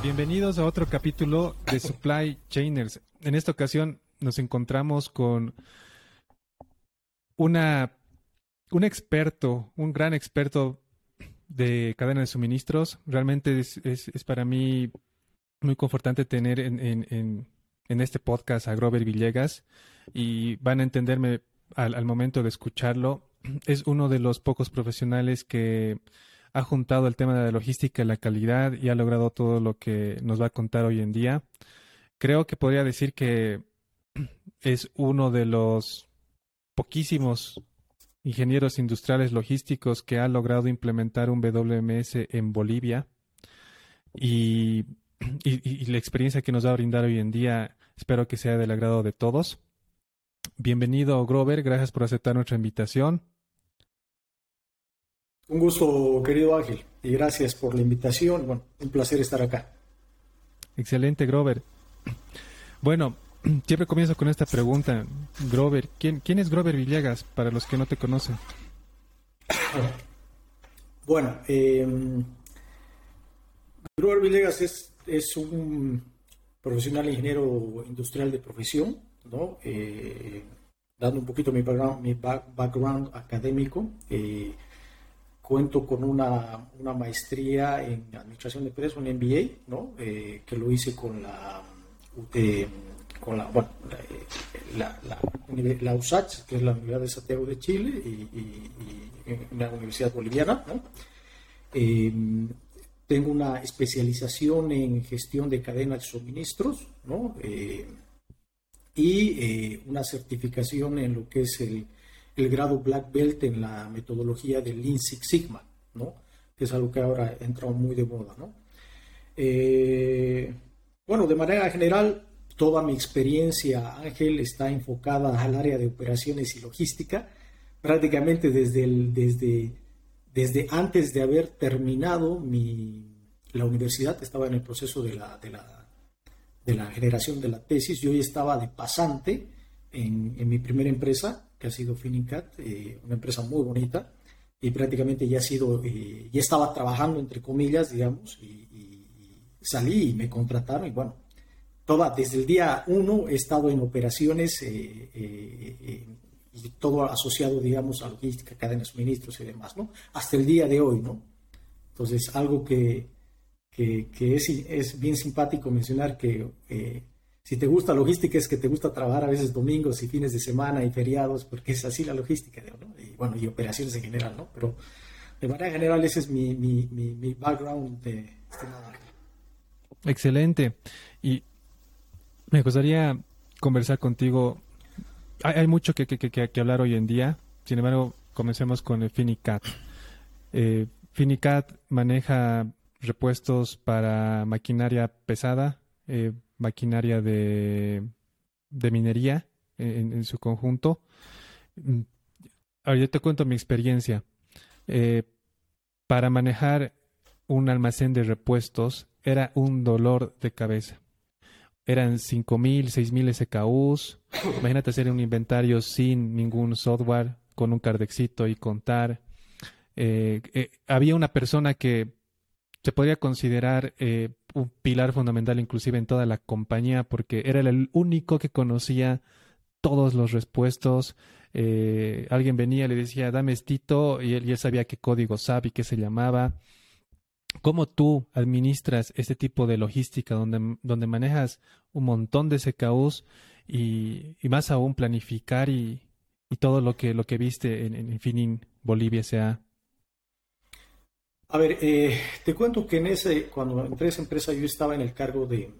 Bienvenidos a otro capítulo de Supply Chainers. En esta ocasión nos encontramos con una, un experto, un gran experto de cadena de suministros. Realmente es, para mí muy confortante tener en, en, este podcast a Grover Villegas y van a entenderme al momento de escucharlo. Es uno de los pocos profesionales que ha juntado el tema de la logística y la calidad y ha logrado todo lo que nos va a contar hoy en día. Creo que podría decir que es uno de los poquísimos ingenieros industriales logísticos que ha logrado implementar un WMS en Bolivia y, la experiencia que nos va a brindar hoy en día espero que sea del agrado de todos. Bienvenido Grover, gracias por aceptar nuestra invitación. Un gusto, querido Ángel, y gracias por la invitación. Bueno, un placer estar acá. Excelente, Grover. Bueno, siempre comienzo con esta pregunta. Grover, ¿quién, quién es Grover Villegas para los que no te conocen? Bueno, em, Grover Villegas es, es, un profesional ingeniero industrial de profesión, ¿no? Eh, dando un poquito mi background, mi background académico. Eh, cuento con una, una, maestría en administración de empresas, un MBA, ¿no? Eh, que lo hice con la, con la, bueno, la, la, USACH, que es la Universidad de Santiago de Chile, y, una universidad boliviana. ¿no? Eh, tengo una especialización en gestión de cadenas de suministros, ¿no? Eh, y una certificación en lo que es el el grado Black Belt en la metodología del Lean Six Sigma, ¿no? que es algo que ahora ha entrado muy de moda. ¿no? Eh, bueno, de manera general, toda mi experiencia, Ángel, está enfocada al área de operaciones y logística, prácticamente desde, desde, desde antes de haber terminado mi, la universidad, estaba en el proceso de la, de la, de la generación de la tesis, yo ya estaba de pasante en mi primera empresa, que ha sido Finicat, eh, una empresa muy bonita, y prácticamente ya ha sido, eh, ya estaba trabajando entre comillas, digamos, y, salí y me contrataron y bueno, toda, desde el día uno he estado en operaciones eh, y todo asociado, digamos, a logística, cadenas de suministros y demás, ¿no? Hasta el día de hoy, ¿no? Entonces, algo que, que, que es, es, bien simpático mencionar que si te gusta logística es que te gusta trabajar a veces domingos y fines de semana y feriados, porque es así la logística. Y bueno, y operaciones en general, ¿no? Pero de manera general ese es mi, mi, mi, background de Excelente. Y me gustaría conversar contigo. Hay, mucho que, que, que, hablar hoy en día. Sin embargo, comencemos con el Finicat. Eh, Finicat maneja repuestos para maquinaria pesada, eh, maquinaria de, minería en, su conjunto. Mm, ahora yo te cuento mi experiencia. Eh, para manejar un almacén de repuestos era un dolor de cabeza. Eran 5.000, 6.000 SKUs. Imagínate hacer un inventario sin ningún software, con un cardexito y contar. Eh, eh, había una persona que se podría considerar un pilar fundamental inclusive en toda la compañía porque era el único que conocía todos los respuestos. Eh, alguien venía le decía, dame estito, y él, sabía qué código sabe y qué se llamaba. ¿Cómo tú administras este tipo de logística donde, donde manejas un montón de CKUs y, más aún planificar y, y, todo lo que, lo que viste en, en Finin Bolivia sea a ver, eh, te cuento que en ese, cuando entré a esa empresa yo estaba en el cargo de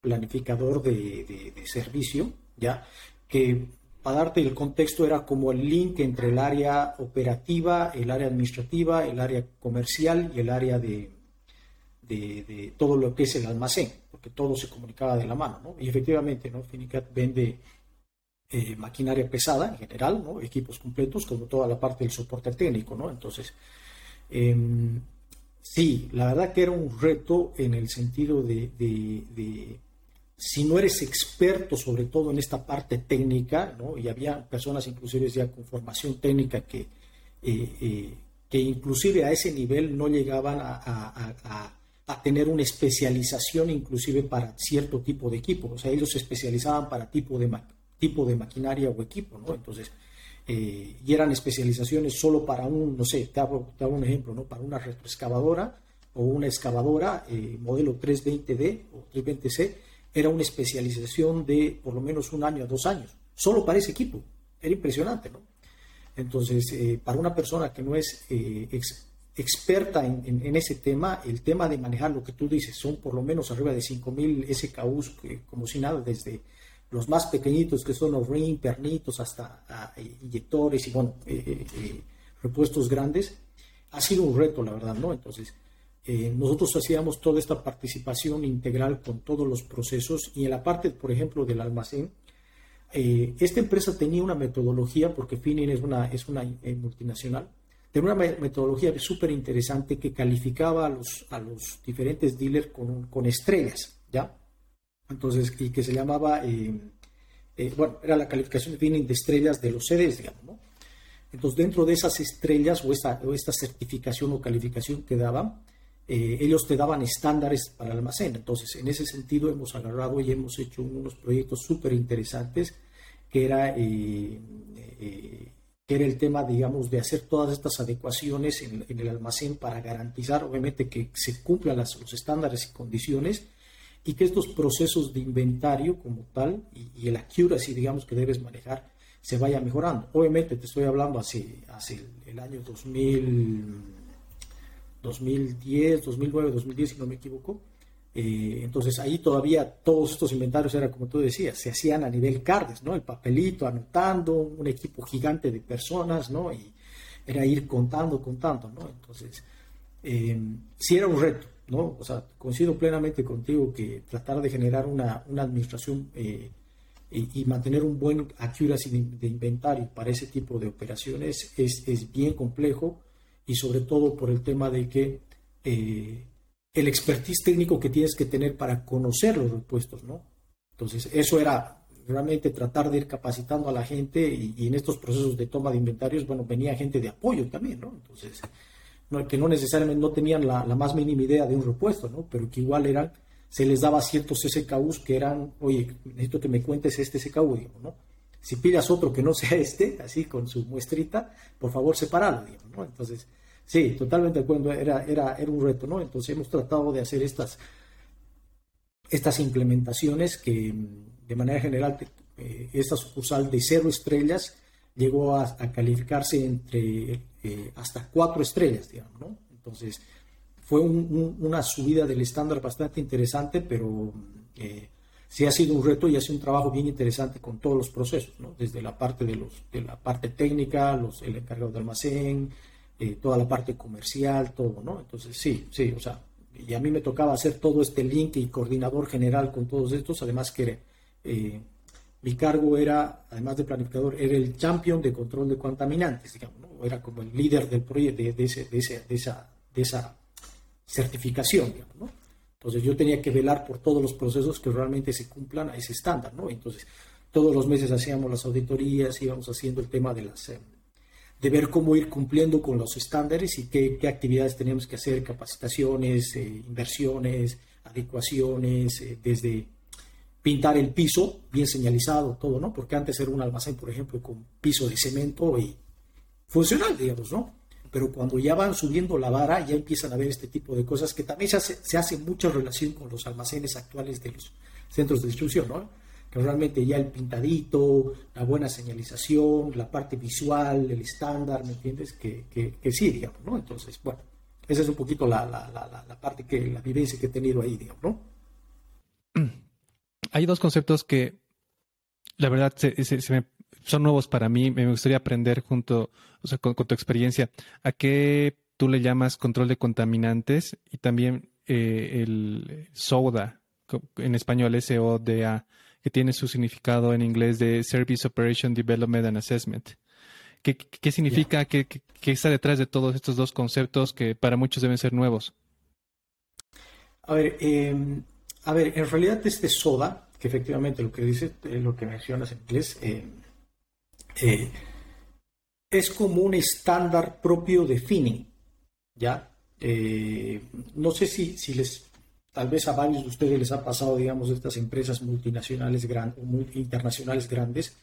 planificador de, servicio, ya, que para darte el contexto era como el link entre el área operativa, el área administrativa, el área comercial y el área de, de, todo lo que es el almacén, porque todo se comunicaba de la mano, ¿no? Y efectivamente, ¿no? Finicat vende eh, maquinaria pesada en general, ¿no? Equipos completos, como toda la parte del soporte técnico, ¿no? Entonces, Em, sí, la verdad que era un reto en el sentido de, si no eres experto sobre todo en esta parte técnica, ¿no? y había personas inclusive ya con formación técnica que, eh, eh, que inclusive a ese nivel no llegaban a, a tener una especialización inclusive para cierto tipo de equipo. O sea, ellos se especializaban para tipo de, tipo de maquinaria o equipo, ¿no? Entonces, eh, y eran especializaciones solo para un, no sé, te hago, un ejemplo, ¿no? Para una retroexcavadora o una excavadora eh, modelo 320D o 320C, era una especialización de por lo menos un año a dos años, solo para ese equipo. Era impresionante, ¿no? Entonces, eh, para una persona que no es experta en, ese tema, el tema de manejar lo que tú dices, son por lo menos arriba de 5.000 SKUs, como si nada, desde los más pequeñitos que son los ring, pernitos, hasta ah, inyectores y bueno, eh, eh, eh, repuestos grandes, ha sido un reto, la verdad, ¿no? Entonces, nosotros hacíamos toda esta participación integral con todos los procesos y en la parte, por ejemplo, del almacén, esta empresa tenía una metodología, porque Finin es una, es una multinacional, tenía una metodología súper interesante que calificaba a los, a los diferentes dealers con, con estrellas, ¿ya? Entonces, y que se llamaba, eh, eh, bueno, era la calificación de de estrellas de los CDs, digamos, ¿no? Entonces, dentro de esas estrellas o esta, o esta certificación o calificación que daban, eh, ellos te daban estándares para el almacén. Entonces, en ese sentido, hemos agarrado y hemos hecho unos proyectos súper interesantes, que era, que era el tema, digamos, de hacer todas estas adecuaciones en, el almacén para garantizar, obviamente, que se cumplan los estándares y condiciones y que estos procesos de inventario como tal y, el accuracy, digamos, que debes manejar, se vaya mejorando. Obviamente te estoy hablando hace, hace el, año 2000, 2010, 2009, 2010, si no me equivoco. Eh, entonces ahí todavía todos estos inventarios eran, como tú decías, se hacían a nivel CARDES, ¿no? El papelito, anotando, un equipo gigante de personas, ¿no? Y era ir contando, contando, ¿no? Entonces, eh, sí era un reto, ¿no? O sea, coincido plenamente contigo que tratar de generar una, administración eh, y, mantener un buen accuracy de, inventario para ese tipo de operaciones es, bien complejo y sobre todo por el tema de que eh, el expertise técnico que tienes que tener para conocer los repuestos, ¿no? Entonces, eso era realmente tratar de ir capacitando a la gente y, y en estos procesos de toma de inventarios, bueno, venía gente de apoyo también, ¿no? Entonces, que no necesariamente no tenían la, más mínima idea de un repuesto, ¿no? pero que igual eran, se les daba ciertos SKUs que eran, oye, necesito que me cuentes este SKU, digamos, ¿no? Si pidas otro que no sea este, así con su muestrita, por favor separalo, digamos, ¿no? Entonces, sí, totalmente de acuerdo, era, era, era un reto, ¿no? Entonces hemos tratado de hacer estas, estas implementaciones que de manera general eh, esta sucursal de cero estrellas llegó a, calificarse entre eh, hasta cuatro estrellas, digamos, ¿no? Entonces, fue una subida del estándar bastante interesante, pero eh, sí ha sido un reto y ha sido un trabajo bien interesante con todos los procesos, ¿no? Desde la parte de, los, de la parte técnica, los, el encargado de almacén, eh, toda la parte comercial, todo, ¿no? Entonces, sí, sí, o sea, y a mí me tocaba hacer todo este link y coordinador general con todos estos, además que mi cargo era, además de planificador, era el champion de control de contaminantes, digamos, ¿no? Era como el líder del proyecto, de, ese, de, esa, de esa certificación, ¿no? Entonces yo tenía que velar por todos los procesos que realmente se cumplan a ese estándar, ¿no? Entonces todos los meses hacíamos las auditorías, íbamos haciendo el tema de las... Eh, de ver cómo ir cumpliendo con los estándares y qué, qué actividades teníamos que hacer, capacitaciones, eh, inversiones, adecuaciones, eh, desde pintar el piso bien señalizado, todo, ¿no? Porque antes era un almacén, por ejemplo, con piso de cemento y funcional, digamos, ¿no? Pero cuando ya van subiendo la vara, ya empiezan a ver este tipo de cosas que también se hace, se hace mucha relación con los almacenes actuales de los centros de distribución, ¿no? Que realmente ya el pintadito, la buena señalización, la parte visual, el estándar, ¿me entiendes? Que, que, sí, digamos, ¿no? Entonces, bueno, esa es un poquito la, la, la, la parte que, la vivencia que he tenido ahí, digamos, ¿no? hay dos conceptos que la verdad son nuevos para mí. Me gustaría aprender junto, o sea, con, tu experiencia, a qué tú le llamas control de contaminantes y también eh, el SODA, en español S-O-D-A, que tiene su significado en inglés de Service Operation Development and Assessment. ¿Qué, significa? ¿Qué, está detrás de todos estos dos conceptos que para muchos deben ser nuevos? A ver, em, a ver, en realidad este SODA, que efectivamente lo que dice, es lo que mencionas en inglés, eh, eh, es como un estándar propio de Finning, ¿ya? no sé si, si les, tal vez a varios de ustedes les ha pasado, digamos, estas empresas multinacionales grandes, internacionales grandes,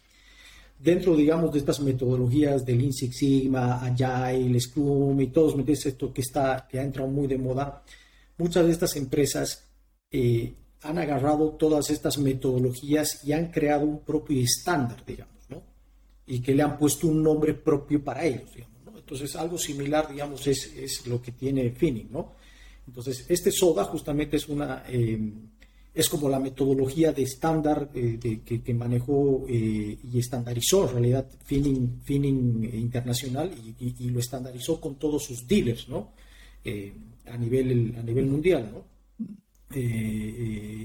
dentro, digamos, de estas metodologías del Lean Six Sigma, Agile, Scrum y todos, esto que, está, que ha entrado muy de moda, muchas de estas empresas eh, han agarrado todas estas metodologías y han creado un propio estándar, digamos. Y que le han puesto un nombre propio para ellos, digamos, ¿no? Entonces, algo similar, digamos, es, es lo que tiene Finning, ¿no? Entonces, este SODA justamente es una... Eh, es como la metodología de estándar eh, que, manejó eh, y estandarizó en realidad Finning, Finning Internacional y, lo estandarizó con todos sus dealers ¿no? Eh, a, nivel, a nivel mundial. ¿no?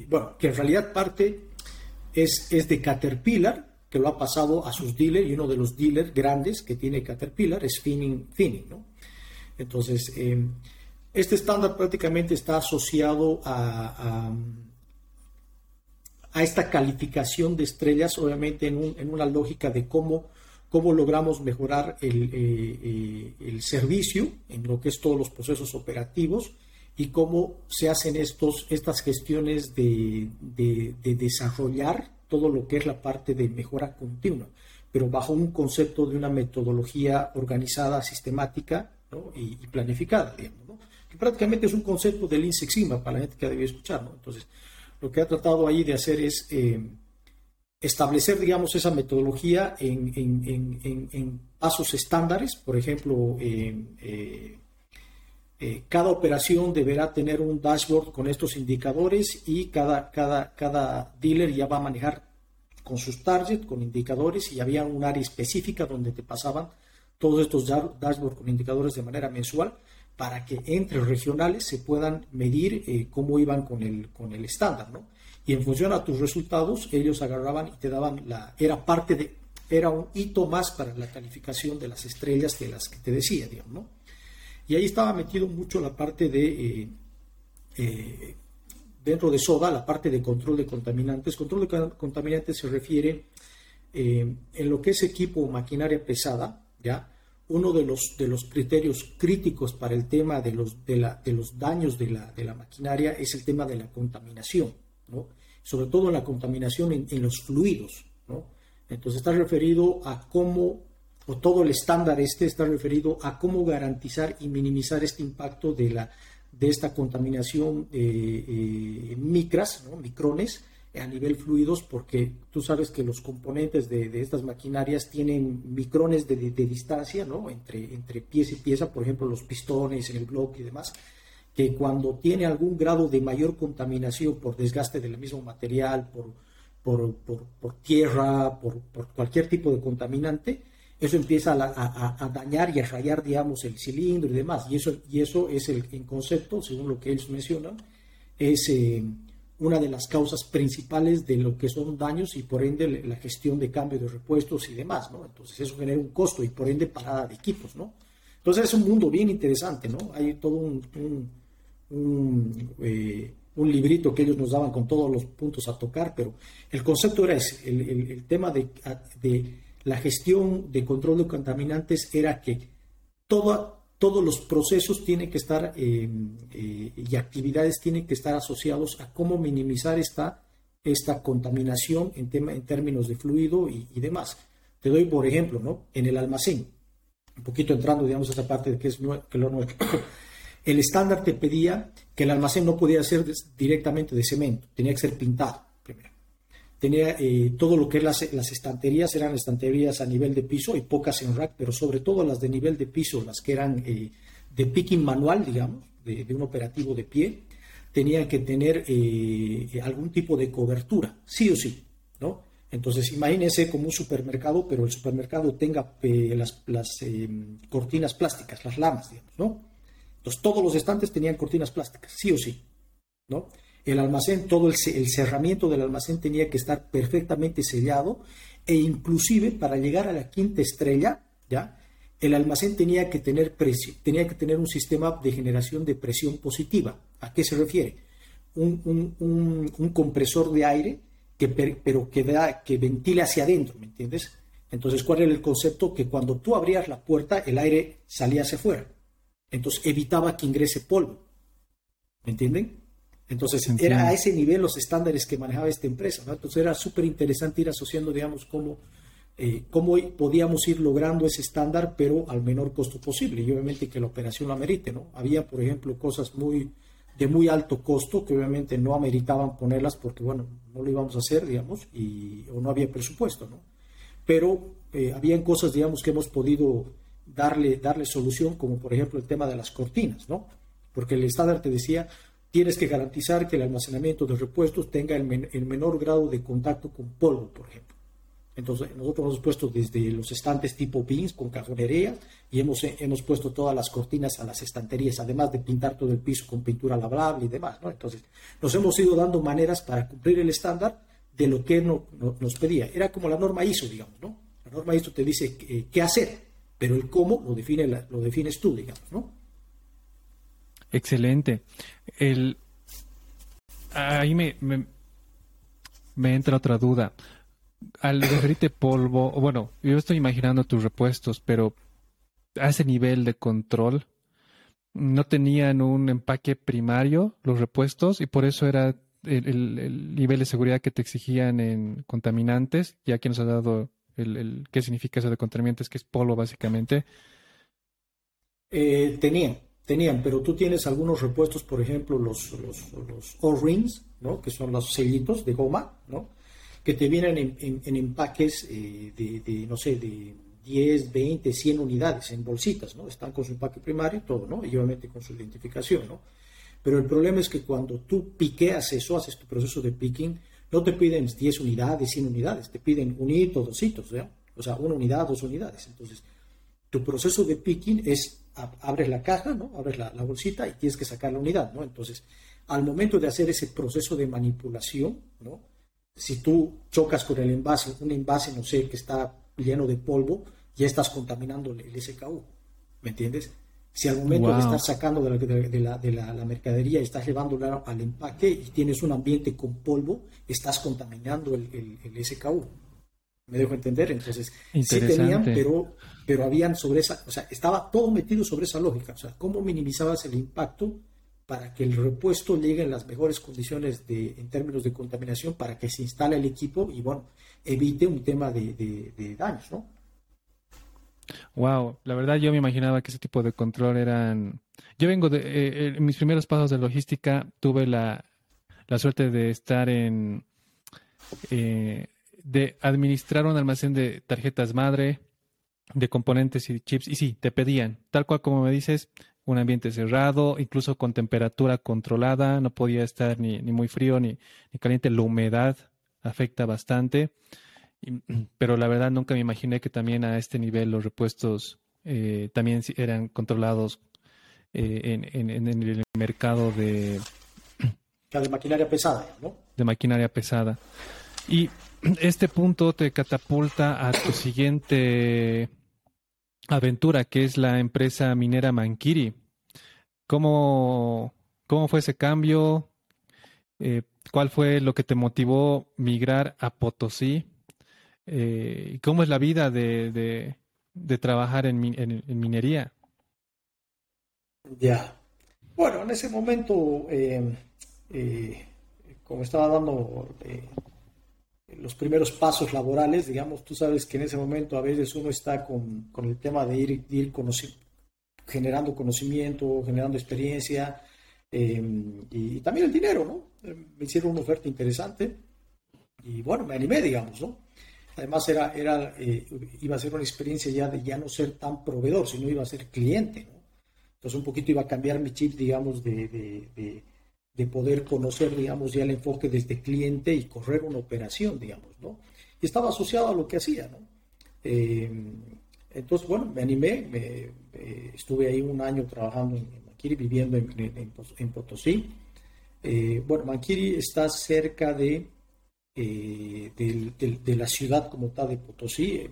bueno, que en realidad parte es, es de Caterpillar, que lo ha pasado a sus dealers y uno de los dealers grandes que tiene Caterpillar es Finning. Finning ¿no? Entonces, este estándar prácticamente está asociado a a esta calificación de estrellas, obviamente en, una lógica de cómo, cómo logramos mejorar el, eh, eh, servicio en lo que es todos los procesos operativos y cómo se hacen estos, estas gestiones de, desarrollar todo lo que es la parte de mejora continua, pero bajo un concepto de una metodología organizada, sistemática y, planificada, digamos, que prácticamente es un concepto del Lean Six para la gente que debe escuchar. Entonces, lo que ha tratado ahí de hacer es eh, establecer, digamos, esa metodología en, pasos estándares. Por ejemplo, eh, cada operación deberá tener un dashboard con estos indicadores y cada, cada, cada dealer ya va a manejar con sus targets, con indicadores, y había un área específica donde te pasaban todos estos dashboards con indicadores de manera mensual para que entre regionales se puedan medir eh, cómo iban con el, con el estándar, ¿no? Y en función a tus resultados, ellos agarraban y te daban la, era parte de, era un hito más para la calificación de las estrellas de las que te decía, digamos, ¿no? Y ahí estaba metido mucho la parte de, eh, eh, dentro de SODA, la parte de control de contaminantes. Control de contaminantes se refiere en lo que es equipo o maquinaria pesada, ¿ya? uno de los, de los criterios críticos para el tema de los, de, la, de los daños de la, de la, maquinaria es el tema de la contaminación, ¿no? sobre todo la contaminación en, los fluidos. ¿no? Entonces está referido a cómo, o todo el estándar este está referido a cómo garantizar y minimizar este impacto de, la, de esta contaminación eh, eh, micras, ¿no? micrones, a nivel fluidos porque tú sabes que los componentes de, estas maquinarias tienen micrones de, distancia ¿no? entre, entre pieza y pieza, por ejemplo los pistones, el bloque y demás, que cuando tiene algún grado de mayor contaminación por desgaste del mismo material, por, por, tierra, por, cualquier tipo de contaminante, eso empieza a, dañar y a rayar, digamos, el cilindro y demás. Y eso, y eso es el en concepto, según lo que ellos mencionan, es... Eh, una de las causas principales de lo que son daños y por ende la gestión de cambio de repuestos y demás, ¿no? Entonces eso genera un costo y por ende parada de equipos, ¿no? Entonces es un mundo bien interesante, ¿no? Hay todo un, un, eh, librito que ellos nos daban con todos los puntos a tocar, pero el concepto era ese, el, tema de, de la gestión de control de contaminantes era que todos los procesos tienen que estar eh, eh, y actividades tienen que estar asociados a cómo minimizar esta, esta contaminación en, tema, en términos de fluido y, demás. Te doy, por ejemplo, ¿no? en el almacén, un poquito entrando, digamos, a esa parte de que es que lo nuestro. El estándar te pedía que el almacén no podía ser directamente de cemento, tenía que ser pintado tenía eh, todo lo que es las, las, estanterías, eran estanterías a nivel de piso y pocas en rack, pero sobre todo las de nivel de piso, las que eran eh, de picking manual, digamos, de, un operativo de pie, tenían que tener eh, algún tipo de cobertura, sí o sí, ¿no? Entonces, imagínense como un supermercado, pero el supermercado tenga las, las cortinas plásticas, las lamas, digamos, ¿no? Entonces, todos los estantes tenían cortinas plásticas, sí o sí, ¿no? El almacén, todo el, cerramiento del almacén tenía que estar perfectamente sellado e inclusive para llegar a la quinta estrella, ¿ya? El almacén tenía que tener tenía que tener un sistema de generación de presión positiva. ¿A qué se refiere? Un, compresor de aire que, pero que, da, que ventile hacia adentro, ¿me entiendes? Entonces, ¿cuál era el concepto? Que cuando tú abrías la puerta, el aire salía hacia afuera. Entonces evitaba que ingrese polvo. ¿Me entienden? Entonces era a ese nivel los estándares que manejaba esta empresa. Entonces era súper interesante ir asociando, digamos, cómo, eh, cómo podíamos ir logrando ese estándar, pero al menor costo posible. Y obviamente que la operación lo amerite. ¿no? Había, por ejemplo, cosas muy de muy alto costo que obviamente no ameritaban ponerlas porque, bueno, no lo íbamos a hacer, digamos, y, o no había presupuesto, ¿no? Pero eh, habían cosas, digamos, que hemos podido darle, darle solución, como por ejemplo el tema de las cortinas, ¿no? Porque el estándar te decía, tienes que garantizar que el almacenamiento de repuestos tenga el, menor grado de contacto con polvo, por ejemplo. Entonces, nosotros hemos puesto desde los estantes tipo pins con cajonería y hemos, hemos puesto todas las cortinas a las estanterías, además de pintar todo el piso con pintura lavable y demás. ¿no? Entonces, nos hemos ido dando maneras para cumplir el estándar de lo que no, nos pedía. Era como la norma ISO, digamos, ¿no? La norma ISO te dice qué hacer, pero el cómo lo, define lo defines tú, digamos, ¿no? Excelente. El, ahí me, me, entra otra duda. Al referirte polvo, bueno, yo estoy imaginando tus repuestos, pero a ese nivel de control, no tenían un empaque primario los repuestos y por eso era el, nivel de seguridad que te exigían en contaminantes, ya que nos ha dado el, qué significa eso de contaminantes, que es polvo básicamente. Eh, tenían, tenían, pero tú tienes algunos repuestos, por ejemplo, los, los, O-rings, ¿no? que son los sellitos de goma, ¿no? que te vienen en, empaques eh, de, de, no sé, de 10, 20, 100 unidades en bolsitas, ¿no? Están con su empaque primario y todo, ¿no? Y obviamente con su identificación, ¿no? Pero el problema es que cuando tú piqueas eso, haces tu proceso de picking, no te piden 10 unidades, 100 unidades, te piden un hito, dos hitos, ¿ya? O sea, una unidad, dos unidades. Entonces, tu proceso de picking es, abres la caja, ¿no? Abres la, bolsita y tienes que sacar la unidad, ¿no? Entonces, al momento de hacer ese proceso de manipulación, ¿no? Si tú chocas con el envase, un envase, no sé, que está lleno de polvo, ya estás contaminando el SKU, ¿me entiendes? Si al momento de estar sacando de, la, de, la, mercadería, estás llevándola al empaque y tienes un ambiente con polvo, estás contaminando el, el, SKU. ¿Me dejo entender? Entonces, sí tenían, pero, pero habían sobre esa, o sea, estaba todo metido sobre esa lógica. O sea, cómo minimizabas el impacto para que el repuesto llegue en las mejores condiciones de, en términos de contaminación para que se instale el equipo y, bueno, evite un tema de, de daños, ¿no? Wow, la verdad yo me imaginaba que ese tipo de control eran... Yo vengo de... Eh, en mis primeros pasos de logística tuve la, suerte de estar en... Eh, de administrar un almacén de tarjetas madre, de componentes y chips. Y sí, te pedían, tal cual como me dices, un ambiente cerrado, incluso con temperatura controlada, no podía estar ni, ni muy frío ni, ni caliente. La humedad afecta bastante. pero la verdad nunca me imaginé que también a este nivel los repuestos eh, también eran controlados eh, en, el mercado de... de maquinaria pesada, ¿no? De maquinaria pesada. Y este punto te catapulta a tu siguiente aventura, que es la empresa minera Mankiri. ¿Cómo, cómo fue ese cambio? Eh, ¿Cuál fue lo que te motivó migrar a Potosí? eh, cómo es la vida de, de, trabajar en, en, minería. Ya. Bueno, en ese momento, eh, eh, como estaba dando los primeros pasos laborales, digamos, tú sabes que en ese momento a veces uno está con, con el tema de ir, ir generando conocimiento, generando experiencia y, también el dinero, ¿no? Me hicieron una oferta interesante y bueno, me animé, digamos, ¿no? Además, era, era, eh, iba a ser una experiencia ya de ya no ser tan proveedor, sino iba a ser cliente. Entonces, un poquito iba a cambiar mi chip, digamos, de, poder conocer, digamos, ya el enfoque desde cliente y correr una operación, digamos, ¿no? Y estaba asociado a lo que hacía, ¿no? Eh, entonces, bueno, me animé, me, estuve ahí un año trabajando en, Maquiri, viviendo en, en, Potosí. Eh, bueno, Maquiri está cerca de eh, de la ciudad como tal de Potosí. Eh,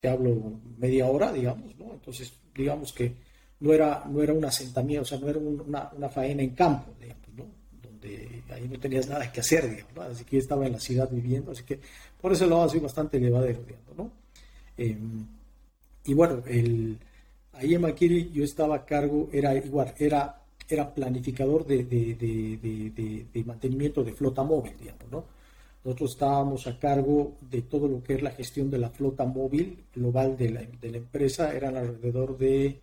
te hablo media hora, digamos, ¿no? Entonces, digamos que no era, no era un asentamiento, o sea, no era una, una, faena en campo, digamos, ¿no? Donde ahí no tenías nada que hacer, digamos, ¿no? Así que estaba en la ciudad viviendo, así que por eso lo así bastante elevadero, digamos, ¿no? Em, y bueno, el, ahí en Maquiri yo estaba a cargo, era igual, era, era planificador de, de, mantenimiento de flota móvil, digamos, ¿no? Nosotros estábamos a cargo de todo lo que es la gestión de la flota móvil global de la, de la empresa, eran alrededor de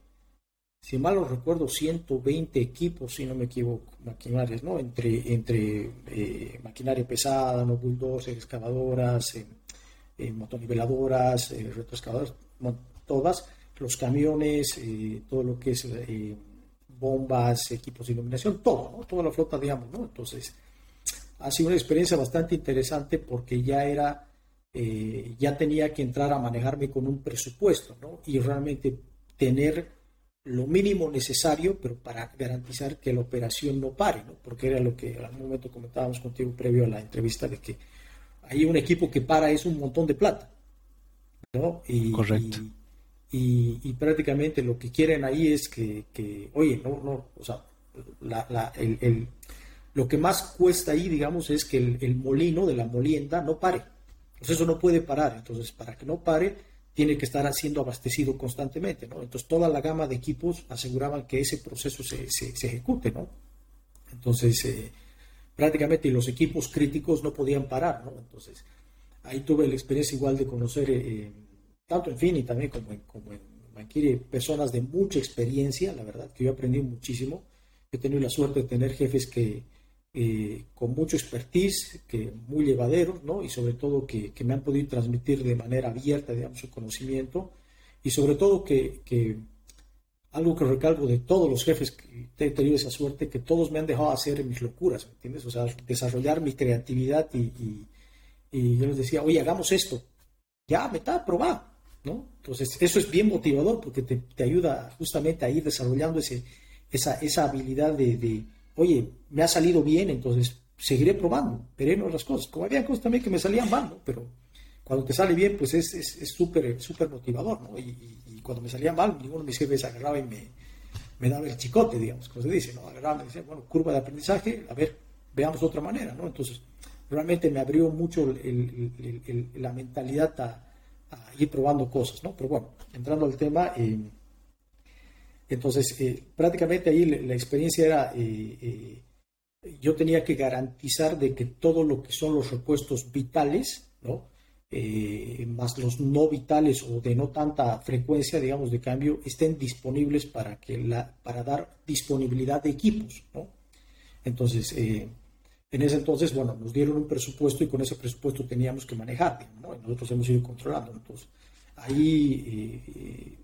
si mal no recuerdo, 120 equipos, si no me equivoco, maquinarias, ¿no? Entre, entre eh, maquinaria pesada, no bulldozers, excavadoras, eh, eh, motoniveladoras, retroexcavadoras, todas, los camiones, todo lo que es bombas, equipos de iluminación, todo, ¿no? Toda la flota, digamos, ¿no? Entonces, ha sido una experiencia bastante interesante porque ya era, ya tenía que entrar a manejarme con un presupuesto, ¿no? Y realmente tener lo mínimo necesario, pero para garantizar que la operación no pare, ¿no? porque era lo que al momento comentábamos contigo previo a la entrevista, de que hay un equipo que para es un montón de plata. ¿no? Y, Correcto. Y, prácticamente lo que quieren ahí es que, oye, no, no, o sea, el, lo que más cuesta ahí, digamos, es que el, molino de la molienda no pare. Entonces eso no puede parar. Entonces, para que no pare, tiene que estar siendo abastecido constantemente, ¿no? Entonces toda la gama de equipos aseguraban que ese proceso se, se, ejecute, ¿no? Entonces eh, prácticamente los equipos críticos no podían parar, ¿no? Entonces ahí tuve la experiencia igual de conocer, eh, tanto en Fini también como en, como en Manquiri, personas de mucha experiencia, la verdad, que yo aprendí muchísimo. He tenido la suerte de tener jefes que, eh, con mucho expertise, que muy llevaderos, ¿no? Y sobre todo que, me han podido transmitir de manera abierta, digamos, su conocimiento. Y sobre todo que, algo que recalco de todos los jefes que he tenido esa suerte, que todos me han dejado hacer mis locuras, ¿me entiendes? O sea, desarrollar mi creatividad y, yo les decía, oye, hagamos esto. Ya, me está, probá, ¿no? Entonces, eso es bien motivador porque te, ayuda justamente a ir desarrollando ese, esa, esa habilidad de oye, me ha salido bien, entonces seguiré probando, veré las cosas. Como había cosas también que me salían mal, ¿no? Pero cuando te sale bien, pues es súper súper motivador, ¿no? Y, cuando me salía mal, ninguno de mis jefes agarraba y me, me daba el chicote, digamos, como se dice, ¿no? Agarraba y decía, bueno, curva de aprendizaje, a ver, veamos otra manera, ¿no? Entonces, realmente me abrió mucho la mentalidad a, ir probando cosas, ¿no? Pero bueno, entrando al tema, eh, entonces, eh, prácticamente ahí la, experiencia era, eh, eh, yo tenía que garantizar de que todo lo que son los repuestos vitales, ¿no? más los no vitales o de no tanta frecuencia, digamos, de cambio, estén disponibles para, que la, para dar disponibilidad de equipos, ¿no? Entonces, en ese entonces, bueno, nos dieron un presupuesto y con ese presupuesto teníamos que manejar, ¿no? nosotros hemos ido controlando. Entonces, ahí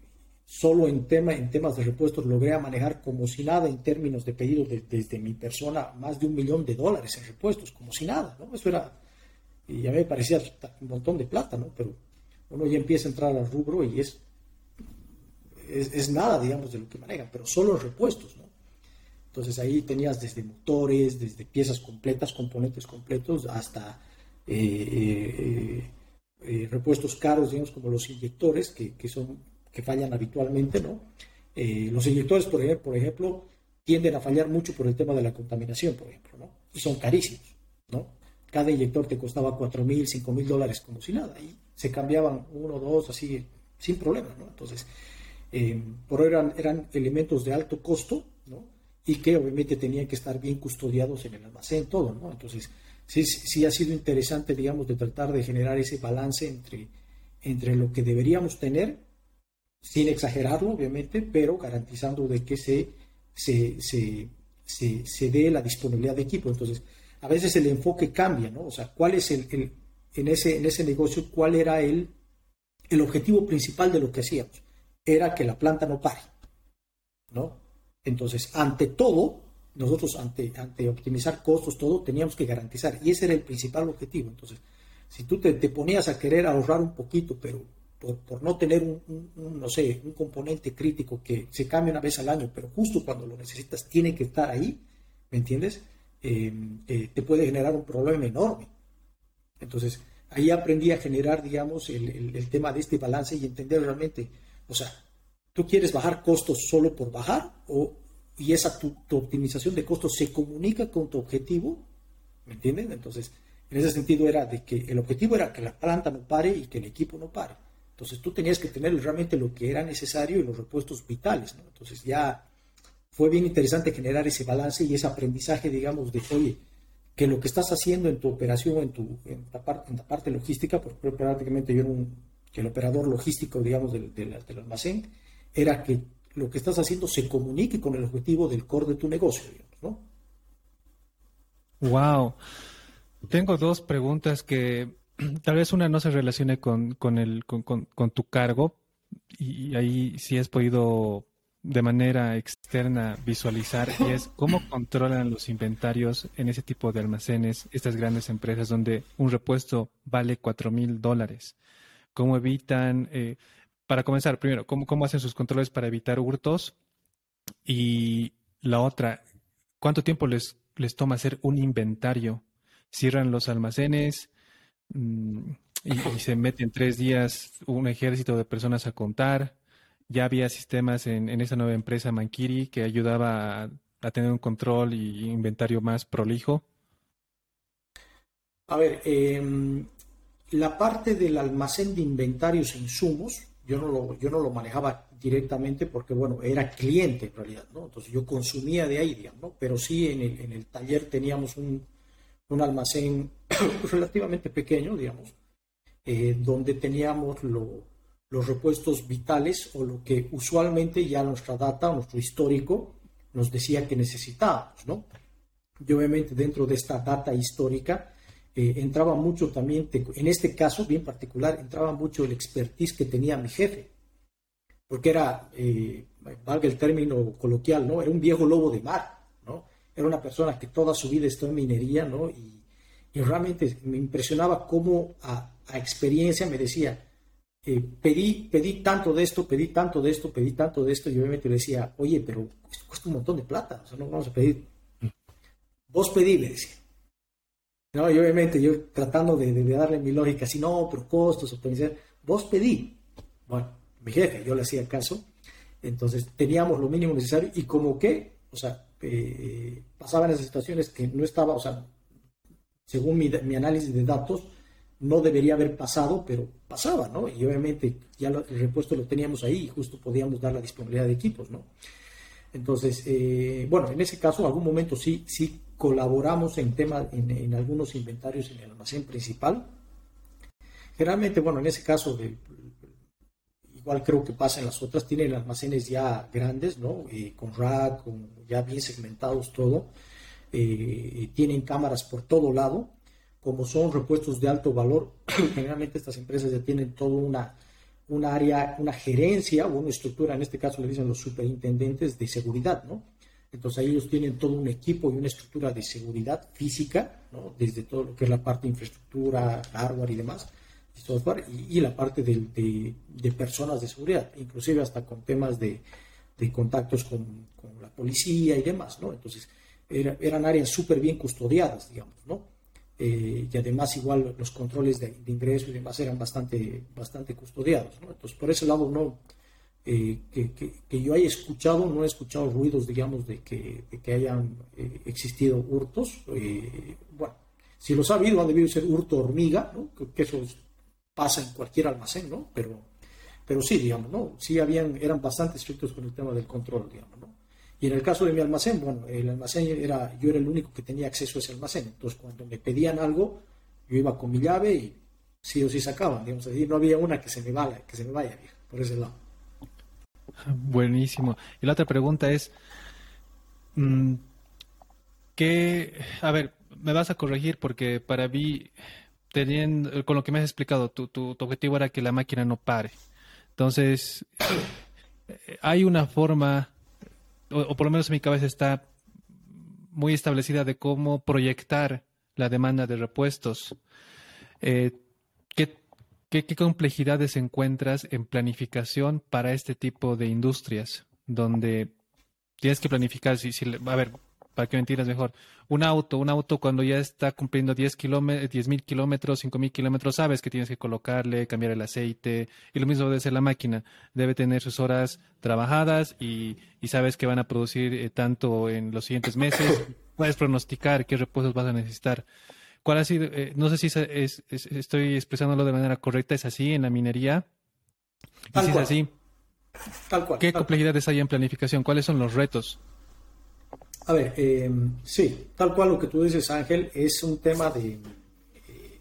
solo en, tema, en temas de repuestos logré manejar como si nada en términos de pedidos desde mi persona más de un millón de dólares en repuestos, como si nada, ¿no? Eso era, y ya me parecía un montón de plata, ¿no? Pero uno ya empieza a entrar al rubro y es, es, nada, digamos, de lo que maneja, pero solo en repuestos, ¿no? Entonces ahí tenías desde motores, desde piezas completas, componentes completos, hasta eh, eh, eh, repuestos caros, digamos, como los inyectores, que, que son que fallan habitualmente, ¿no? Eh, los inyectores, por ejemplo, por ejemplo, tienden a fallar mucho por el tema de la contaminación, por ejemplo, ¿no? Y son carísimos, ¿no? Cada inyector te costaba 4 mil, 5 mil dólares como si nada, y se cambiaban uno, dos, así, sin problema, ¿no? Entonces, eh, por eran, eran elementos de alto costo, ¿no? Y que obviamente tenían que estar bien custodiados en el almacén, todo, ¿no? Entonces, sí, sí ha sido interesante, digamos, de tratar de generar ese balance entre, entre lo que deberíamos tener sin exagerarlo, obviamente, pero garantizando de que se, se, se, se, dé la disponibilidad de equipo. Entonces, a veces el enfoque cambia, ¿no? O sea, ¿cuál es el, el en, ese, en ese negocio, cuál era el, el objetivo principal de lo que hacíamos? Era que la planta no pare, ¿no? Entonces, ante todo, nosotros, ante, ante optimizar costos, todo, teníamos que garantizar, y ese era el principal objetivo. Entonces, si tú te, te ponías a querer ahorrar un poquito, pero por, no tener un, no sé, un componente crítico que se cambia una vez al año, pero justo cuando lo necesitas tiene que estar ahí, ¿me entiendes? Em, eh, te puede generar un problema enorme. Entonces, ahí aprendí a generar, digamos, el, tema de este balance y entender realmente, o sea, tú quieres bajar costos solo por bajar o, y esa tu, tu optimización de costos se comunica con tu objetivo, ¿me entiendes? Entonces, en ese sentido era de que el objetivo era que la planta no pare y que el equipo no pare. Entonces tú tenías que tener realmente lo que era necesario y los repuestos vitales. ¿no? Entonces ya fue bien interesante generar ese balance y ese aprendizaje, digamos, de, oye, que lo que estás haciendo en tu operación, en, tu, en, la, parte, logística, porque prácticamente yo era el operador logístico, digamos, del, del, del, almacén, era que lo que estás haciendo se comunique con el objetivo del core de tu negocio, digamos, ¿no? Wow. Tengo dos preguntas que tal vez una no se relacione con, con, el, con, con, con tu cargo y ahí sí has podido de manera externa visualizar y es cómo controlan los inventarios en ese tipo de almacenes, estas grandes empresas donde un repuesto vale cuatro mil dólares. ¿Cómo evitan, eh, para comenzar, primero, ¿cómo, cómo hacen sus controles para evitar hurtos? Y la otra, ¿cuánto tiempo les, les toma hacer un inventario? ¿Cierran los almacenes? Mm, y, se meten tres días un ejército de personas a contar. Ya había sistemas en, en esa nueva empresa Mankiri que ayudaba a, tener un control y inventario más prolijo. A ver, eh, la parte del almacén de inventarios e insumos, yo no lo, yo no lo manejaba directamente porque, bueno, era cliente en realidad, ¿no? Entonces yo consumía de ahí, ¿no? Pero sí en el, en el taller teníamos un, un almacén relativamente pequeño, digamos, eh, donde teníamos lo, los repuestos vitales o lo que usualmente ya nuestra data, nuestro histórico, nos decía que necesitábamos, ¿no? Y obviamente dentro de esta data histórica eh, entraba mucho también, en este caso bien particular, entraba mucho el expertise que tenía mi jefe, porque era, eh, valga el término coloquial, ¿no? Era un viejo lobo de mar. Era una persona que toda su vida estuvo en minería, ¿no? Y, y realmente me impresionaba cómo a, a experiencia me decía, eh, pedí, pedí tanto de esto, pedí tanto de esto, pedí tanto de esto, y obviamente le decía, oye, pero esto cuesta un montón de plata, o sea, no vamos a pedir. Vos pedí, le decía. No, y obviamente yo tratando de, de, darle mi lógica, así, no, pero costos, optimizar, vos pedí. Bueno, mi jefe, yo le hacía caso, entonces teníamos lo mínimo necesario, y como que, o sea, eh, pasaban esas situaciones que no estaba, o sea, según mi, mi análisis de datos, no debería haber pasado, pero pasaba, ¿no? Y obviamente ya el repuesto lo teníamos ahí y justo podíamos dar la disponibilidad de equipos, ¿no? Entonces, eh, bueno, en ese caso, en algún momento sí, sí colaboramos en, tema, en, en, algunos inventarios en el almacén principal. Generalmente, bueno, en ese caso, de, igual creo que pasa en las otras, tienen almacenes ya grandes, ¿no? Eh, con rack, con ya bien segmentados todo. Eh, tienen cámaras por todo lado como son repuestos de alto valor, generalmente estas empresas ya tienen toda una, una área, una gerencia o una estructura, en este caso le dicen los superintendentes de seguridad, ¿no? Entonces ahí ellos tienen todo un equipo y una estructura de seguridad física, ¿no? Desde todo lo que es la parte de infraestructura, hardware y demás, software, y, la parte de, de, personas de seguridad, inclusive hasta con temas de, de contactos con, la policía y demás, ¿no? Entonces era, eran áreas súper bien custodiadas, digamos, ¿no? eh, y además igual los controles de, ingreso y demás eran bastante, bastante custodiados. ¿no? Entonces, por ese lado, no, eh, que, que, yo haya escuchado, no he escuchado ruidos, digamos, de que, que hayan eh, existido hurtos. Bueno, si los ha habido, ha debido ser hurto hormiga, ¿no? que eso pasa en cualquier almacén, ¿no? Pero, pero sí, digamos, ¿no? Sí habían, eran bastante estrictos con el tema del control, digamos, ¿no? Y en el caso de mi almacén, bueno, el almacén era, yo era el único que tenía acceso a ese almacén. Entonces, cuando me pedían algo, yo iba con mi llave y sí o sí sacaban. Digamos, así no había una que se me vaya, que se me vaya, por ese lado. Buenísimo. Y la otra pregunta es, mm, ¿qué, a ver, me vas a corregir porque para mí, teniendo, con lo que me has explicado, tu, tu, objetivo era que la máquina no pare. Entonces, hay una forma o, por lo menos en mi cabeza está muy establecida de cómo proyectar la demanda de repuestos. Eh, ¿qué, qué, ¿Qué complejidades encuentras en planificación para este tipo de industrias? Donde tienes que planificar, si, si, a ver, para que me entiendas mejor, un auto, un auto cuando ya está cumpliendo 10 mil kilómetros, 5 mil kilómetros, sabes que tienes que colocarle, cambiar el aceite, y lo mismo debe ser la máquina, debe tener sus horas trabajadas y, y sabes que van a producir eh, tanto en los siguientes meses, puedes pronosticar qué repuestos vas a necesitar. ¿Cuál ha sido? Eh, no sé si es, es, es, estoy expresándolo de manera correcta, ¿es así en la minería? Y si es así, Tal cual, ¿qué complejidades hay en planificación? ¿Cuáles son los retos? A ver, eh, sí, tal cual lo que tú dices, Ángel, es un tema de... Eh,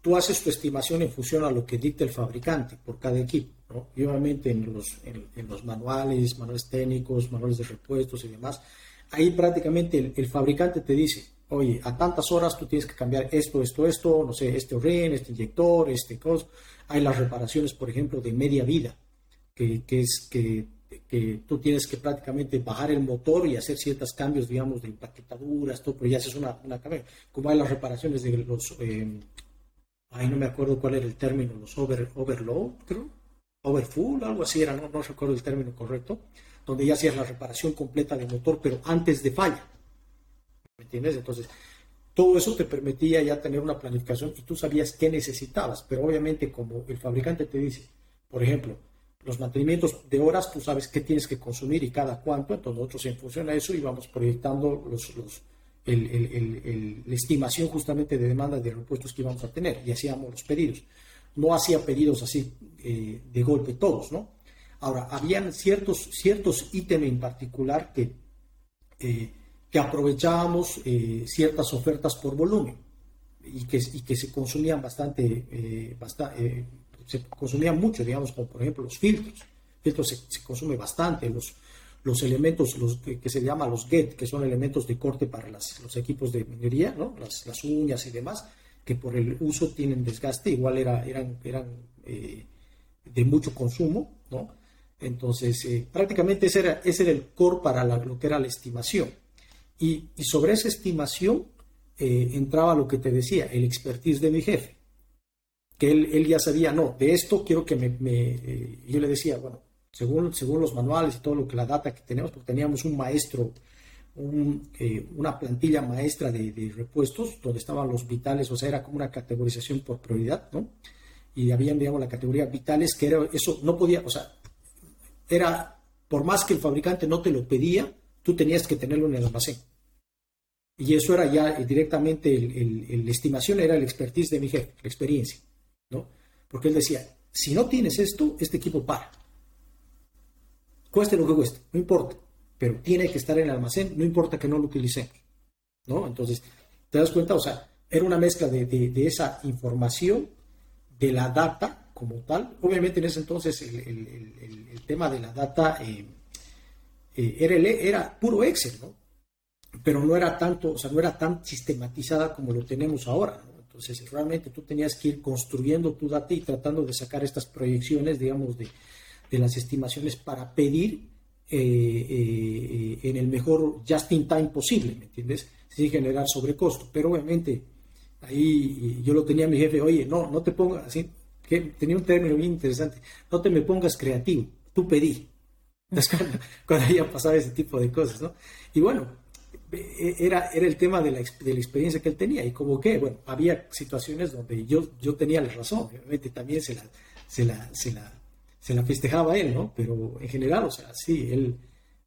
tú haces tu estimación en función a lo que dicta el fabricante por cada equipo. ¿no? Y obviamente en los, en, los manuales, manuales técnicos, manuales de repuestos y demás, ahí prácticamente el, fabricante te dice, oye, a tantas horas tú tienes que cambiar esto, esto, esto, no sé, este orden, este inyector, este cosa. Hay las reparaciones, por ejemplo, de media vida, que, que es que que tú tienes que prácticamente bajar el motor y hacer ciertos cambios, digamos, de empaquetaduras, todo, pero ya haces una, una como hay las reparaciones de los, eh, ahí no me acuerdo cuál era el término, los over, overload, creo, overfull, algo así era, no, no recuerdo el término correcto, donde ya hacías la reparación completa del motor, pero antes de falla, ¿me entiendes? Entonces, todo eso te permitía ya tener una planificación y tú sabías qué necesitabas, pero obviamente como el fabricante te dice, por ejemplo, los mantenimientos de horas, tú sabes qué tienes que consumir y cada cuánto, entonces nosotros en función a eso íbamos proyectando la estimación justamente de demanda de repuestos que íbamos a tener y hacíamos los pedidos. No hacía pedidos así eh, de golpe todos, ¿no? Ahora, habían ciertos, ciertos ítems en particular que, eh, que aprovechábamos eh, ciertas ofertas por volumen y que, y que se consumían bastante, bastante se consumía mucho, digamos, como por ejemplo los filtros. Filtros se, consume bastante, los, los elementos los que, se llama los GET, que son elementos de corte para los equipos de minería, ¿no? las, las, uñas y demás, que por el uso tienen desgaste, igual era, eran, eran eh, de mucho consumo, ¿no? Entonces, eh, prácticamente ese era, ese era el core para lo que era la estimación. Y, y sobre esa estimación eh, entraba lo que te decía, el expertise de mi jefe que él, ya sabía, no, de esto quiero que me... Eh, yo le decía, bueno, según, según los manuales y todo lo que la data que tenemos, porque teníamos un maestro, eh, una plantilla maestra de, repuestos, donde estaban los vitales, o sea, era como una categorización por prioridad, ¿no? Y habían, digamos, la categoría vitales, que era, eso no podía, o sea, era, por más que el fabricante no te lo pedía, tú tenías que tenerlo en el almacén. Y eso era ya directamente, el, la estimación era el expertise de mi jefe, la experiencia. ¿No? Porque él decía, si no tienes esto, este equipo para. Cueste lo que cueste, no importa, pero tiene que estar en el almacén, no importa que no lo utilicemos, ¿no? Entonces, ¿te das cuenta? O sea, era una mezcla de, esa información, de la data como tal. Obviamente en ese entonces el, tema de la data eh, eh, era, era puro Excel, ¿no? Pero no era tanto, o sea, no era tan sistematizada como lo tenemos ahora, entonces, realmente tú tenías que ir construyendo tu data y tratando de sacar estas proyecciones, digamos, de, las estimaciones para pedir eh, eh, en el mejor just in time posible, ¿me entiendes? Sin generar sobrecosto. Pero obviamente, ahí yo lo tenía a mi jefe, oye, no, no te pongas así, tenía un término bien interesante, no te me pongas creativo, tú pedí. Cuando, cuando ya pasaba ese tipo de cosas, ¿no? Y bueno, era, era el tema de la, de la, experiencia que él tenía y como que, bueno, había situaciones donde yo, yo tenía la razón, obviamente también se la, se la, se la, se la festejaba él, ¿no? Pero en general, o sea, sí, él,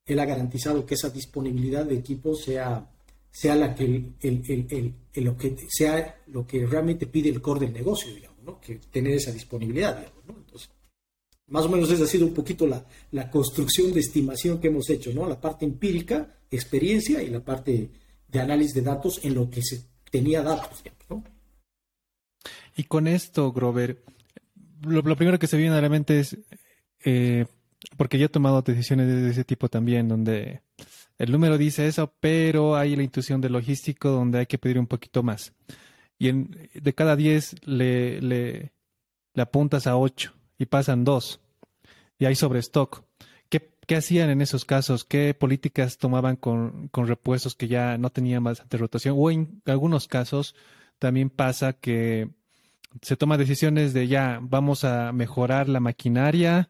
él ha garantizado que esa disponibilidad de equipo sea, sea la que el, el, el, lo que sea lo que realmente pide el core del negocio, digamos, ¿no? Que tener esa disponibilidad, digamos, ¿no? Entonces, más o menos esa ha sido un poquito la, la construcción de estimación que hemos hecho, ¿no? La parte empírica experiencia y la parte de análisis de datos en lo que se tenía datos. Y con esto, Grover, lo, primero que se viene a la mente es, eh, porque yo he tomado decisiones de ese tipo también, donde el número dice eso, pero hay la intuición de logístico donde hay que pedir un poquito más. Y en, de cada 10 le, le, le apuntas a 8 y pasan 2. Y hay sobre stock. ¿Qué hacían en esos casos? ¿Qué políticas tomaban con, repuestos que ya no tenían bastante rotación? O en algunos casos también pasa que se toman decisiones de ya, vamos a mejorar la maquinaria,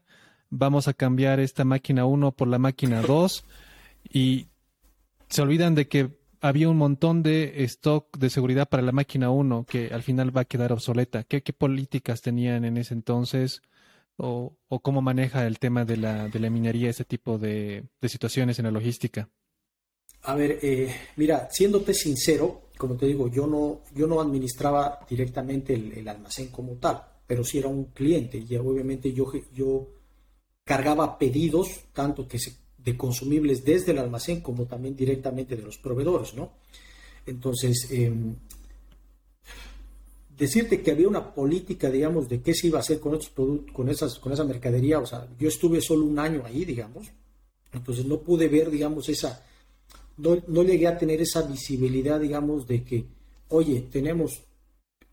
vamos a cambiar esta máquina 1 por la máquina 2 y se olvidan de que había un montón de stock de seguridad para la máquina 1 que al final va a quedar obsoleta. ¿Qué, qué políticas tenían en ese entonces? O, cómo maneja el tema de la, de la minería ese tipo de, situaciones en la logística? A ver, eh, mira, siéndote sincero, como te digo, yo no, yo no administraba directamente el, almacén como tal. pero sí era un cliente y obviamente yo, yo cargaba pedidos, tanto que de consumibles desde el almacén como también directamente de los proveedores, ¿no? Entonces, em, decirte que había una política, digamos, de qué se iba a hacer con estos productos, con esas, con esa mercadería, o sea, yo estuve solo un año ahí, digamos, entonces no pude ver, digamos, esa, no, llegué a tener esa visibilidad, digamos, de que, oye, tenemos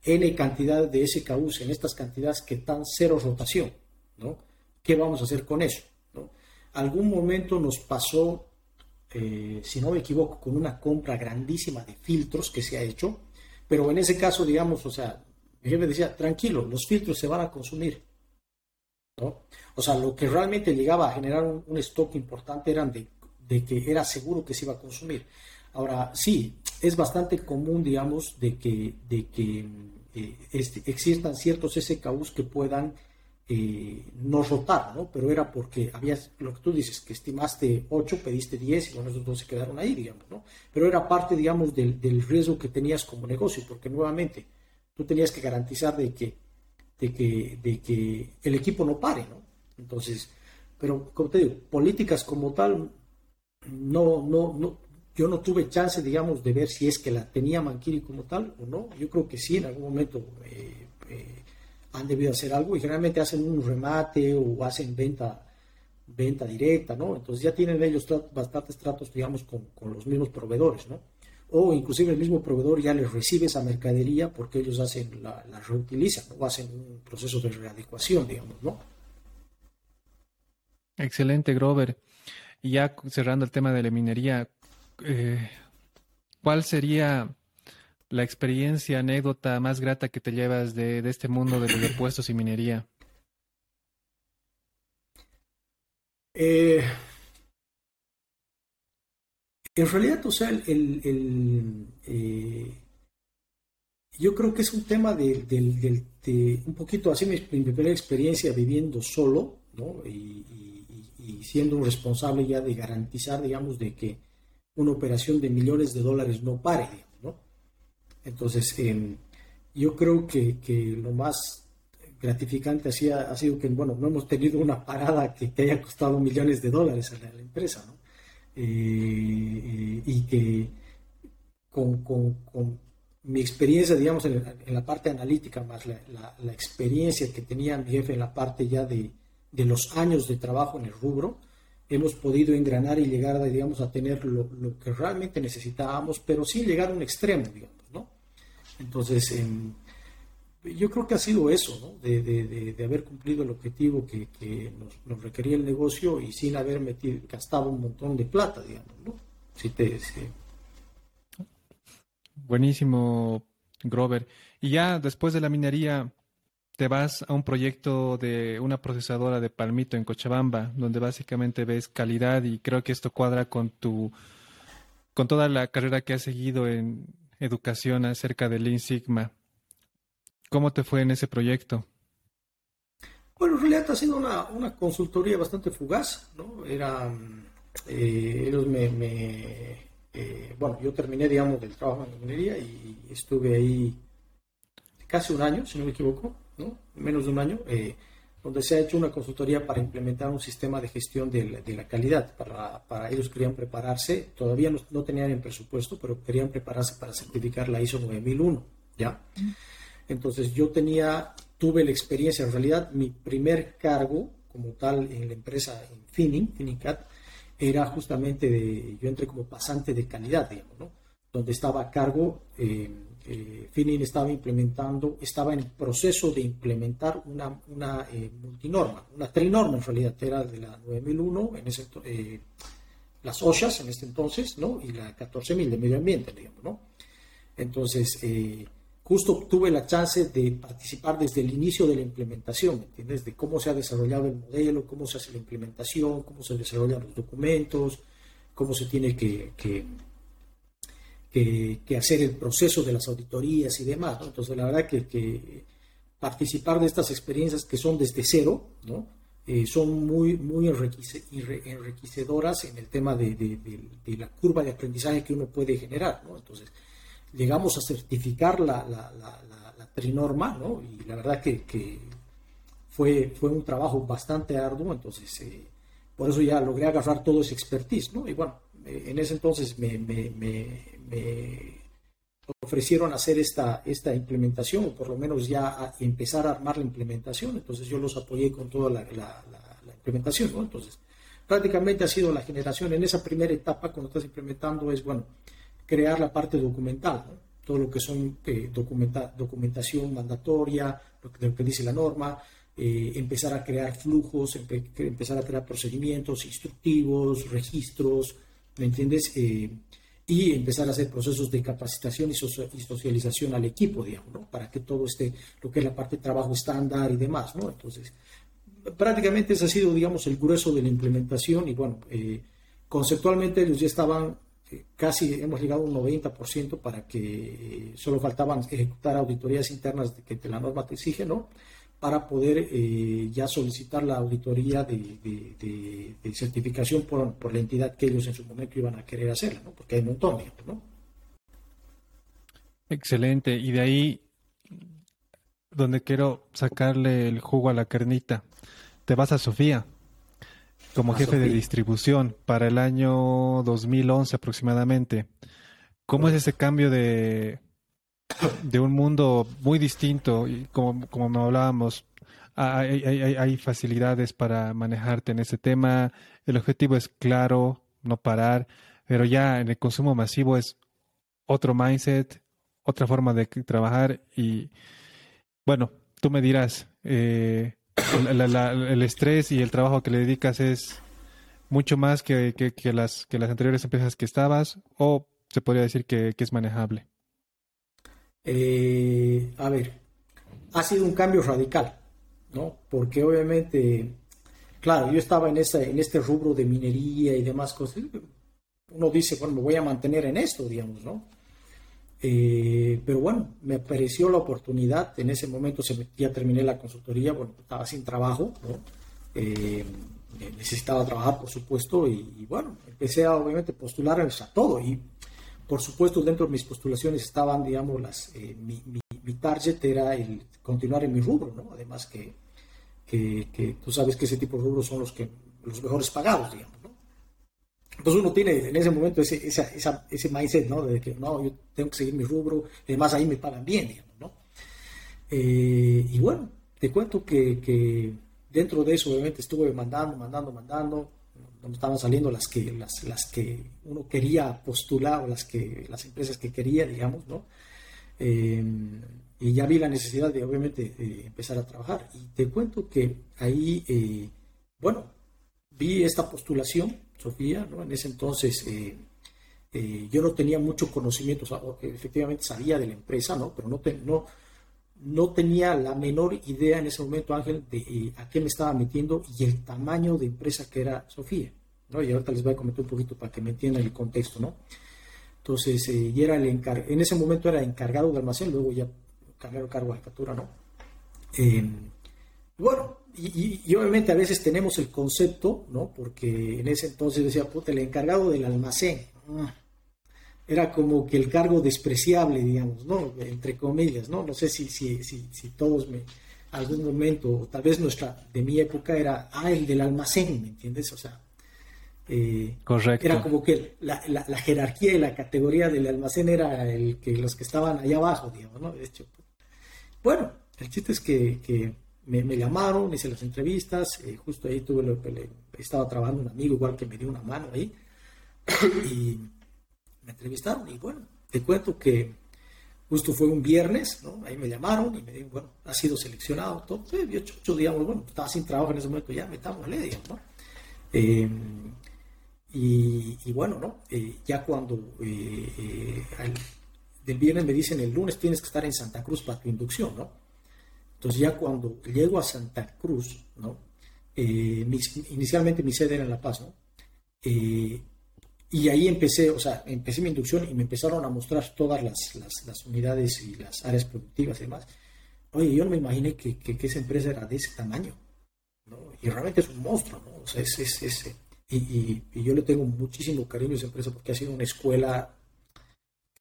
N cantidad de SKUs en estas cantidades que están cero rotación, ¿no? ¿Qué vamos a hacer con eso? ¿no? Algún momento nos pasó, eh, si no me equivoco, con una compra grandísima de filtros que se ha hecho, pero en ese caso, digamos, o sea, mi jefe decía, tranquilo, los filtros se van a consumir. ¿no? O sea, lo que realmente llegaba a generar un, stock importante eran de, que era seguro que se iba a consumir. Ahora, sí, es bastante común, digamos, de que, de que eh, este, existan ciertos SKUs que puedan eh, no rotar, ¿no? Pero era porque habías, lo que tú dices, que estimaste 8, pediste 10 y bueno, esos dos se quedaron ahí, digamos, ¿no? Pero era parte, digamos, del, riesgo que tenías como negocio, porque nuevamente tú tenías que garantizar de que, de que, de que el equipo no pare, ¿no? Entonces, pero como te digo, políticas como tal, no, no, no, yo no tuve chance, digamos, de ver si es que la tenía Manquiri como tal o no. Yo creo que sí, en algún momento eh, eh, han debido hacer algo y generalmente hacen un remate o hacen venta venta directa, ¿no? Entonces ya tienen ellos bastantes tratos, digamos, con, los mismos proveedores, ¿no? O inclusive el mismo proveedor ya les recibe esa mercadería porque ellos hacen la, reutilizan o hacen un proceso de readecuación, digamos, ¿no? Excelente, Grover. Y ya cerrando el tema de la minería, eh, ¿cuál sería la experiencia, anécdota más grata que te llevas de, este mundo de los repuestos y minería? Eh, en realidad, o sea, el, eh, yo creo que es un tema de, un poquito así mi, primera experiencia viviendo solo, ¿no? Y, y, siendo un responsable ya de garantizar, digamos, de que una operación de millones de dólares no pare, entonces, em, yo creo que, lo más gratificante ha, sido que, bueno, no hemos tenido una parada que te haya costado millones de dólares a la, empresa, ¿no? Eh, y que con, mi experiencia, digamos, en, la parte analítica, más la, experiencia que tenía mi jefe en la parte ya de, los años de trabajo en el rubro, hemos podido engranar y llegar, digamos, a tener lo, lo que realmente necesitábamos, pero sin llegar a un extremo, digamos. Entonces, em, yo creo que ha sido eso, ¿no? de, haber cumplido el objetivo que, nos, requería el negocio y sin haber metido, gastado un montón de plata, digamos. ¿no? te, Buenísimo, Grover. Y ya después de la minería, te vas a un proyecto de una procesadora de palmito en Cochabamba, donde básicamente ves calidad y creo que esto cuadra con tu con toda la carrera que has seguido en, educación acerca del Lean Sigma. ¿Cómo te fue en ese proyecto? Bueno, en realidad ha sido una, una consultoría bastante fugaz, ¿no? Era, eh, ellos me, eh, bueno, yo terminé, digamos, del trabajo en la minería y estuve ahí casi un año, si no me equivoco, ¿no? Menos de un año. Eh, donde se ha hecho una consultoría para implementar un sistema de gestión de la, calidad. Para, ellos querían prepararse, todavía no, tenían el presupuesto, pero querían prepararse para certificar la ISO 9001, ¿ya? Entonces yo tenía, tuve la experiencia, en realidad mi primer cargo como tal en la empresa en Finning, era justamente de, yo entré como pasante de calidad, digamos, ¿no? Donde estaba a cargo... Eh, eh, Finin estaba implementando, estaba en proceso de implementar una, una eh, multinorma, una trinorma en realidad, era de la 9001, en ese, eh, las OSHAs en este entonces, ¿no? Y la 14000 de medio ambiente, digamos, ¿no? Entonces, eh, justo tuve la chance de participar desde el inicio de la implementación, ¿entiendes? De cómo se ha desarrollado el modelo, cómo se hace la implementación, cómo se desarrollan los documentos, cómo se tiene que, hacer el proceso de las auditorías y demás. Entonces, la verdad que, participar de estas experiencias que son desde cero, ¿no? Eh, son muy, muy enriquecedoras en el tema de, la curva de aprendizaje que uno puede generar. ¿no? Entonces, llegamos a certificar la, la, la, la trinorma, ¿no? Y la verdad que, que, fue, fue un trabajo bastante arduo, entonces eh, por eso ya logré agarrar todo ese expertise, ¿no? Y bueno, eh, en ese entonces me, me, me, ofrecieron hacer esta, esta implementación, o por lo menos ya empezar a armar la implementación, entonces yo los apoyé con toda la, la implementación, ¿no? Entonces, prácticamente ha sido la generación en esa primera etapa cuando estás implementando es, bueno, crear la parte documental, todo lo que son eh, documenta, documentación mandatoria, lo que, lo que, dice la norma, eh, empezar a crear flujos, empe, empezar a crear procedimientos instructivos, registros, ¿me entiendes? Eh, y empezar a hacer procesos de capacitación y, so y, socialización al equipo, digamos, ¿no? Para que todo esté, lo que es la parte de trabajo estándar y demás, ¿no? Entonces, prácticamente ese ha sido, digamos, el grueso de la implementación y bueno, eh, conceptualmente ellos ya estaban eh, casi, hemos llegado a un 90% para que eh, solo faltaban ejecutar auditorías internas que la norma te exige, ¿no? Para poder ya solicitar la auditoría de, de, de, certificación por, por, la entidad que ellos en su momento iban a querer hacerla, ¿no? Porque hay un montón, digamos, ¿no? Excelente. Y de ahí, donde quiero sacarle el jugo a la carnita te vas a Sofía como jefe de distribución para el año 2011 aproximadamente. ¿Cómo es ese cambio de, de un mundo muy distinto? Y como, como hablábamos, hay, facilidades para manejarte en ese tema. El objetivo es claro, no parar, pero ya en el consumo masivo es otro mindset, otra forma de trabajar y bueno, tú me dirás, eh, el estrés y el trabajo que le dedicas es mucho más que, que, las, que las anteriores empresas que estabas o se podría decir que, es manejable? Eh, a ver, ha sido un cambio radical, ¿no? Porque obviamente, claro, yo estaba en, este rubro de minería y demás cosas. Uno dice, bueno, me voy a mantener en esto, digamos, ¿no? Eh, pero bueno, me apareció la oportunidad, en ese momento ya terminé la consultoría, bueno, estaba sin trabajo, ¿no? eh, necesitaba trabajar, por supuesto, y, bueno, empecé a obviamente postular a todo, y por supuesto dentro de mis postulaciones estaban, digamos, las, eh, mi, mi, mi, target era el continuar en mi rubro, ¿no? Además que, que, que tú sabes que ese tipo de rubros son los, que, los mejores pagados, digamos. Entonces uno tiene en ese momento ese, esa, esa, ese mindset, ¿no? De que no, yo tengo que seguir mi rubro, además ahí me pagan bien, digamos, ¿no? Eh, y bueno, te cuento que, que, dentro de eso obviamente estuve mandando, mandando, mandando, no estaban saliendo las que, las, las que uno quería postular o las, que, las empresas que quería, digamos, ¿no? Eh, y ya vi la necesidad de obviamente empezar a trabajar. Y te cuento que ahí, eh, bueno, vi esta postulación Sofía, ¿no? En ese entonces eh, eh, yo no tenía mucho conocimiento, efectivamente sabía de la empresa, ¿no? Pero no, no, no tenía la menor idea en ese momento, Ángel, de eh, a qué me estaba metiendo y el tamaño de empresa que era Sofía, ¿no? Y ahorita les voy a comentar un poquito para que me entiendan el contexto, ¿no? Entonces, y era el en ese momento era encargado de almacén, luego ya cambiaron cargo de jefatura, ¿no? bueno, y, obviamente a veces tenemos el concepto, ¿no? Porque en ese entonces decía, puta, el encargado del almacén. Ah, era como que el cargo despreciable, digamos, ¿no? Entre comillas, ¿no? No sé si, si, si, si todos me, algún momento, tal vez nuestra, de mi época era, ah, el del almacén, ¿me entiendes? O sea, eh, Correcto. era como que la, la, la, jerarquía y la categoría del almacén era el que los que estaban allá abajo, digamos, ¿no? De hecho, bueno, el chiste es que, que me, me, llamaron, hice las entrevistas, eh, justo ahí tuve lo que le, estaba trabajando un amigo igual que me dio una mano ahí, y me entrevistaron y bueno, te cuento que justo fue un viernes, ¿no? Ahí me llamaron y me dijeron, bueno, ha sido seleccionado, todo, sí, yo ocho, digamos, bueno, estaba sin trabajo en ese momento, ya metámosle, digamos, ¿no? Eh, y, y, bueno, ¿no? Eh, ya cuando eh, al, del viernes me dicen, el lunes tienes que estar en Santa Cruz para tu inducción, ¿no? Entonces ya cuando llego a Santa Cruz, ¿no? Eh, inicialmente mi sede era en La Paz, ¿no? Eh, y ahí empecé, o sea, empecé mi inducción y me empezaron a mostrar todas las, las, unidades y las áreas productivas y demás. Oye, yo no me imaginé que, que, esa empresa era de ese tamaño, ¿no? Y realmente es un monstruo, ¿no? O sea, es, es, es y, y, y, yo le tengo muchísimo cariño a esa empresa porque ha sido una escuela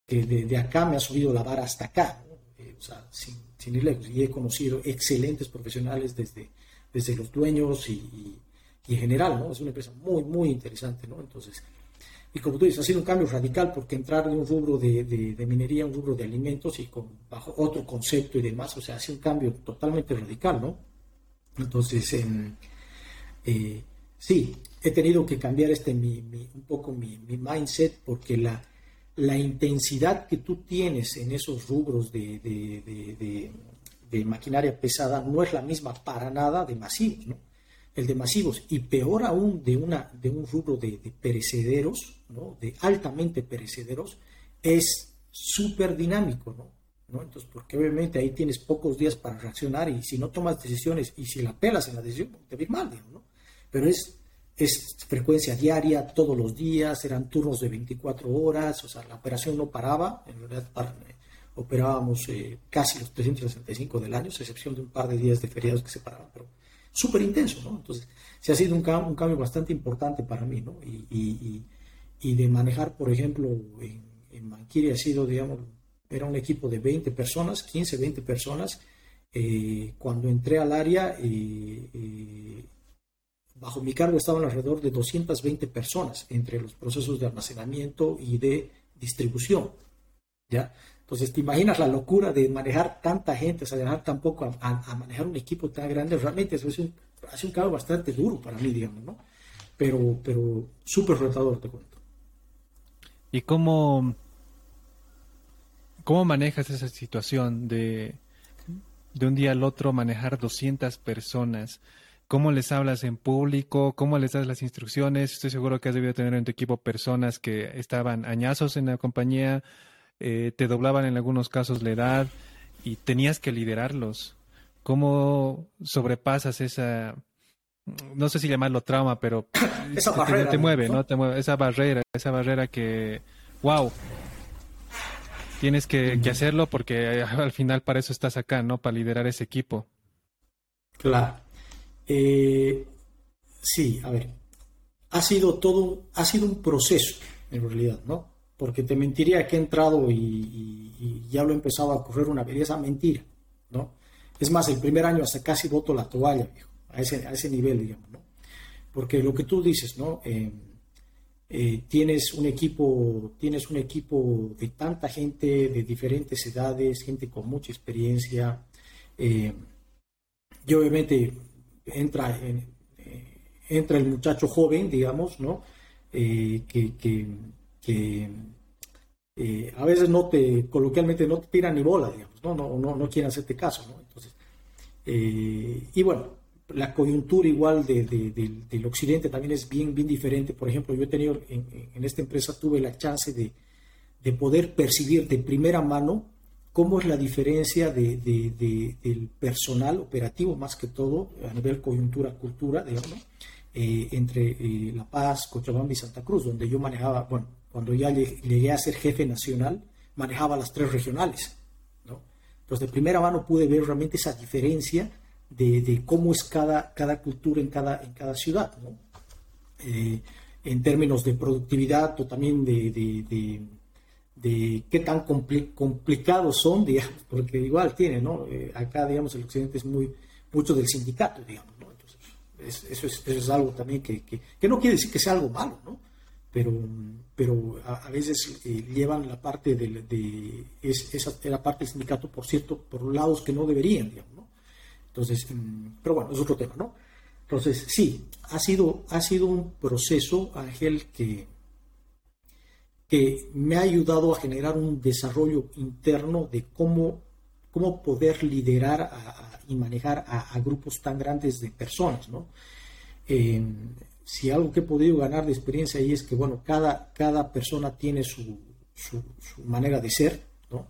que de, acá me ha subido la vara hasta acá, eh, o sea, sin, sin, ir lejos. Y he conocido excelentes profesionales desde, desde los dueños y, y, en general, ¿no? Es una empresa muy, muy interesante, ¿no? Entonces, y como tú dices, ha sido un cambio radical porque entrar de un rubro de, de, minería a un rubro de alimentos y con bajo otro concepto y demás, o sea, ha sido un cambio totalmente radical, ¿no? Entonces, eh, sí, he tenido que cambiar este mi, un poco mi, mi, mindset porque la, la intensidad que tú tienes en esos rubros de, de, de, maquinaria pesada no es la misma para nada de masivos, ¿no? El de masivos y peor aún de, una, de un rubro de, perecederos, ¿no? de altamente perecederos, es súper dinámico, ¿no? ¿no? Entonces, porque obviamente ahí tienes pocos días para reaccionar y si no tomas decisiones y si la pelas en la decisión, te va mal, ¿no? Pero es, es frecuencia diaria, todos los días, eran turnos de 24 horas, o sea, la operación no paraba, en realidad eh, operábamos eh, casi los 365 del año, a excepción de un par de días de feriados que se paraban, pero súper intenso, ¿no? Entonces, se ha sido un, un, cambio bastante importante para mí, ¿no? Y, y, y de manejar, por ejemplo, en, en Manquiri ha sido, digamos, era un equipo de 20 personas, 15, 20 personas. Eh, cuando entré al área, eh, eh, bajo mi cargo estaban alrededor de 220 personas entre los procesos de almacenamiento y de distribución. ¿ya? Entonces, te imaginas la locura de manejar tanta gente, o sea, manejar tan poco a, manejar un equipo tan grande. Realmente eso es un, ha un cambio bastante duro para mí, digamos, ¿no? Pero, pero súper retador, te cuento. ¿Y cómo, cómo manejas esa situación de, de un día al otro manejar 200 personas? ¿Cómo les hablas en público? ¿Cómo les das las instrucciones? Estoy seguro que has debido tener en tu equipo personas que estaban añazos en la compañía eh, te doblaban en algunos casos la edad y tenías que liderarlos. ¿Cómo sobrepasas esa, no sé si llamarlo trauma, pero esa barrera, te, mueve, ¿no? Te mueve, esa barrera, esa barrera que, wow, tienes que, hacerlo porque al final para eso estás acá, ¿no? Para liderar ese equipo. Claro. Eh, sí, a ver, ha sido todo, ha sido un proceso en realidad, ¿no? Porque te mentiría que he entrado y, ya lo he empezado a correr una belleza mentira, ¿no? Es más, el primer año hasta casi voto la toalla, a ese, a ese nivel, digamos, ¿no? Porque lo que tú dices, ¿no? Eh, eh, tienes un equipo, tienes un equipo de tanta gente de diferentes edades, gente con mucha experiencia, eh, y obviamente entra, entra el muchacho joven, digamos, ¿no? que eh, a veces no te, coloquialmente no te tiran ni bola, digamos, no, no, no, no quieren hacerte caso, ¿no? Entonces, eh, y bueno, la coyuntura igual de, del occidente también es bien, bien diferente. Por ejemplo, yo he tenido, en, en esta empresa tuve la chance de, de, poder percibir de primera mano cómo es la diferencia de, del personal operativo, más que todo, a nivel coyuntura-cultura, digamos, eh, entre La Paz, Cochabamba y Santa Cruz, donde yo manejaba, bueno, cuando ya llegué a ser jefe nacional, manejaba las tres regionales. ¿no? Entonces, de primera mano pude ver realmente esa diferencia de, de cómo es cada, cada cultura en cada, en cada ciudad. ¿no? Eh, en términos de productividad o también de, de, de, qué tan complicados son, digamos, porque igual tiene, ¿no? Eh, acá, digamos, el occidente es muy, mucho del sindicato, digamos, ¿no? Entonces, eso, es, eso es algo también que, que, que, no quiere decir que sea algo malo, ¿no? Pero, pero a, veces eh, llevan la parte de, de esa, la parte del sindicato, por cierto, por lados que no deberían, digamos, ¿no? Entonces, mm, pero bueno, es otro tema, ¿no? Entonces, sí, ha sido, ha sido un proceso, Ángel, que, que me ha ayudado a generar un desarrollo interno de cómo, cómo poder liderar y manejar a, grupos tan grandes de personas, ¿no? Si algo que he podido ganar de experiencia ahí es que, bueno, cada, cada persona tiene su, su, manera de ser, ¿no?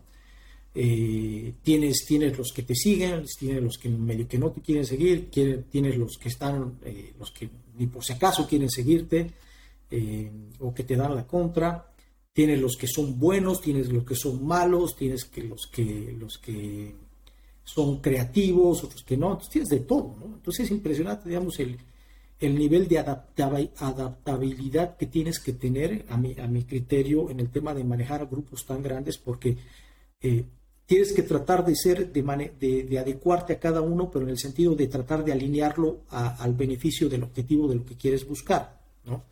Eh, tienes, tienes los que te siguen, tienes los que que no te quieren seguir, tienes los que están, eh, los que ni por si acaso quieren seguirte, eh, o que te dan la contra, tienes los que son buenos, tienes los que son malos, tienes que los que, los que son creativos, otros que no, entonces tienes de todo, ¿no? Entonces es impresionante, digamos, el, el nivel de adaptabilidad que tienes que tener, a mi, a mi criterio, en el tema de manejar grupos tan grandes, porque eh, tienes que tratar de ser, de, de, adecuarte a cada uno, pero en el sentido de tratar de alinearlo al beneficio del objetivo de lo que quieres buscar, ¿no?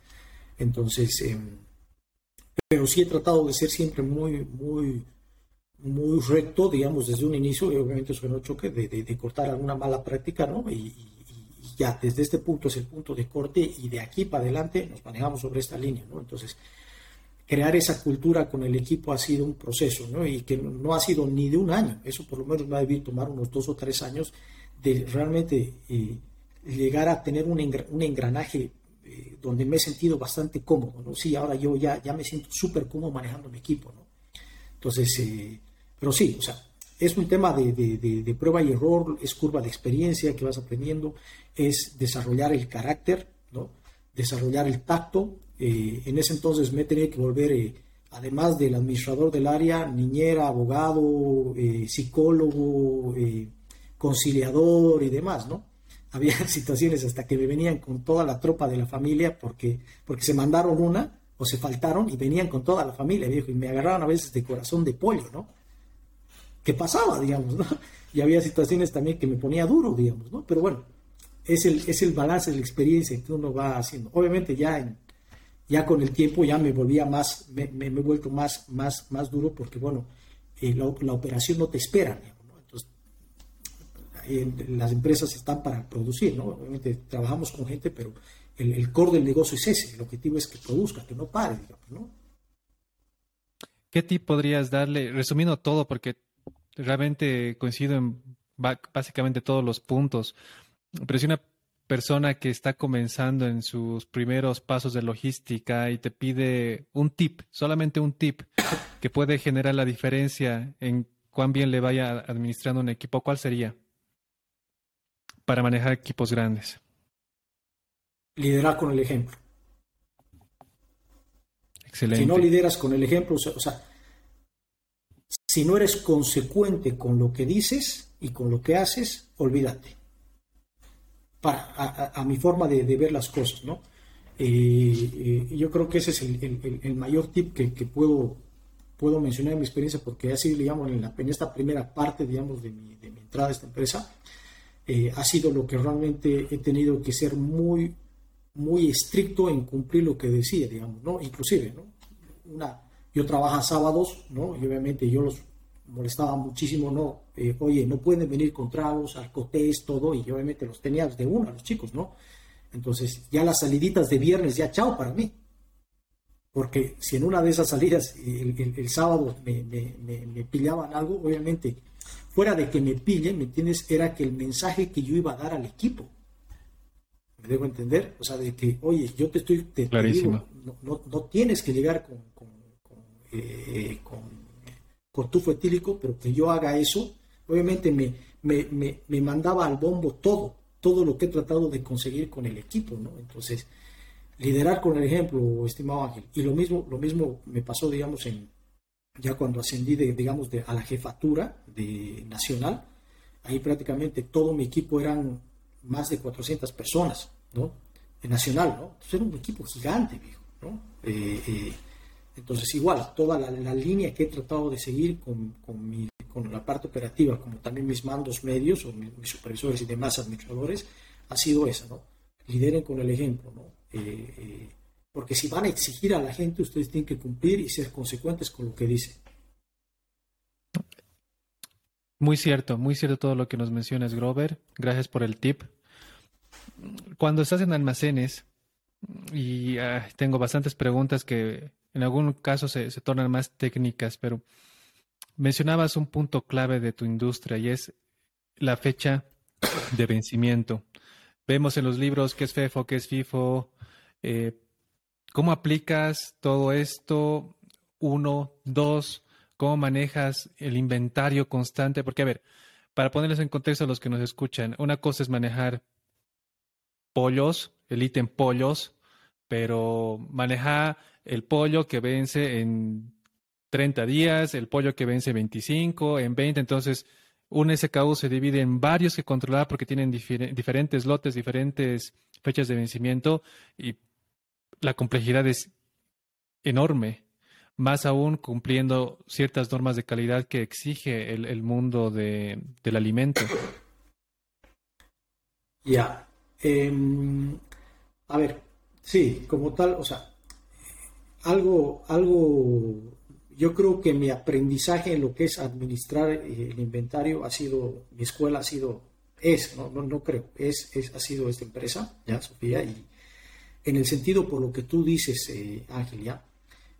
Entonces, em, pero sí he tratado de ser siempre muy, muy, muy recto, digamos, desde un inicio, y obviamente eso no choque, de, de, cortar alguna mala práctica, ¿no? Y, ya desde este punto es el punto de corte y de aquí para adelante nos manejamos sobre esta línea, ¿no? Entonces, crear esa cultura con el equipo ha sido un proceso, ¿no? Y que no ha sido ni de un año, eso por lo menos me ha debido tomar unos dos o tres años de realmente eh, llegar a tener un, un engranaje eh, donde me he sentido bastante cómodo, ¿no? Sí, ahora yo ya, ya me siento súper cómodo manejando mi equipo, ¿no? Entonces, eh, pero sí, o sea, es un tema de, prueba y error, es curva de experiencia que vas aprendiendo, es desarrollar el carácter, ¿no? desarrollar el tacto. Eh, en ese entonces me tenía que volver, eh, además del administrador del área, niñera, abogado, eh, psicólogo, conciliador y demás, ¿no? Había situaciones hasta que me venían con toda la tropa de la familia porque, porque se mandaron una o se faltaron y venían con toda la familia, viejo, y me agarraban a veces de corazón de pollo, ¿no? ¿Qué pasaba, digamos, ¿no? Y había situaciones también que me ponía duro, digamos, ¿no? Pero bueno, es el, es el balance la experiencia que uno va haciendo. Obviamente ya, en, ya con el tiempo ya me volvía más, me, he vuelto más, más, más duro porque, bueno, eh, la, operación no te espera, digamos, ¿no? Entonces, las empresas están para producir, ¿no? Obviamente trabajamos con gente, pero el, el core del negocio es ese, el objetivo es que produzca, que no pare, digamos, ¿no? ¿Qué tip podrías darle, resumiendo todo, porque realmente coincido en básicamente todos los puntos, pero si una persona que está comenzando en sus primeros pasos de logística y te pide un tip, solamente un tip, que puede generar la diferencia en cuán bien le vaya administrando un equipo, ¿cuál sería? Para manejar equipos grandes. Liderar con el ejemplo. Excelente. Si no lideras con el ejemplo, o sea, si no eres consecuente con lo que dices y con lo que haces, olvídate. Para, a, mi forma de, ver las cosas, ¿no? Eh, eh, yo creo que ese es el, mayor tip que, puedo, puedo mencionar en mi experiencia, porque así, digamos, en, la, en esta primera parte, digamos, de mi, de mi entrada a esta empresa, eh, ha sido lo que realmente he tenido que ser muy, muy estricto en cumplir lo que decía, digamos, ¿no? Inclusive, ¿no? Una, yo trabajo sábados, ¿no? Y obviamente yo los molestaba muchísimo, ¿no? Eh, oye, no pueden venir con tragos, alcotés, todo, y yo obviamente los tenía de una, los chicos, ¿no? Entonces, ya las saliditas de viernes, ya chao para mí. Porque si en una de esas salidas el, sábado me, me, pillaban algo, obviamente, fuera de que me pillen, ¿me entiendes? Era que el mensaje que yo iba a dar al equipo, me debo entender, o sea, de que, oye, yo te estoy, te, digo, no, no, tienes que llegar con eh, con, tufo etílico, pero que yo haga eso, obviamente me, me, me, mandaba al bombo todo, todo lo que he tratado de conseguir con el equipo, ¿no? Entonces, liderar con el ejemplo, estimado Ángel. Y lo mismo, lo mismo me pasó, digamos, en, ya cuando ascendí, de, digamos, de, a la jefatura de nacional, ahí prácticamente todo mi equipo eran más de 400 personas, ¿no? En nacional, ¿no? Entonces era un equipo gigante, viejo, ¿no? Eh, eh, entonces, igual, toda la, línea que he tratado de seguir con, con, la parte operativa, como también mis mandos medios o mis, supervisores y demás administradores, ha sido esa, ¿no? Lideren con el ejemplo, ¿no? Eh, eh, porque si van a exigir a la gente, ustedes tienen que cumplir y ser consecuentes con lo que dicen. Muy cierto, muy cierto todo lo que nos mencionas, Grover. Gracias por el tip. Cuando estás en almacenes, y ah, tengo bastantes preguntas que en algún caso se, tornan más técnicas, pero mencionabas un punto clave de tu industria y es la fecha de vencimiento. Vemos en los libros qué es FEFO, qué es FIFO, eh, cómo aplicas todo esto, uno, dos, cómo manejas el inventario constante, porque a ver, para ponerles en contexto a los que nos escuchan, una cosa es manejar pollos, el ítem pollos, pero maneja el pollo que vence en 30 días, el pollo que vence 25, en 20, entonces un SKU se divide en varios que controlar porque tienen diferentes lotes, diferentes fechas de vencimiento y la complejidad es enorme, más aún cumpliendo ciertas normas de calidad que exige el, mundo del alimento. Ya. Em, a ver, sí, como tal, o sea, algo, algo yo creo que mi aprendizaje en lo que es administrar eh, el inventario ha sido, mi escuela ha sido, es, no, no, creo, es, es, ha sido esta empresa, ya, Sofía, y en el sentido por lo que tú dices, eh, Ángel, ya,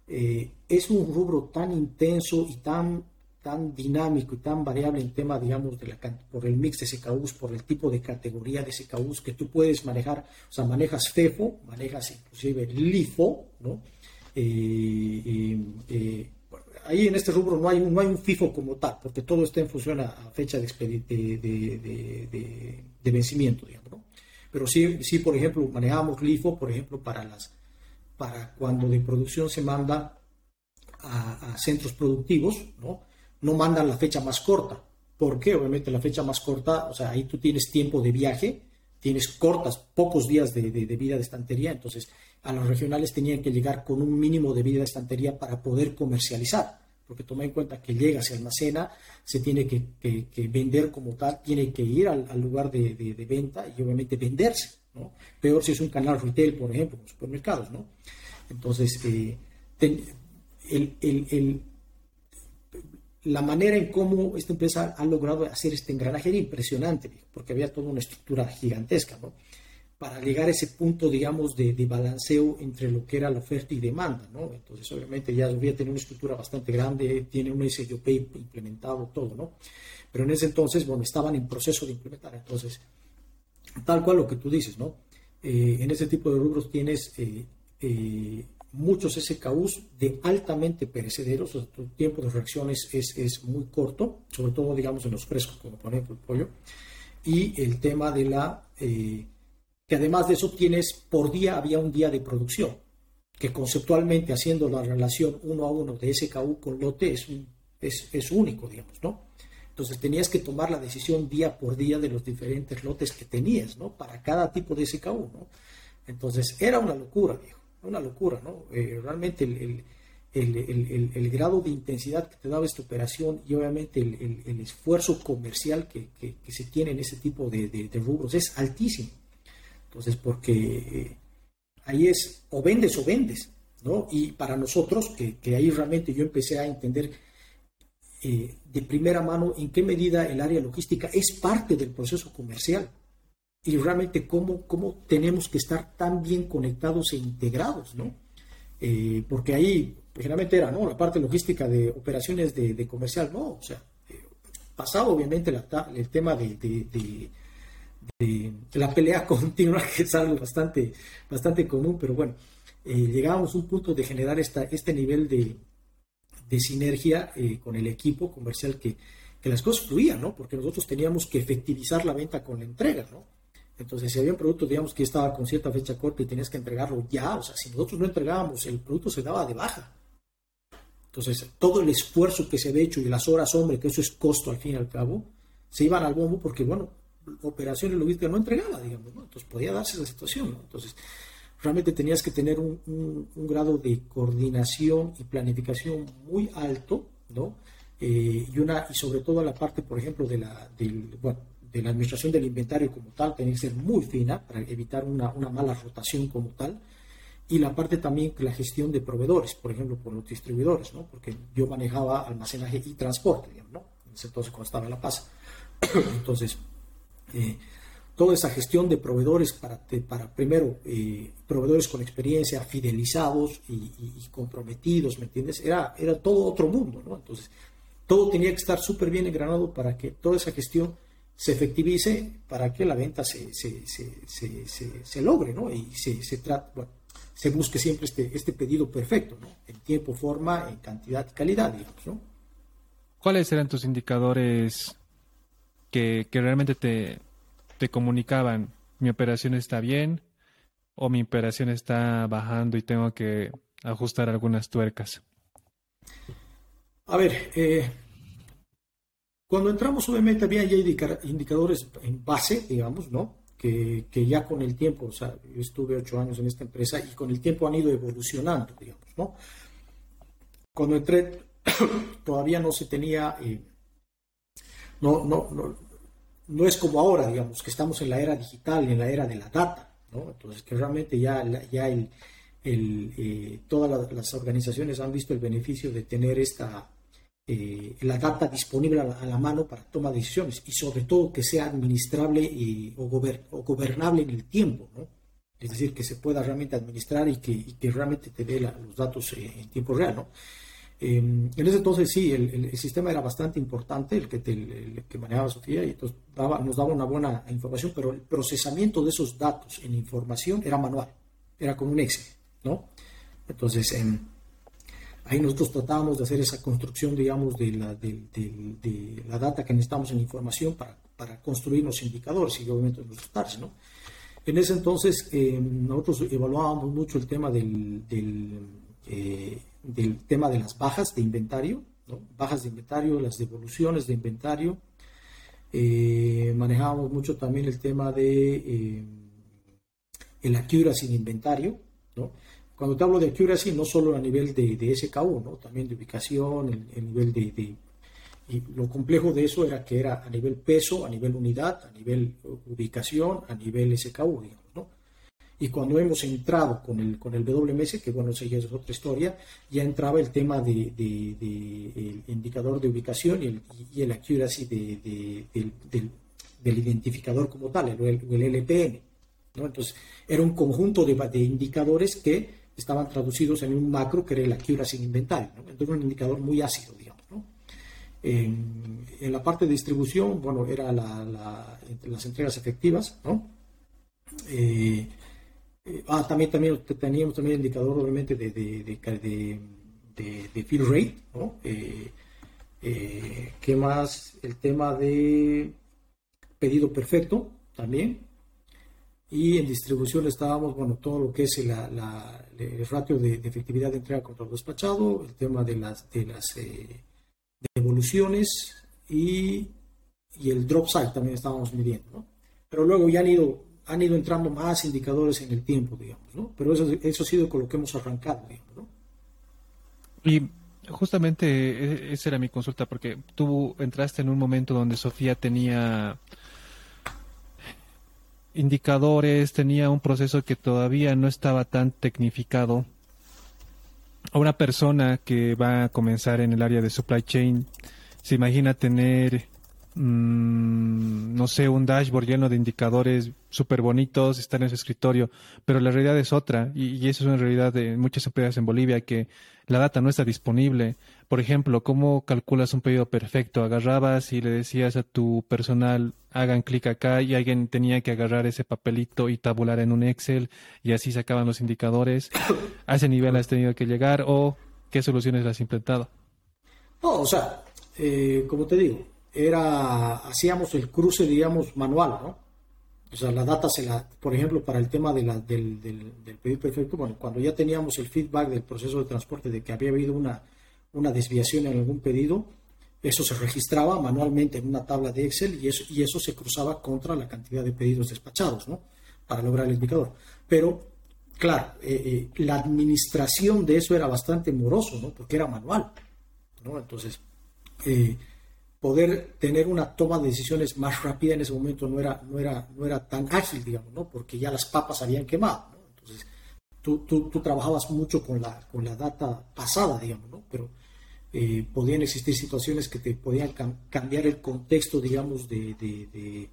eh, es un rubro tan intenso y tan, tan dinámico y tan variable en tema, digamos, de la, por el mix de SKUs, por el tipo de categoría de SKUs que tú puedes manejar, o sea, manejas FEFO, manejas inclusive LIFO, ¿no? ahí en este rubro no hay, no hay un FIFO como tal, porque todo está en función a, fecha de, de, vencimiento, digamos, ¿no? Pero sí, sí, por ejemplo, manejamos LIFO, por ejemplo, para, las, para cuando de producción se manda a, centros productivos, ¿no? No mandan la fecha más corta. ¿Por qué? Obviamente la fecha más corta, o sea, ahí tú tienes tiempo de viaje, tienes cortas, pocos días de, vida de estantería, entonces a los regionales tenían que llegar con un mínimo de vida de estantería para poder comercializar, porque toma en cuenta que llega, se almacena, se tiene que, vender como tal, tiene que ir al, lugar de, venta y obviamente venderse, ¿no? Peor si es un canal retail, por ejemplo, supermercados, ¿no? Entonces, eh, la manera en cómo esta empresa ha logrado hacer este engranaje era impresionante, porque había toda una estructura gigantesca, ¿no? para llegar a ese punto, digamos, de, balanceo entre lo que era la oferta y demanda, ¿no? Entonces, obviamente, ya debía tener una estructura bastante grande, tiene un SDOP implementado, todo, ¿no? Pero en ese entonces, bueno, estaban en proceso de implementar. Entonces, tal cual lo que tú dices, ¿no? Eh, en ese tipo de rubros tienes eh, eh, muchos SKUs de altamente perecederos, tu tiempo de reacción es, es, muy corto, sobre todo, digamos, en los frescos, como por ejemplo el pollo, y el tema de la que además de eso tienes por día, había un día de producción, que conceptualmente haciendo la relación uno a uno de SKU con lote es, es, único, digamos, ¿no? Entonces tenías que tomar la decisión día por día de los diferentes lotes que tenías, ¿no? Para cada tipo de SKU, ¿no? Entonces era una locura, viejo, una locura, ¿no? Eh, realmente el, el, grado de intensidad que te daba esta operación y obviamente el, esfuerzo comercial que, se tiene en ese tipo de rubros es altísimo. Entonces, porque eh, ahí es o vendes o vendes, ¿no? Y para nosotros, que, ahí realmente yo empecé a entender eh, de primera mano en qué medida el área logística es parte del proceso comercial y realmente cómo, cómo tenemos que estar tan bien conectados e integrados, ¿no? Eh, porque ahí generalmente era, ¿no? La parte logística de operaciones de, comercial, no, o sea, pasado obviamente el tema de de, la pelea continua, que es algo bastante, bastante común, pero bueno, eh, llegábamos a un punto de generar esta, este nivel de, de sinergia eh, con el equipo comercial que, que, las cosas fluían, ¿no? Porque nosotros teníamos que efectivizar la venta con la entrega, ¿no? Entonces, si había un producto, digamos, que estaba con cierta fecha corta y tenías que entregarlo ya, o sea, si nosotros no entregábamos, el producto se daba de baja. Entonces, todo el esfuerzo que se había hecho y las horas, hombre, que eso es costo al fin y al cabo, se iban al bombo porque, bueno, operaciones logísticas no entregaba, digamos, ¿no? Entonces podía darse esa situación, ¿no? Entonces, realmente tenías que tener un, grado de coordinación y planificación muy alto, ¿no? Eh, y, una, y sobre todo la parte, por ejemplo, de la, de la administración del inventario como tal, tenía que ser muy fina para evitar una, una mala rotación como tal. Y la parte también la gestión de proveedores, por ejemplo, por los distribuidores, ¿no? Porque yo manejaba almacenaje y transporte, digamos, ¿no? Entonces, cuando estaba en La Paz. Entonces, eh, toda esa gestión de proveedores para, para primero, eh, proveedores con experiencia, fidelizados y, comprometidos, ¿me entiendes? Era, era todo otro mundo, ¿no? Entonces, todo tenía que estar súper bien engranado para que toda esa gestión se efectivice, para que la venta se, se, se, se logre, ¿no? Y se, se, se busque siempre este, este pedido perfecto, ¿no? En tiempo, forma, en cantidad y calidad, digamos, ¿no? ¿Cuáles eran tus indicadores que, realmente te, te comunicaban, mi operación está bien o mi operación está bajando y tengo que ajustar algunas tuercas? A ver, eh, Cuando entramos, obviamente, había ya indicadores en base, digamos, ¿no? Que, que, ya con el tiempo, o sea, yo estuve ocho años en esta empresa y con el tiempo han ido evolucionando, digamos, ¿no? Cuando entré, todavía no se tenía, eh, no, no, no, no es como ahora, digamos, que estamos en la era digital en la era de la data, ¿no? Entonces, que realmente ya, ya el, el, eh, todas las organizaciones han visto el beneficio de tener esta eh, la data disponible a la, mano para toma de decisiones y sobre todo que sea administrable y, o, gobernable en el tiempo, ¿no? Es decir, que se pueda realmente administrar y que, que realmente te dé los datos eh, en tiempo real, ¿no? Em, en ese entonces sí, el, sistema era bastante importante, el que, que manejaba Sofía, y entonces nos daba una buena información, pero el procesamiento de esos datos en información era manual, era como un Excel, ¿no? Entonces, en em, Ahí nosotros tratábamos de hacer esa construcción, digamos, de la, de, la data que necesitamos en información para, para construir los indicadores y obviamente los resultados, ¿no? En ese entonces eh, nosotros evaluábamos mucho el tema del, eh, del, tema de las bajas de inventario, ¿no? bajas de inventario, las devoluciones de inventario. Eh, manejábamos mucho también el tema de el accuracy de inventario, ¿no? Cuando te hablo de accuracy, no solo a nivel de, de SKU, ¿no? también de ubicación, el, nivel de, Y lo complejo de eso era que era a nivel peso, a nivel unidad, a nivel ubicación, a nivel SKU, digamos, ¿no? Y cuando hemos entrado con el, con el WMS, que bueno, eso ya es otra historia, ya entraba el tema de, el indicador de ubicación y el, y el accuracy del, del, identificador como tal, el, el LPN. ¿no? Entonces, era un conjunto de, de indicadores que estaban traducidos en un macro que era el accuracy sin inventario. ¿no? Entonces, un indicador muy ácido, digamos. ¿no? En, la parte de distribución, bueno, era la, las entregas efectivas, ¿no? Eh, eh, ah, también, también teníamos también el indicador, obviamente, de, de, de, de fill rate, ¿no? Eh, ¿Qué más? El tema de pedido perfecto, también, y en distribución estábamos, bueno, todo lo que es la, el ratio de, efectividad de entrega contra el despachado, el tema de las, de las eh, devoluciones y, y, el drop site también estábamos midiendo, ¿no? Pero luego ya han ido, han ido entrando más indicadores en el tiempo, digamos, ¿no? Pero eso, eso ha sido con lo que hemos arrancado, digamos, ¿no? Y justamente e, esa era mi consulta, porque tú entraste en un momento donde Sofía tenía indicadores, tenía un proceso que todavía no estaba tan tecnificado. A una persona que va a comenzar en el área de supply chain, se imagina tener, mm, no sé, un dashboard lleno de indicadores súper bonitos, estar en su escritorio, pero la realidad es otra, y, y eso es una realidad de muchas empresas en Bolivia, que la data no está disponible. Por ejemplo, ¿cómo calculas un pedido perfecto? Agarrabas y le decías a tu personal, hagan clic acá y alguien tenía que agarrar ese papelito y tabular en un Excel y así sacaban los indicadores. ¿A ese nivel has tenido que llegar o qué soluciones has implementado? No, o sea, eh, como te digo, era, hacíamos el cruce, digamos, manual, ¿no? O sea, la data por ejemplo, para el tema del, del, pedido perfecto, bueno, cuando ya teníamos el feedback del proceso de transporte de que había habido una, una desviación en algún pedido, eso se registraba manualmente en una tabla de Excel y eso, y eso se cruzaba contra la cantidad de pedidos despachados, ¿no? Para lograr el indicador. Pero, claro, eh, eh, la administración de eso era bastante moroso, ¿no? Porque era manual, ¿no? Entonces, eh, poder tener una toma de decisiones más rápida en ese momento no era, no era, no era tan ágil, digamos, ¿no? Porque ya las papas habían quemado. Entonces, tú, tú, tú, trabajabas mucho con la, con la data pasada, digamos, ¿no? Pero eh, podían existir situaciones que te podían cambiar el contexto, digamos, de,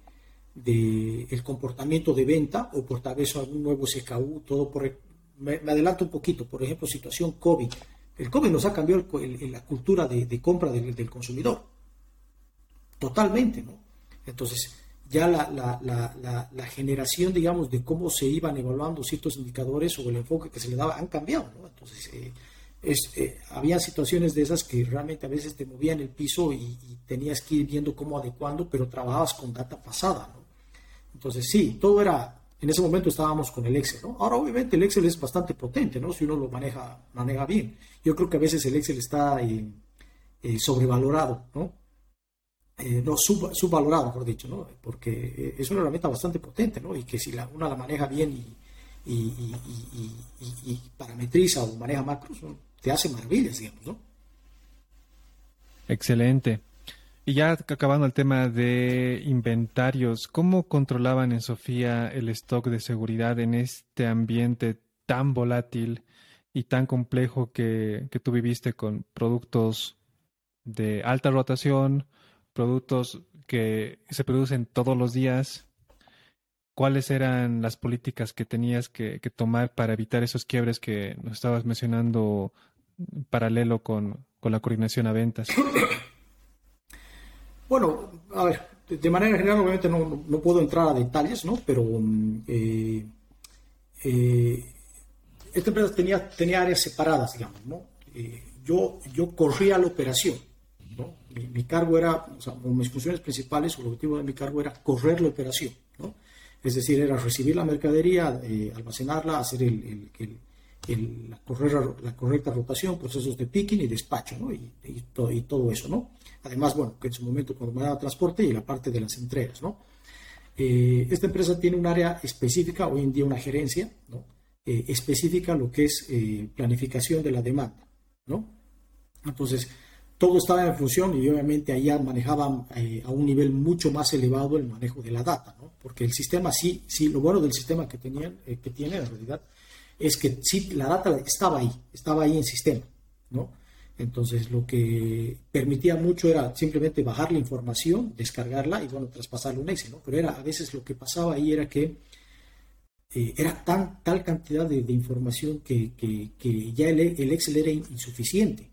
el comportamiento de venta o por tal vez algún nuevo SKU, todo por... Me, adelanto un poquito, por ejemplo, situación COVID. El COVID nos ha cambiado la cultura de, compra del, del consumidor totalmente, ¿no? Entonces, ya la, la, la, generación, digamos, de cómo se iban evaluando ciertos indicadores o el enfoque que se le daba han cambiado, ¿no? Entonces, eh, eh, había situaciones de esas que realmente a veces te movían el piso y, tenías que ir viendo cómo adecuando, pero trabajabas con data pasada, ¿no? Entonces, sí, todo era, en ese momento estábamos con el Excel, ¿no? Ahora, obviamente, el Excel es bastante potente, ¿no? Si uno lo maneja, maneja bien. Yo creo que a veces el Excel está eh, sobrevalorado, ¿no? eh, no, subvalorado, mejor dicho, ¿no? Porque es una herramienta bastante potente, ¿no? Y que si la, una la maneja bien y, y, y, y parametriza o maneja macros, te hace maravillas, digamos, ¿no? Excelente. Y ya acabando el tema de inventarios, ¿cómo controlaban en Sofía el stock de seguridad en este ambiente tan volátil y tan complejo que, que tú viviste con productos de alta rotación, productos que se producen todos los días, ¿cuáles eran las políticas que tenías que, tomar para evitar esos quiebres que nos estabas mencionando paralelo con, la coordinación a ventas? Bueno, a ver, de manera general obviamente no, puedo entrar a detalles, ¿no? Pero mm, eh, eh, esta empresa tenía, tenía áreas separadas, digamos, ¿no? Eh, yo, yo corría la operación, mi, cargo era, o sea, mis funciones principales, o el objetivo de mi cargo era correr la operación, ¿no? Es decir, era recibir la mercadería, eh, almacenarla, hacer la, correcta rotación, procesos de picking y despacho, ¿no? Y, todo eso, ¿no? Además, bueno, que en su momento daba transporte y la parte de las entregas, ¿no? Eh, esta empresa tiene un área específica, hoy en día una gerencia, ¿no? Eh, específica lo que es planificación de la demanda, ¿no? Entonces, todo estaba en función y obviamente allá manejaban eh, a un nivel mucho más elevado el manejo de la data, ¿no? porque el sistema sí, sí, lo bueno del sistema que, tenían, eh, que tiene en realidad es que sí, la data estaba ahí, estaba ahí en sistema, ¿no? Entonces lo que permitía mucho era simplemente bajar la información, descargarla y bueno, traspasarla un Excel, ¿no? Pero era, a veces lo que pasaba ahí era que eh, era tan, tal cantidad de, información que, que, que ya el, el Excel era insuficiente,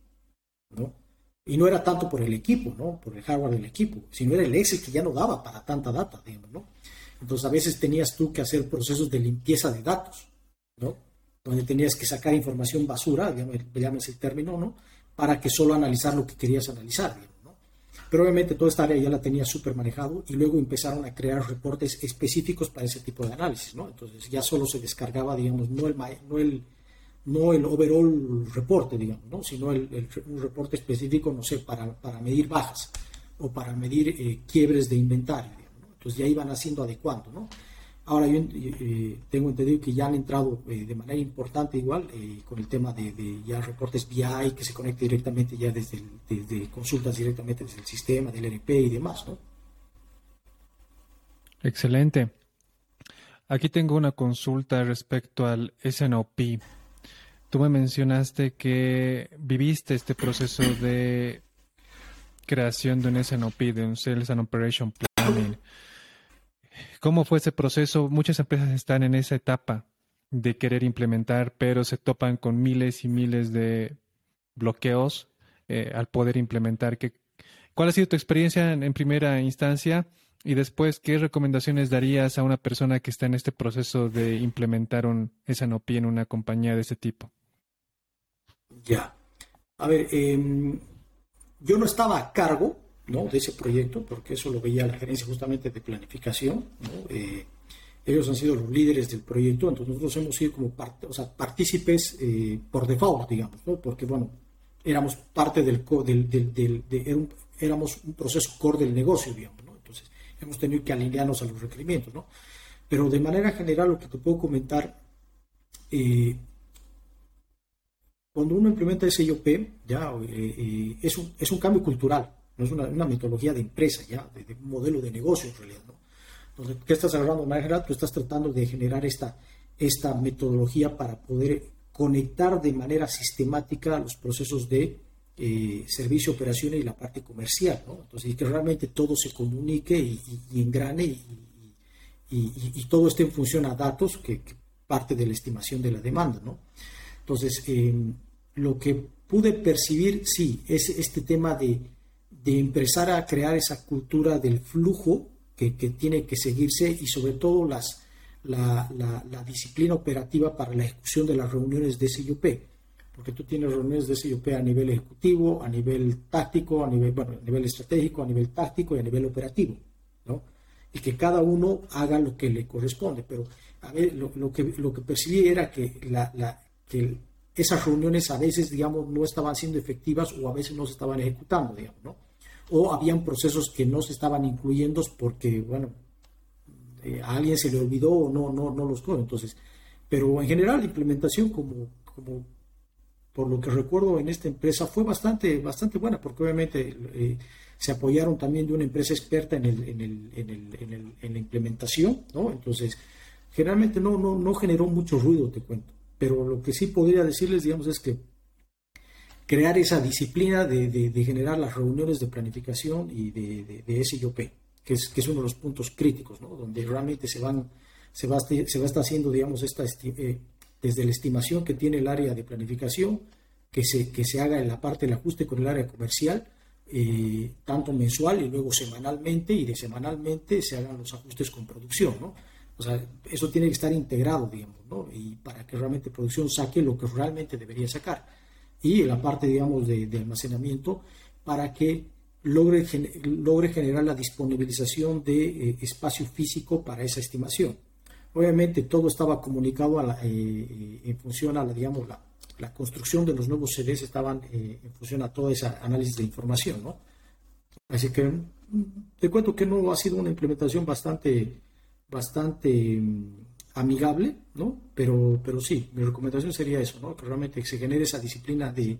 ¿no? Y no era tanto por el equipo, ¿no? Por el hardware del equipo, sino era el Excel que ya no daba para tanta data, digamos, ¿no? Entonces a veces tenías tú que hacer procesos de limpieza de datos, ¿no? Donde tenías que sacar información basura, digamos, el término, ¿no? Para que solo analizar lo que querías analizar, digamos, ¿no? Pero obviamente toda esta área ya la tenía súper manejado y luego empezaron a crear reportes específicos para ese tipo de análisis, ¿no? Entonces ya solo se descargaba, digamos, no el, no el no el overall reporte, digamos, ¿no? sino el, un reporte específico, no sé, para, para medir bajas o para medir eh, quiebres de inventario. Entonces ya iban haciendo adecuando. ¿no? Ahora yo eh, tengo entendido que ya han entrado eh, de manera importante igual con el tema de, ya reportes BI que se conecta directamente ya desde, desde consultas directamente desde el sistema, del RP y demás. ¿no? Excelente. Aquí tengo una consulta respecto al SNOP. Tú me mencionaste que viviste este proceso de creación de un SNOP, de un Sales and Operation Planning. ¿Cómo fue ese proceso? Muchas empresas están en esa etapa de querer implementar, pero se topan con miles y miles de bloqueos eh, al poder implementar. ¿Qué, ¿Cuál ha sido tu experiencia en, primera instancia? Y después, ¿qué recomendaciones darías a una persona que está en este proceso de implementar un SNOP en una compañía de ese tipo? Ya. A ver, em, yo no estaba a cargo ¿no? de ese proyecto, porque eso lo veía la gerencia justamente de planificación. Eh, ellos han sido los líderes del proyecto, entonces nosotros hemos sido como parte, o sea, partícipes eh, por default, digamos, ¿no? porque bueno, éramos parte del, del, del, de, éramos un proceso core del negocio, digamos, ¿no? entonces hemos tenido que alinearnos a los requerimientos, ¿no? Pero de manera general lo que te puedo comentar, eh, cuando uno implementa SIOP, ya eh, eh, es, un, es un cambio cultural, no es una, metodología de empresa, ya, de, un modelo de negocio en realidad. ¿no? Entonces, ¿qué estás agarrando? De tú estás tratando de generar esta, esta metodología para poder conectar de manera sistemática los procesos de eh, servicio, operaciones y la parte comercial. ¿no? Entonces, y que realmente todo se comunique y, engrane y, y, todo esté en función a datos, que, que, parte de la estimación de la demanda. ¿no? Entonces, lo que pude percibir, sí, es este tema de, empezar a crear esa cultura del flujo que, tiene que seguirse y sobre todo las, la, disciplina operativa para la ejecución de las reuniones de SIOP. Porque tú tienes reuniones de SIOP a nivel ejecutivo, a nivel táctico, a nivel, bueno, a nivel estratégico, a nivel táctico y a nivel operativo. ¿no? Y que cada uno haga lo que le corresponde. Pero a ver, lo, que, lo que percibí era que, la, la, que esas reuniones a veces, digamos, no estaban siendo efectivas o a veces no se estaban ejecutando, digamos, ¿no? o habían procesos que no se estaban incluyendo porque, bueno, eh, a alguien se le olvidó o no, no, no los tuvo. Entonces, pero en general la implementación como, como por lo que recuerdo en esta empresa fue bastante, bastante buena, porque obviamente eh, se apoyaron también de una empresa experta en, el, en, el, en, el, en, la implementación, ¿no? Entonces, generalmente no, no, no generó mucho ruido, te cuento. Pero lo que sí podría decirles, digamos, es que crear esa disciplina de, generar las reuniones de planificación y de, de, SIOP, que es, que es uno de los puntos críticos, ¿no? donde realmente se, van, se, va, se va a estar haciendo, digamos, esta, eh, desde la estimación que tiene el área de planificación, que se, que se haga en la parte del ajuste con el área comercial, eh, tanto mensual y luego semanalmente, y de semanalmente se hagan los ajustes con producción, ¿no? O sea, eso tiene que estar integrado, digamos, ¿no? Y para que realmente producción saque lo que realmente debería sacar y la parte, digamos, de, almacenamiento para que logre, logre generar la disponibilización de eh, espacio físico para esa estimación. Obviamente todo estaba comunicado a eh, eh, en función a la, digamos, la, la, construcción de los nuevos CDs estaban en función a todo ese análisis de información, ¿no? Así que mm, te cuento que no ha sido una implementación bastante, bastante mm, amigable, ¿no? Pero, pero sí, mi recomendación sería eso, ¿no? Que realmente se genere esa disciplina de,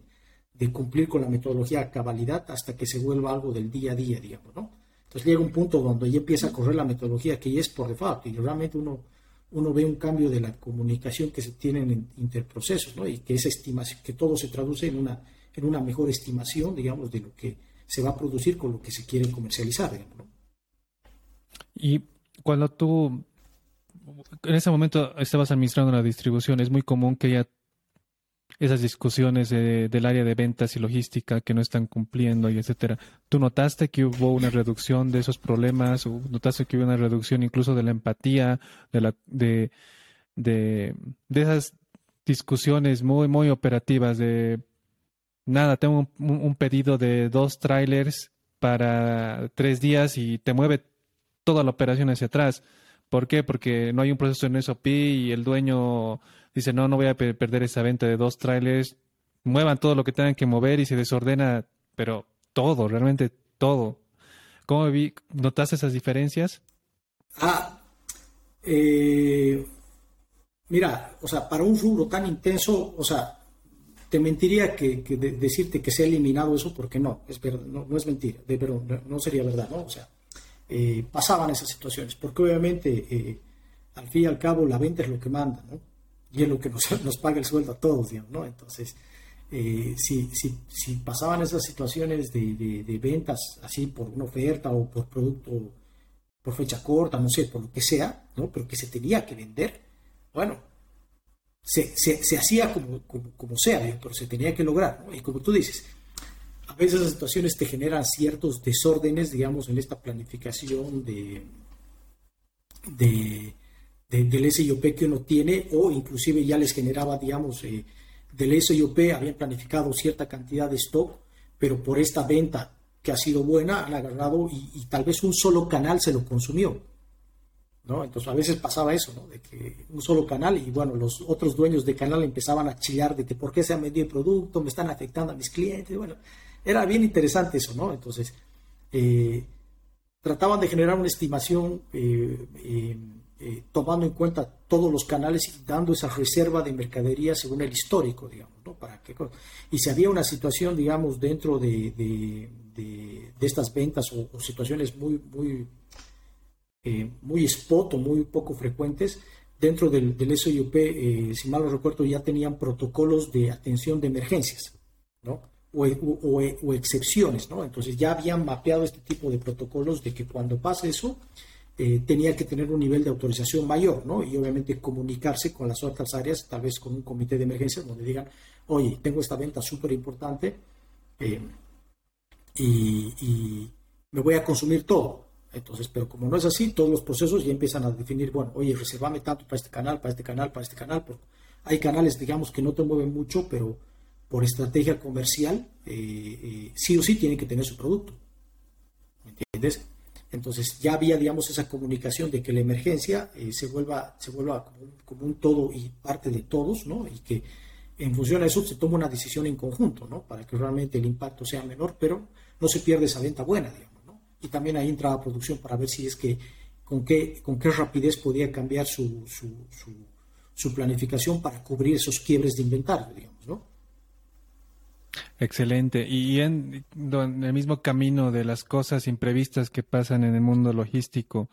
cumplir con la metodología a cabalidad hasta que se vuelva algo del día a día, digamos, ¿no? Entonces llega un punto donde ya empieza a correr la metodología que ya es por default y realmente uno, uno ve un cambio de la comunicación que se tiene en interprocesos, ¿no? Y que esa estimación, que todo se traduce en una, en una mejor estimación, digamos, de lo que se va a producir con lo que se quiere comercializar, digamos, ¿no? Y cuando tú en ese momento estabas administrando la distribución, es muy común que haya esas discusiones del área de ventas y logística que no están cumpliendo y etcétera. ¿Tú notaste que hubo una reducción de esos problemas o notaste que hubo una reducción incluso de la empatía, de la de, de, esas discusiones muy muy operativas de nada, tengo un pedido de dos trailers para tres días y te mueve toda la operación hacia atrás ¿Por qué? Porque no hay un proceso en SOP y el dueño dice, no, no voy a perder esa venta de dos trailers. Muevan todo lo que tengan que mover y se desordena, pero todo, realmente todo. ¿Cómo vi? ¿Notaste esas diferencias? Ah, eh, mira, o sea, para un rubro tan intenso, o sea, te mentiría que, decirte que se ha eliminado eso porque no, es verdad, no, es mentira, pero no sería verdad, ¿no? O sea, eh, pasaban esas situaciones, porque obviamente eh, al fin y al cabo la venta es lo que manda. Y es lo que nos, paga el sueldo a todos, ¿no? Entonces, eh, si, si, si, pasaban esas situaciones de, de, ventas así por una oferta o por producto por fecha corta, no sé, por lo que sea, ¿no? Pero que se tenía que vender, bueno, se, se, se hacía como, como, como sea, pero se tenía que lograr. Y como tú dices, a veces las situaciones te generan ciertos desórdenes, digamos, en esta planificación de, de, del SIOP que uno tiene, o inclusive ya les generaba, digamos, eh, del SIOP habían planificado cierta cantidad de stock, pero por esta venta que ha sido buena, han agarrado y, tal vez un solo canal se lo consumió. ¿no? Entonces a veces pasaba eso, ¿no? de que un solo canal y bueno, los otros dueños de canal empezaban a chillar de que por qué se ha vendido el producto, me están afectando a mis clientes, bueno, era bien interesante eso, ¿no? Entonces, eh, trataban de generar una estimación eh, eh, tomando en cuenta todos los canales y dando esa reserva de mercadería según el histórico, digamos, ¿no? Para que, y si había una situación, digamos, dentro de, de, estas ventas o, situaciones muy, muy, muy spot o muy poco frecuentes, dentro del, del SIUP, si mal no recuerdo, ya tenían protocolos de atención de emergencias, ¿no? O, excepciones, ¿no? Entonces ya habían mapeado este tipo de protocolos de que cuando pasa eso eh, tenía que tener un nivel de autorización mayor, ¿no? Y obviamente comunicarse con las otras áreas, tal vez con un comité de emergencia donde digan, oye, tengo esta venta súper importante eh, y, me voy a consumir todo. Entonces, pero como no es así, todos los procesos ya empiezan a definir, bueno, oye, reservame tanto para este canal, para este canal, para este canal. Porque hay canales, digamos, que no te mueven mucho, pero por estrategia comercial, eh, eh, sí o sí tiene que tener su producto. ¿Me entiendes? Entonces ya había, digamos, esa comunicación de que la emergencia eh, se vuelva, se vuelva como todo y parte de todos, ¿no? Y que, en función de eso se toma una decisión en conjunto, ¿no? Para que realmente el impacto sea menor, pero no se pierde esa venta buena, digamos, ¿no? Y también ahí entra la producción para ver si es que con qué, con qué rapidez podía cambiar su, su, planificación para cubrir esos quiebres de inventario, digamos, ¿no? Excelente. Y en, en, el mismo camino de las cosas imprevistas que pasan en el mundo logístico,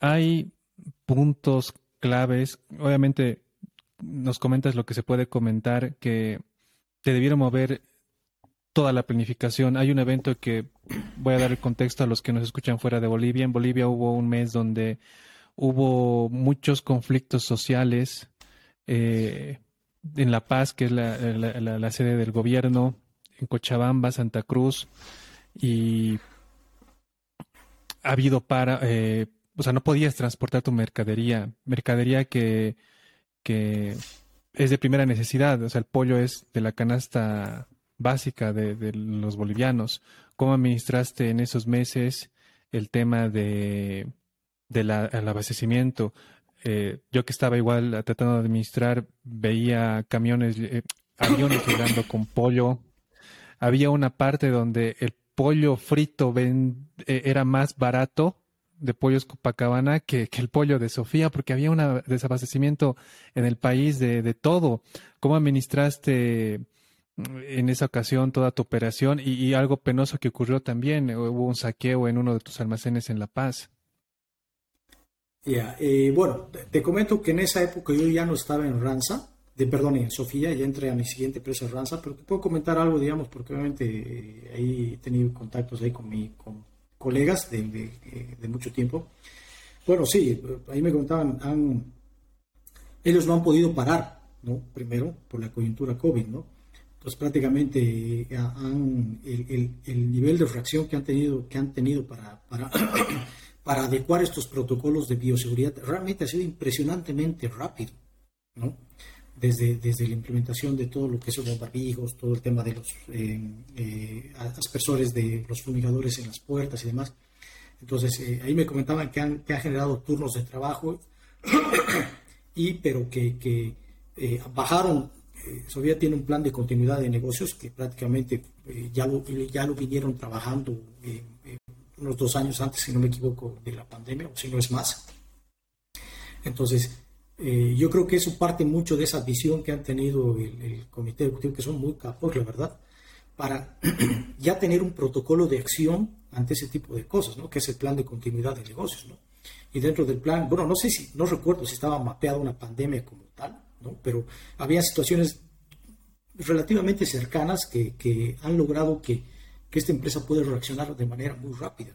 hay puntos claves. Obviamente, nos comentas lo que se puede comentar, que te debieron mover toda la planificación. Hay un evento que voy a dar el contexto a los que nos escuchan fuera de Bolivia. En Bolivia hubo un mes donde hubo muchos conflictos sociales eh, en La Paz, que es la, sede del gobierno, en Cochabamba, Santa Cruz, y ha habido para, eh, o sea, no podías transportar tu mercadería, mercadería que, que es de primera necesidad, o sea, el pollo es de la canasta básica de, los bolivianos. ¿Cómo administraste en esos meses el tema de, del abastecimiento? Eh, yo que estaba igual tratando de administrar, veía camiones, eh, aviones llegando con pollo. Había una parte donde el pollo frito eh, era más barato de pollos Copacabana que, que, el pollo de Sofía, porque había un desabastecimiento en el país de, de todo. ¿Cómo administraste en esa ocasión toda tu operación y, algo penoso que ocurrió también, eh, hubo un saqueo en uno de tus almacenes en La Paz. Ya, eh, bueno, te, comento que en esa época yo ya no estaba en Ranza, de perdón, en Sofía, ya entré a mi siguiente empresa Ranza, pero te puedo comentar algo, digamos, porque obviamente eh, ahí he tenido contactos ahí con, mi, con colegas de, de, mucho tiempo. Bueno, sí, ahí me contaban, han, ellos no han podido parar, ¿no? Primero, por la coyuntura COVID, ¿no? pues prácticamente eh, han, el, nivel de reacción que han tenido, que han tenido para, para, para, adecuar estos protocolos de bioseguridad realmente ha sido impresionantemente rápido, ¿no? Desde, desde la implementación de todo lo que son los barbijos, todo el tema de los eh, eh, aspersores de los fumigadores en las puertas y demás. Entonces, ahí me comentaban que han, que han generado turnos de trabajo, y, pero que, que bajaron eh, Sofía tiene un plan de continuidad de negocios que prácticamente eh, ya, lo, ya lo vinieron trabajando eh, unos dos años antes, si no me equivoco, de la pandemia, o si no es más. Entonces, yo creo que eso parte mucho de esa visión que han tenido el, comité ejecutivo, que son muy capos, la verdad, para ya tener un protocolo de acción ante ese tipo de cosas, ¿no? que es el plan de continuidad de negocios. ¿no? Y dentro del plan, bueno, no sé si, no recuerdo si estaba mapeada una pandemia como tal, pero había situaciones relativamente cercanas que, han logrado que, esta empresa pueda reaccionar de manera muy rápida.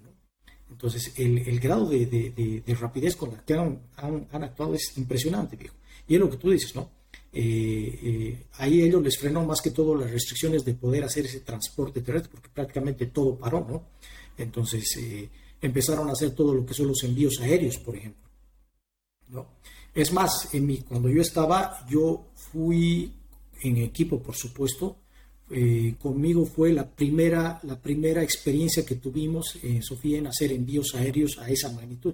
Entonces, el, grado de, rapidez con la que han, actuado es impresionante, viejo. Y es lo que tú dices, ¿no? Eh, eh, ahí ellos les frenó más que todo las restricciones de poder hacer ese transporte terrestre, porque prácticamente todo paró, ¿no? Entonces, eh, empezaron a hacer todo lo que son los envíos aéreos, por ejemplo. ¿no? Es más, en mi, cuando yo estaba, yo fui en equipo, por supuesto. Eh, conmigo fue la primera, la primera experiencia que tuvimos en Sofía en hacer envíos aéreos a esa magnitud.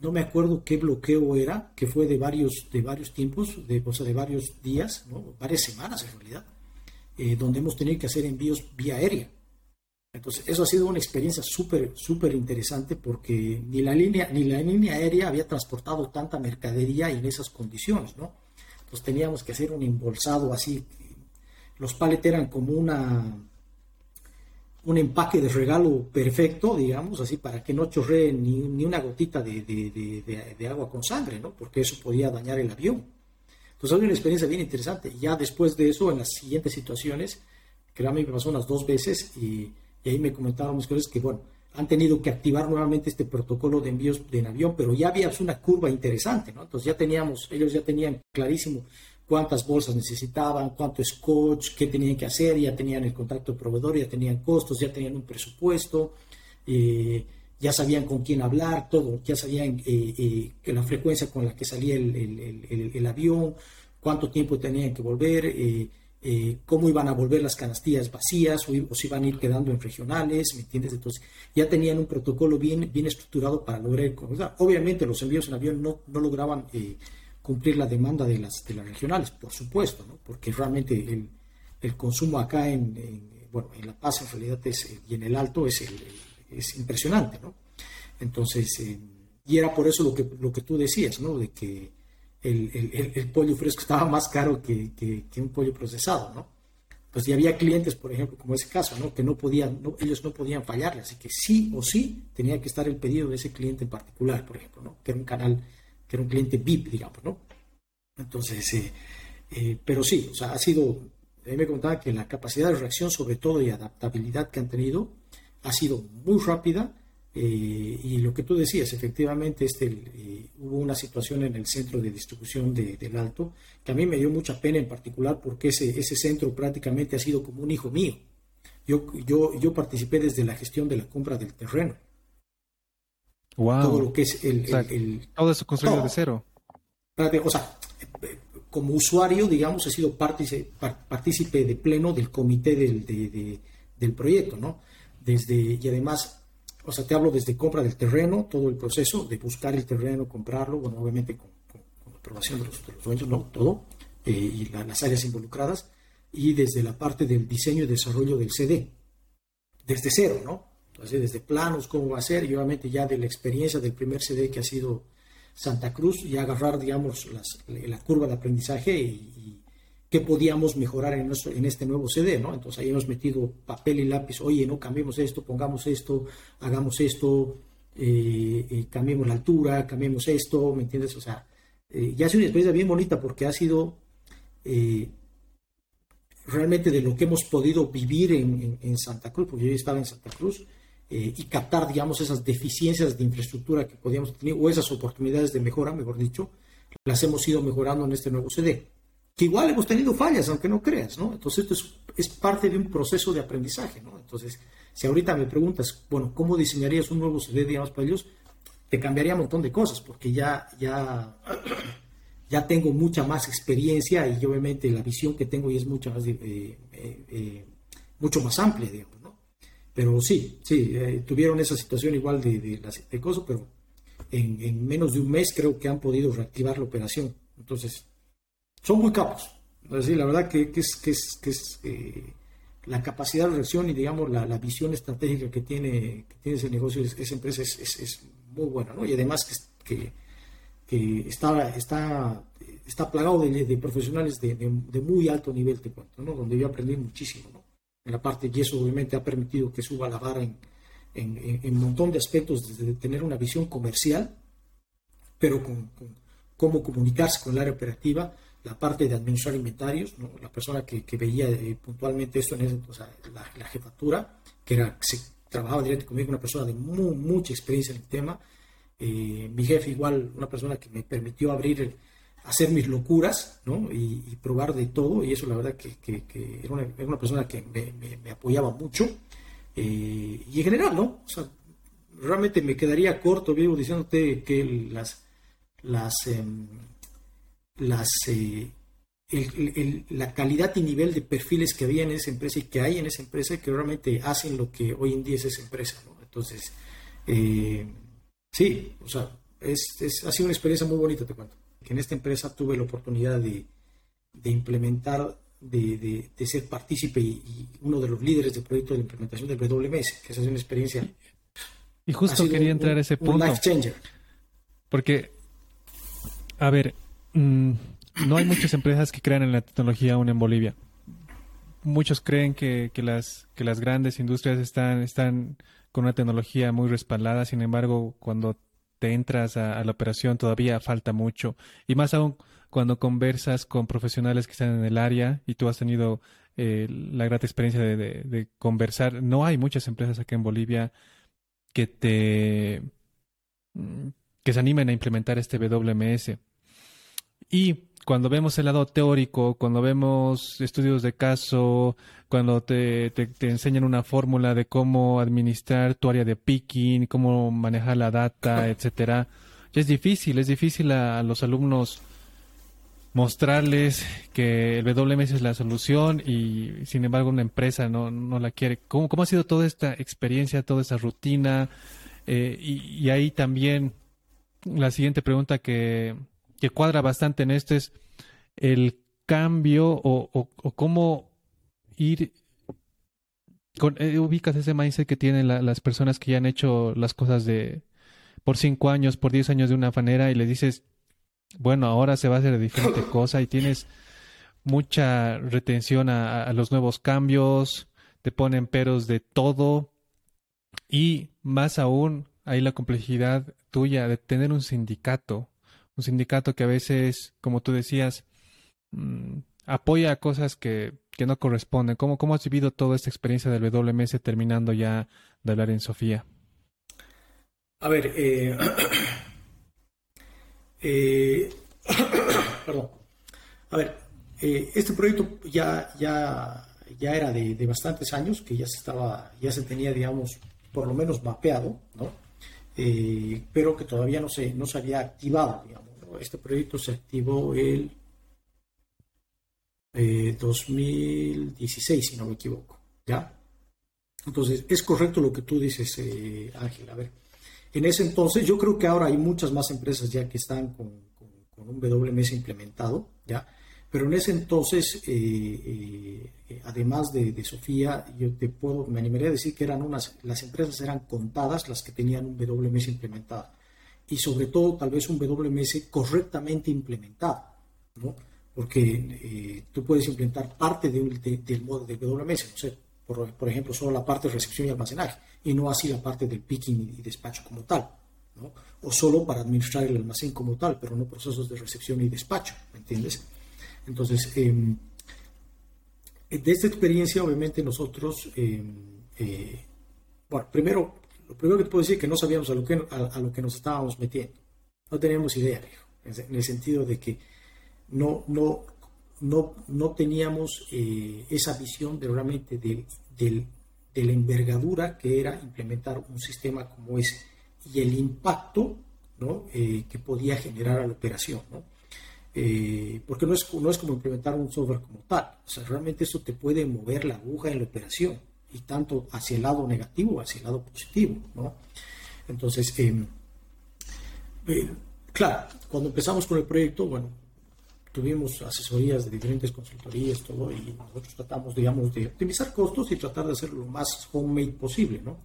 No me acuerdo qué bloqueo era, que fue de varios, de varios tiempos, de, o sea, de varios días, varias semanas en realidad, eh, donde hemos tenido que hacer envíos vía aérea. Entonces, eso ha sido una experiencia súper, súper interesante porque ni la, línea, ni la línea aérea había transportado tanta mercadería en esas condiciones, ¿no? Entonces teníamos que hacer un embolsado así. Los palets eran como una, un empaque de regalo perfecto, digamos, así para que no chorree ni, una gotita de, de, agua con sangre, ¿no? Porque eso podía dañar el avión. Entonces, ha una experiencia bien interesante. Ya después de eso, en las siguientes situaciones, que a mí me pasó unas dos veces y y ahí me comentaban mis colegas que, bueno, han tenido que activar nuevamente este protocolo de envíos de avión, pero ya había una curva interesante, ¿no? Entonces ya teníamos, ellos ya tenían clarísimo cuántas bolsas necesitaban, cuánto scotch, qué tenían que hacer, ya tenían el contacto de proveedor, ya tenían costos, ya tenían un presupuesto, eh, ya sabían con quién hablar, todo, ya sabían eh, eh, la frecuencia con la que salía el, el avión, cuánto tiempo tenían que volver, eh, cómo iban a volver las canastillas vacías o, si iban a ir quedando en regionales, ¿me entiendes? Entonces ya tenían un protocolo bien, bien estructurado para lograr Obviamente los envíos en avión no, no lograban eh, cumplir la demanda de las, de las regionales, por supuesto, ¿no? porque realmente el, el consumo acá en, bueno, en La Paz en realidad es, y en el Alto es, es impresionante, ¿no? Entonces, eh, y era por eso lo que, lo que tú decías, ¿no? De que el, el, el pollo fresco estaba más caro que, que, un pollo procesado, ¿no? Pues y había clientes, por ejemplo, como ese caso, ¿no? Que no podían, ellos no podían fallarle, así que sí o sí tenía que estar el pedido de ese cliente en particular, por ejemplo, ¿no? Que era un canal, que era un cliente VIP, digamos, ¿no? Entonces, eh, eh, pero sí, o sea, ha sido, mí me contaba que la capacidad de reacción, sobre todo, y adaptabilidad que han tenido, ha sido muy rápida eh, y lo que tú decías, efectivamente, este, eh, hubo una situación en el centro de distribución de, del Alto que a mí me dio mucha pena en particular porque ese, ese centro prácticamente ha sido como un hijo mío. Yo, yo, yo participé desde la gestión de la compra del terreno. Wow. Todo lo que es el... todo eso construido de cero. O sea, como usuario, digamos, he sido partícipe, de pleno del comité del, del proyecto, ¿no? Desde, y además o sea, te hablo desde compra del terreno, todo el proceso de buscar el terreno, comprarlo, bueno, obviamente con, la aprobación de los, dueños, no, todo, eh, y las áreas involucradas, y desde la parte del diseño y desarrollo del CD, desde cero, ¿no? Entonces, desde planos, cómo va a ser, y obviamente ya de la experiencia del primer CD que ha sido Santa Cruz, y agarrar, digamos, la curva de aprendizaje y qué podíamos mejorar en, en este nuevo CD, ¿no? Entonces ahí hemos metido papel y lápiz, oye, no cambiemos esto, pongamos esto, hagamos esto, eh, eh, cambiemos la altura, cambiemos esto, ¿me entiendes? O sea, eh, ya ha sido una experiencia bien bonita porque ha sido realmente de lo que hemos podido vivir en, Santa Cruz, porque yo estaba en Santa Cruz, y captar, digamos, esas deficiencias de infraestructura que podíamos tener, o esas oportunidades de mejora, mejor dicho, las hemos ido mejorando en este nuevo CD que igual hemos tenido fallas, aunque no creas, ¿no? Entonces esto es, parte de un proceso de aprendizaje, ¿no? Entonces, si ahorita me preguntas, bueno, ¿cómo diseñarías un nuevo CD, digamos, para ellos? Te cambiaría un montón de cosas, porque ya, ya, ya tengo mucha más experiencia y obviamente la visión que tengo y es mucho más, eh, eh, eh, mucho más amplia, digamos. Pero sí, sí, tuvieron esa situación igual de, de, de pero en, en menos de un mes creo que han podido reactivar la operación. Entonces, son muy capos. la verdad que, es, que es, que es eh, la capacidad de reacción y digamos la, visión estratégica que tiene, que tiene ese negocio, esa empresa es, es, muy buena, ¿no? Y además que, que, está, está, está plagado de, profesionales de, de, muy alto nivel, te cuento, ¿no? Donde yo aprendí muchísimo, ¿no? En la parte, y eso obviamente ha permitido que suba la vara en, en, en un montón de aspectos, desde tener una visión comercial, pero con, con cómo comunicarse con el área operativa, la parte de administrar inventarios, la persona que, veía eh, puntualmente esto en la, jefatura, que era se trabajaba directamente conmigo, una persona de mucha experiencia en el tema. Eh, mi jefe igual, una persona que me permitió abrir, hacer mis locuras y, probar de todo, y eso la verdad que, era, una, persona que me, apoyaba mucho. Eh, y en general, ¿no? realmente me quedaría corto, vivo diciéndote que las, las em, las, eh, la calidad y nivel de perfiles que había en esa empresa y que hay en esa empresa que realmente hacen lo que hoy en día es esa empresa. Entonces, eh, sí, o sea, es, ha sido una experiencia muy bonita, te cuento. Que en esta empresa tuve la oportunidad de, implementar, de, ser partícipe y, uno de los líderes del proyecto de implementación del WMS, que esa es una experiencia. Y justo quería entrar a ese punto. life changer. Porque, a ver, Mm, no hay muchas empresas que crean en la tecnología aún en Bolivia. Muchos creen que, que, las, que las grandes industrias están, están con una tecnología muy respaldada, sin embargo, cuando te entras a, la operación todavía falta mucho. Y más aún cuando conversas con profesionales que están en el área y tú has tenido eh, la grata experiencia de, conversar, no hay muchas empresas aquí en Bolivia que te mm, que se animen a implementar este WMS. Y cuando vemos el lado teórico, cuando vemos estudios de caso, cuando te, te, enseñan una fórmula de cómo administrar tu área de picking, cómo manejar la data, etcétera, es difícil, es difícil a, los alumnos mostrarles que el WMS es la solución y sin embargo una empresa no, no la quiere. ¿Cómo, ¿Cómo ha sido toda esta experiencia, toda esa rutina? Eh, y, y ahí también la siguiente pregunta que, que cuadra bastante en esto es el cambio o, cómo ir con, eh, ubicas ese mindset que tienen las personas que ya han hecho las cosas de por cinco años, por diez años de una manera y le dices, bueno, ahora se va a hacer de diferente cosa y tienes mucha retención a, los nuevos cambios, te ponen peros de todo y más aún hay la complejidad tuya de tener un sindicato, un sindicato que a veces, como tú decías, mm, apoya cosas que, que no corresponden. ¿Cómo, ¿Cómo has vivido toda esta experiencia del WMS terminando ya de hablar en Sofía? A ver, eh, eh, perdón. A ver, eh, este proyecto ya, ya, ya era de, bastantes años, que ya se estaba, ya se tenía, digamos, por lo menos mapeado, ¿no? Pero que todavía no se, no se había activado, digamos. Este proyecto se activó el 2016, eh, si no me equivoco, ¿ya? Entonces, es correcto lo que tú dices, Ángel. A ver, en ese entonces, yo creo que ahora hay muchas más empresas ya que están con, un WMS implementado, ¿ya? Pero en ese entonces, eh, eh, además de, Sofía, yo te puedo, me animaría a decir que eran unas, las empresas eran contadas las que tenían un WMS implementado. Y sobre todo, tal vez un WMS correctamente implementado, ¿no? Porque eh, tú puedes implementar parte de del modo de WMS, no sé, por, por, ejemplo, solo la parte de recepción y almacenaje, y no así la parte del picking y despacho como tal, ¿no? O solo para administrar el almacén como tal, pero no procesos de recepción y despacho, ¿me entiendes? Entonces, em, de esta experiencia, obviamente nosotros, em, eh, bueno, primero, lo primero que te puedo decir es que no sabíamos a lo que, a, lo que nos estábamos metiendo. No teníamos idea, en el sentido de que no, no, no, no teníamos eh, esa visión de realmente de, de, la envergadura que era implementar un sistema como ese y el impacto ¿no? Eh, que podía generar a la operación. ¿no? Eh, porque no es, no es como implementar un software como tal. O sea, realmente eso te puede mover la aguja en la operación, y tanto hacia el lado negativo hacia el lado positivo, ¿no? Entonces, em, eh, claro, cuando empezamos con el proyecto, bueno, tuvimos asesorías de diferentes consultorías, todo, y nosotros tratamos, digamos, de optimizar costos y tratar de hacerlo lo más homemade posible, ¿no?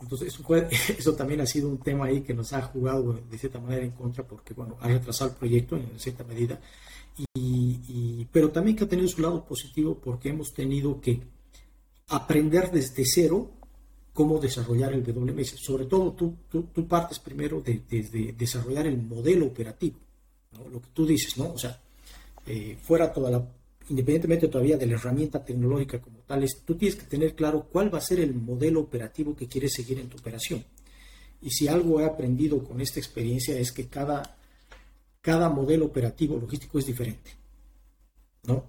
Entonces, eso, también ha sido un tema ahí que nos ha jugado de cierta manera en contra porque, bueno, ha retrasado el proyecto en cierta medida, y, pero también que ha tenido su lado positivo porque hemos tenido que aprender desde cero cómo desarrollar el WMS. Sobre todo, tú, tú, partes primero de, desarrollar el modelo operativo, lo que tú dices, ¿no? O sea, eh, fuera toda la independientemente todavía de la herramienta tecnológica como tal, tú tienes que tener claro cuál va a ser el modelo operativo que quieres seguir en tu operación. Y si algo he aprendido con esta experiencia es que cada, cada modelo operativo logístico es diferente. ¿no?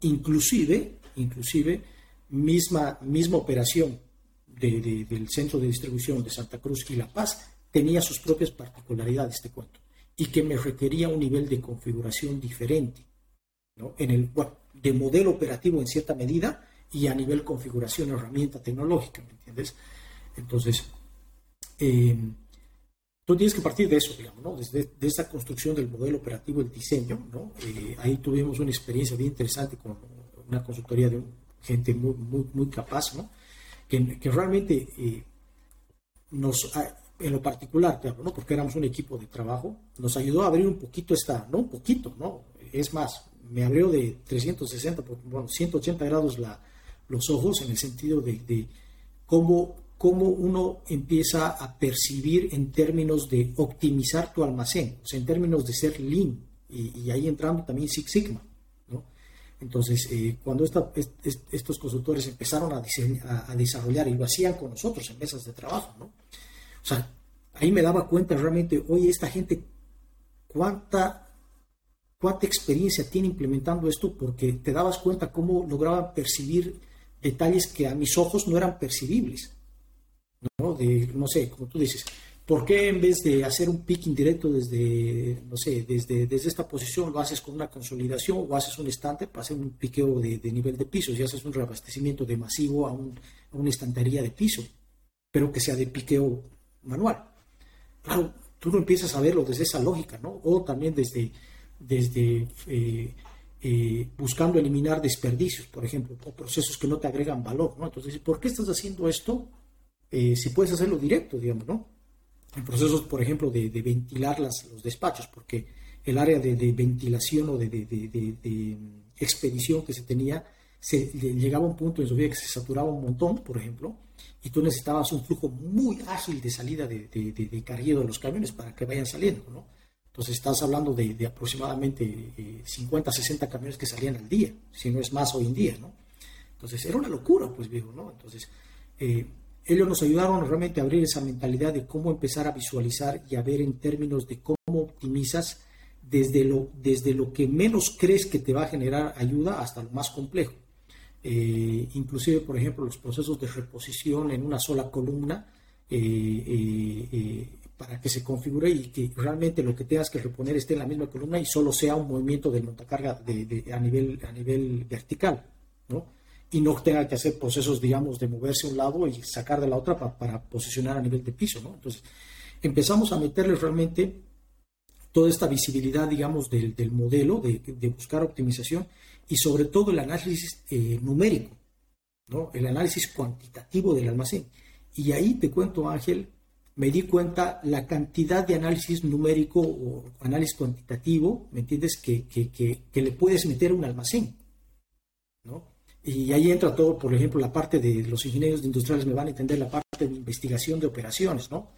Inclusive, inclusive misma, misma operación del centro de distribución de Santa Cruz y La Paz tenía sus propias particularidades, te cuento, y que me requería un nivel de configuración diferente. ¿no? En el, de modelo operativo en cierta medida y a nivel configuración, herramienta tecnológica, ¿me entiendes? Entonces, em, tú tienes que partir de eso, digamos, ¿no? Desde de esa construcción del modelo operativo, el diseño, ¿no? Eh, ahí tuvimos una experiencia bien interesante con una consultoría de gente muy, muy, capaz, ¿no? Que, que realmente eh, nos, en lo particular, ¿no? Porque éramos un equipo de trabajo, nos ayudó a abrir un poquito esta, no un poquito, ¿no? Es más, me abrió de 360, bueno, 180 grados los ojos en el sentido de, cómo, cómo, uno empieza a percibir en términos de optimizar tu almacén, o sea, en términos de ser lean, y, ahí entrando también Six Sigma. Entonces, eh, cuando estos consultores empezaron a, a, desarrollar y lo hacían con nosotros en mesas de trabajo, ¿no? o sea, ahí me daba cuenta realmente, oye, esta gente, cuánta cuánta experiencia tiene implementando esto, porque te dabas cuenta cómo lograban percibir detalles que a mis ojos no eran percibibles. ¿no? De, no sé, como tú dices, ¿por qué en vez de hacer un picking directo desde, no sé, desde, desde esta posición lo haces con una consolidación o haces un estante para hacer un piqueo de, nivel de pisos y haces un reabastecimiento de masivo a, una estantería de piso, pero que sea de piqueo manual? Claro, tú no empiezas a verlo desde esa lógica, ¿no? O también desde, desde eh, eh, buscando eliminar desperdicios, por ejemplo, o procesos que no te agregan valor, ¿no? Entonces, ¿por qué estás haciendo esto? Eh, si puedes hacerlo directo, digamos, ¿no? En procesos, por ejemplo, de, ventilar las, los despachos, porque el área de, ventilación o de, de, expedición que se tenía, se llegaba a un punto en vida que se saturaba un montón, por ejemplo, y tú necesitabas un flujo muy ágil de salida de, de, de, carguero de los camiones para que vayan saliendo, ¿no? Entonces estás hablando de, aproximadamente 50, eh, 60 camiones que salían al día, si no es más hoy en día, ¿no? Entonces era una locura, pues viejo, ¿no? Entonces eh, ellos nos ayudaron realmente a abrir esa mentalidad de cómo empezar a visualizar y a ver en términos de cómo optimizas desde lo, desde lo que menos crees que te va a generar ayuda hasta lo más complejo. Eh, inclusive, por ejemplo, los procesos de reposición en una sola columna eh, eh, para que se configure y que realmente lo que tengas que reponer esté en la misma columna y solo sea un movimiento del montacarga de, a, nivel, a nivel vertical, ¿no? Y no tenga que hacer procesos, digamos, de moverse a un lado y sacar de la otra para posicionar a nivel de piso, ¿no? Entonces, empezamos a meterle realmente toda esta visibilidad, digamos, del, del modelo, de, de buscar optimización y sobre todo el análisis eh, numérico, ¿no? el análisis cuantitativo del almacén. Y ahí te cuento, Ángel, me di cuenta la cantidad de análisis numérico o análisis cuantitativo, ¿me entiendes?, que, que, que, le puedes meter a un almacén. ¿no? Y ahí entra todo, por ejemplo, la parte de los ingenieros industriales me van a entender la parte de investigación de operaciones, ¿no?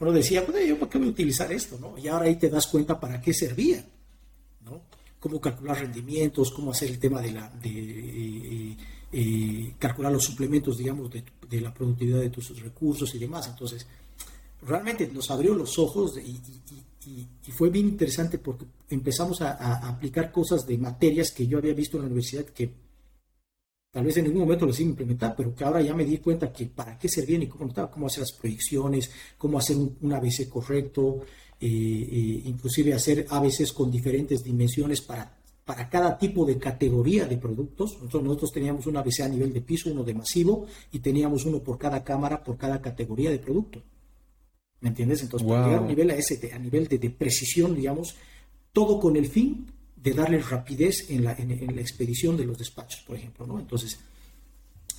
Uno decía, pues yo para qué voy a utilizar esto, ¿no? Y ahora ahí te das cuenta para qué servía, ¿no? cómo calcular rendimientos, cómo hacer el tema de, la, de eh, eh, calcular los suplementos, digamos, de, la productividad de tus recursos y demás. Entonces, realmente nos abrió los ojos y, fue bien interesante porque empezamos a, aplicar cosas de materias que yo había visto en la universidad que tal vez en ningún momento las iba a implementar, pero que ahora ya me di cuenta que para qué servían y cómo, cómo hacer las proyecciones, cómo hacer un, un ABC correcto, inclusive hacer ABCs con diferentes dimensiones para, para cada tipo de categoría de productos. Nosotros, nosotros teníamos un ABC a nivel de piso, uno de masivo, y teníamos uno por cada cámara, por cada categoría de producto. ¿Me entiendes? Entonces, para llegar a un nivel, a, ese, a nivel de, precisión, digamos, todo con el fin de darle rapidez en la, expedición de los despachos, por ejemplo, ¿no? Entonces,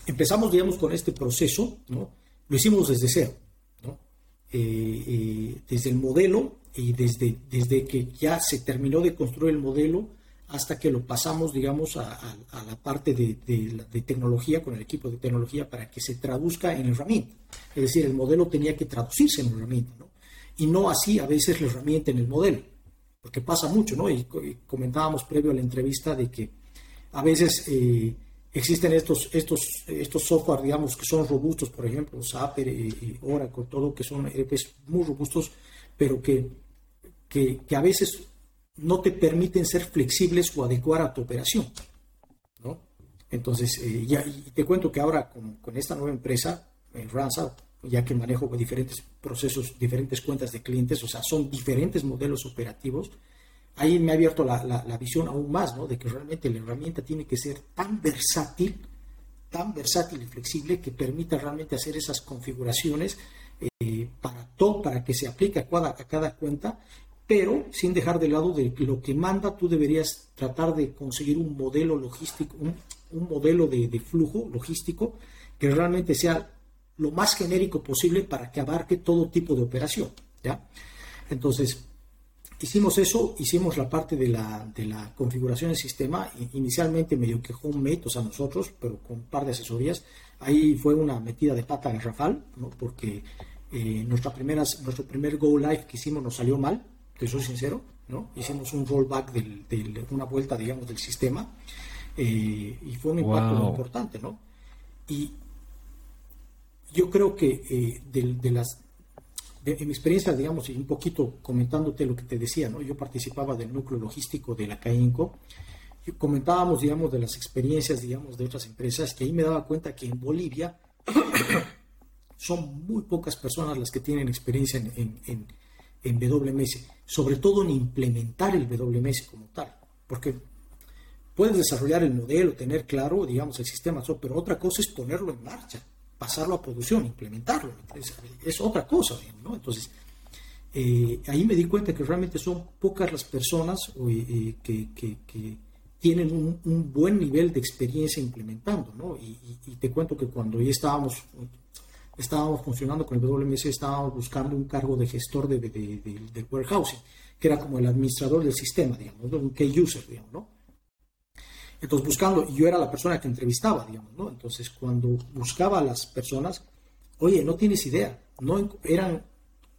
empezamos, digamos, con este proceso, ¿no? Lo hicimos desde cero. Eh, eh, desde el modelo y desde, desde que ya se terminó de construir el modelo hasta que lo pasamos, digamos, a, la parte de, tecnología con el equipo de tecnología para que se traduzca en herramienta. Es decir, el modelo tenía que traducirse en herramienta, ¿no? Y no así a veces la herramienta en el modelo, porque pasa mucho, ¿no? Y, comentábamos previo a la entrevista de que a veces... Eh, existen estos, estos, estos software, digamos, que son robustos, por ejemplo, SAP, y Oracle, todo que son ERPs muy robustos, pero que, que, a veces no te permiten ser flexibles o adecuar a tu operación. ¿no? Entonces, eh, ya, y te cuento que ahora con, con esta nueva empresa, en Ransa, ya que manejo diferentes procesos, diferentes cuentas de clientes, o sea, son diferentes modelos operativos, ahí me ha abierto la, visión aún más, ¿no? De que realmente la herramienta tiene que ser tan versátil, tan versátil y flexible que permita realmente hacer esas configuraciones eh, para todo, para que se aplique a cada, a cada cuenta, pero sin dejar de lado de lo que manda, tú deberías tratar de conseguir un modelo logístico, un, modelo de, de, flujo logístico que realmente sea lo más genérico posible para que abarque todo tipo de operación, ¿ya? Entonces, Hicimos eso, hicimos la parte de la, de la configuración del sistema, inicialmente medio que homemade, o sea, nosotros, pero con un par de asesorías. Ahí fue una metida de pata garrafal, ¿no? porque eh, nuestra primera, nuestro primer go live que hicimos nos salió mal, te soy sincero, ¿no? Hicimos un rollback de una vuelta, digamos, del sistema eh, y fue un impacto muy importante, ¿no? Y yo creo que eh, de, las en mi experiencia, digamos, y un poquito comentándote lo que te decía, ¿no? Yo participaba del núcleo logístico de la CAINCO, comentábamos, digamos, de las experiencias, digamos, de otras empresas, que ahí me daba cuenta que en Bolivia son muy pocas personas las que tienen experiencia en, en, en, WMS, sobre todo en implementar el WMS como tal, porque puedes desarrollar el modelo, tener claro, digamos, el sistema, pero otra cosa es ponerlo en marcha pasarlo a producción, implementarlo. Es, otra cosa, ¿no? Entonces, eh, ahí me di cuenta que realmente son pocas las personas eh, que, tienen un, buen nivel de experiencia implementando, ¿no? Y, te cuento que cuando ya estábamos, estábamos funcionando con el WMS, estábamos buscando un cargo de gestor de, de, warehousing, que era como el administrador del sistema, digamos, un key user, digamos, ¿no? Entonces, buscando, yo era la persona que entrevistaba, digamos, ¿no? Entonces, cuando buscaba a las personas, oye, no tienes idea, no eran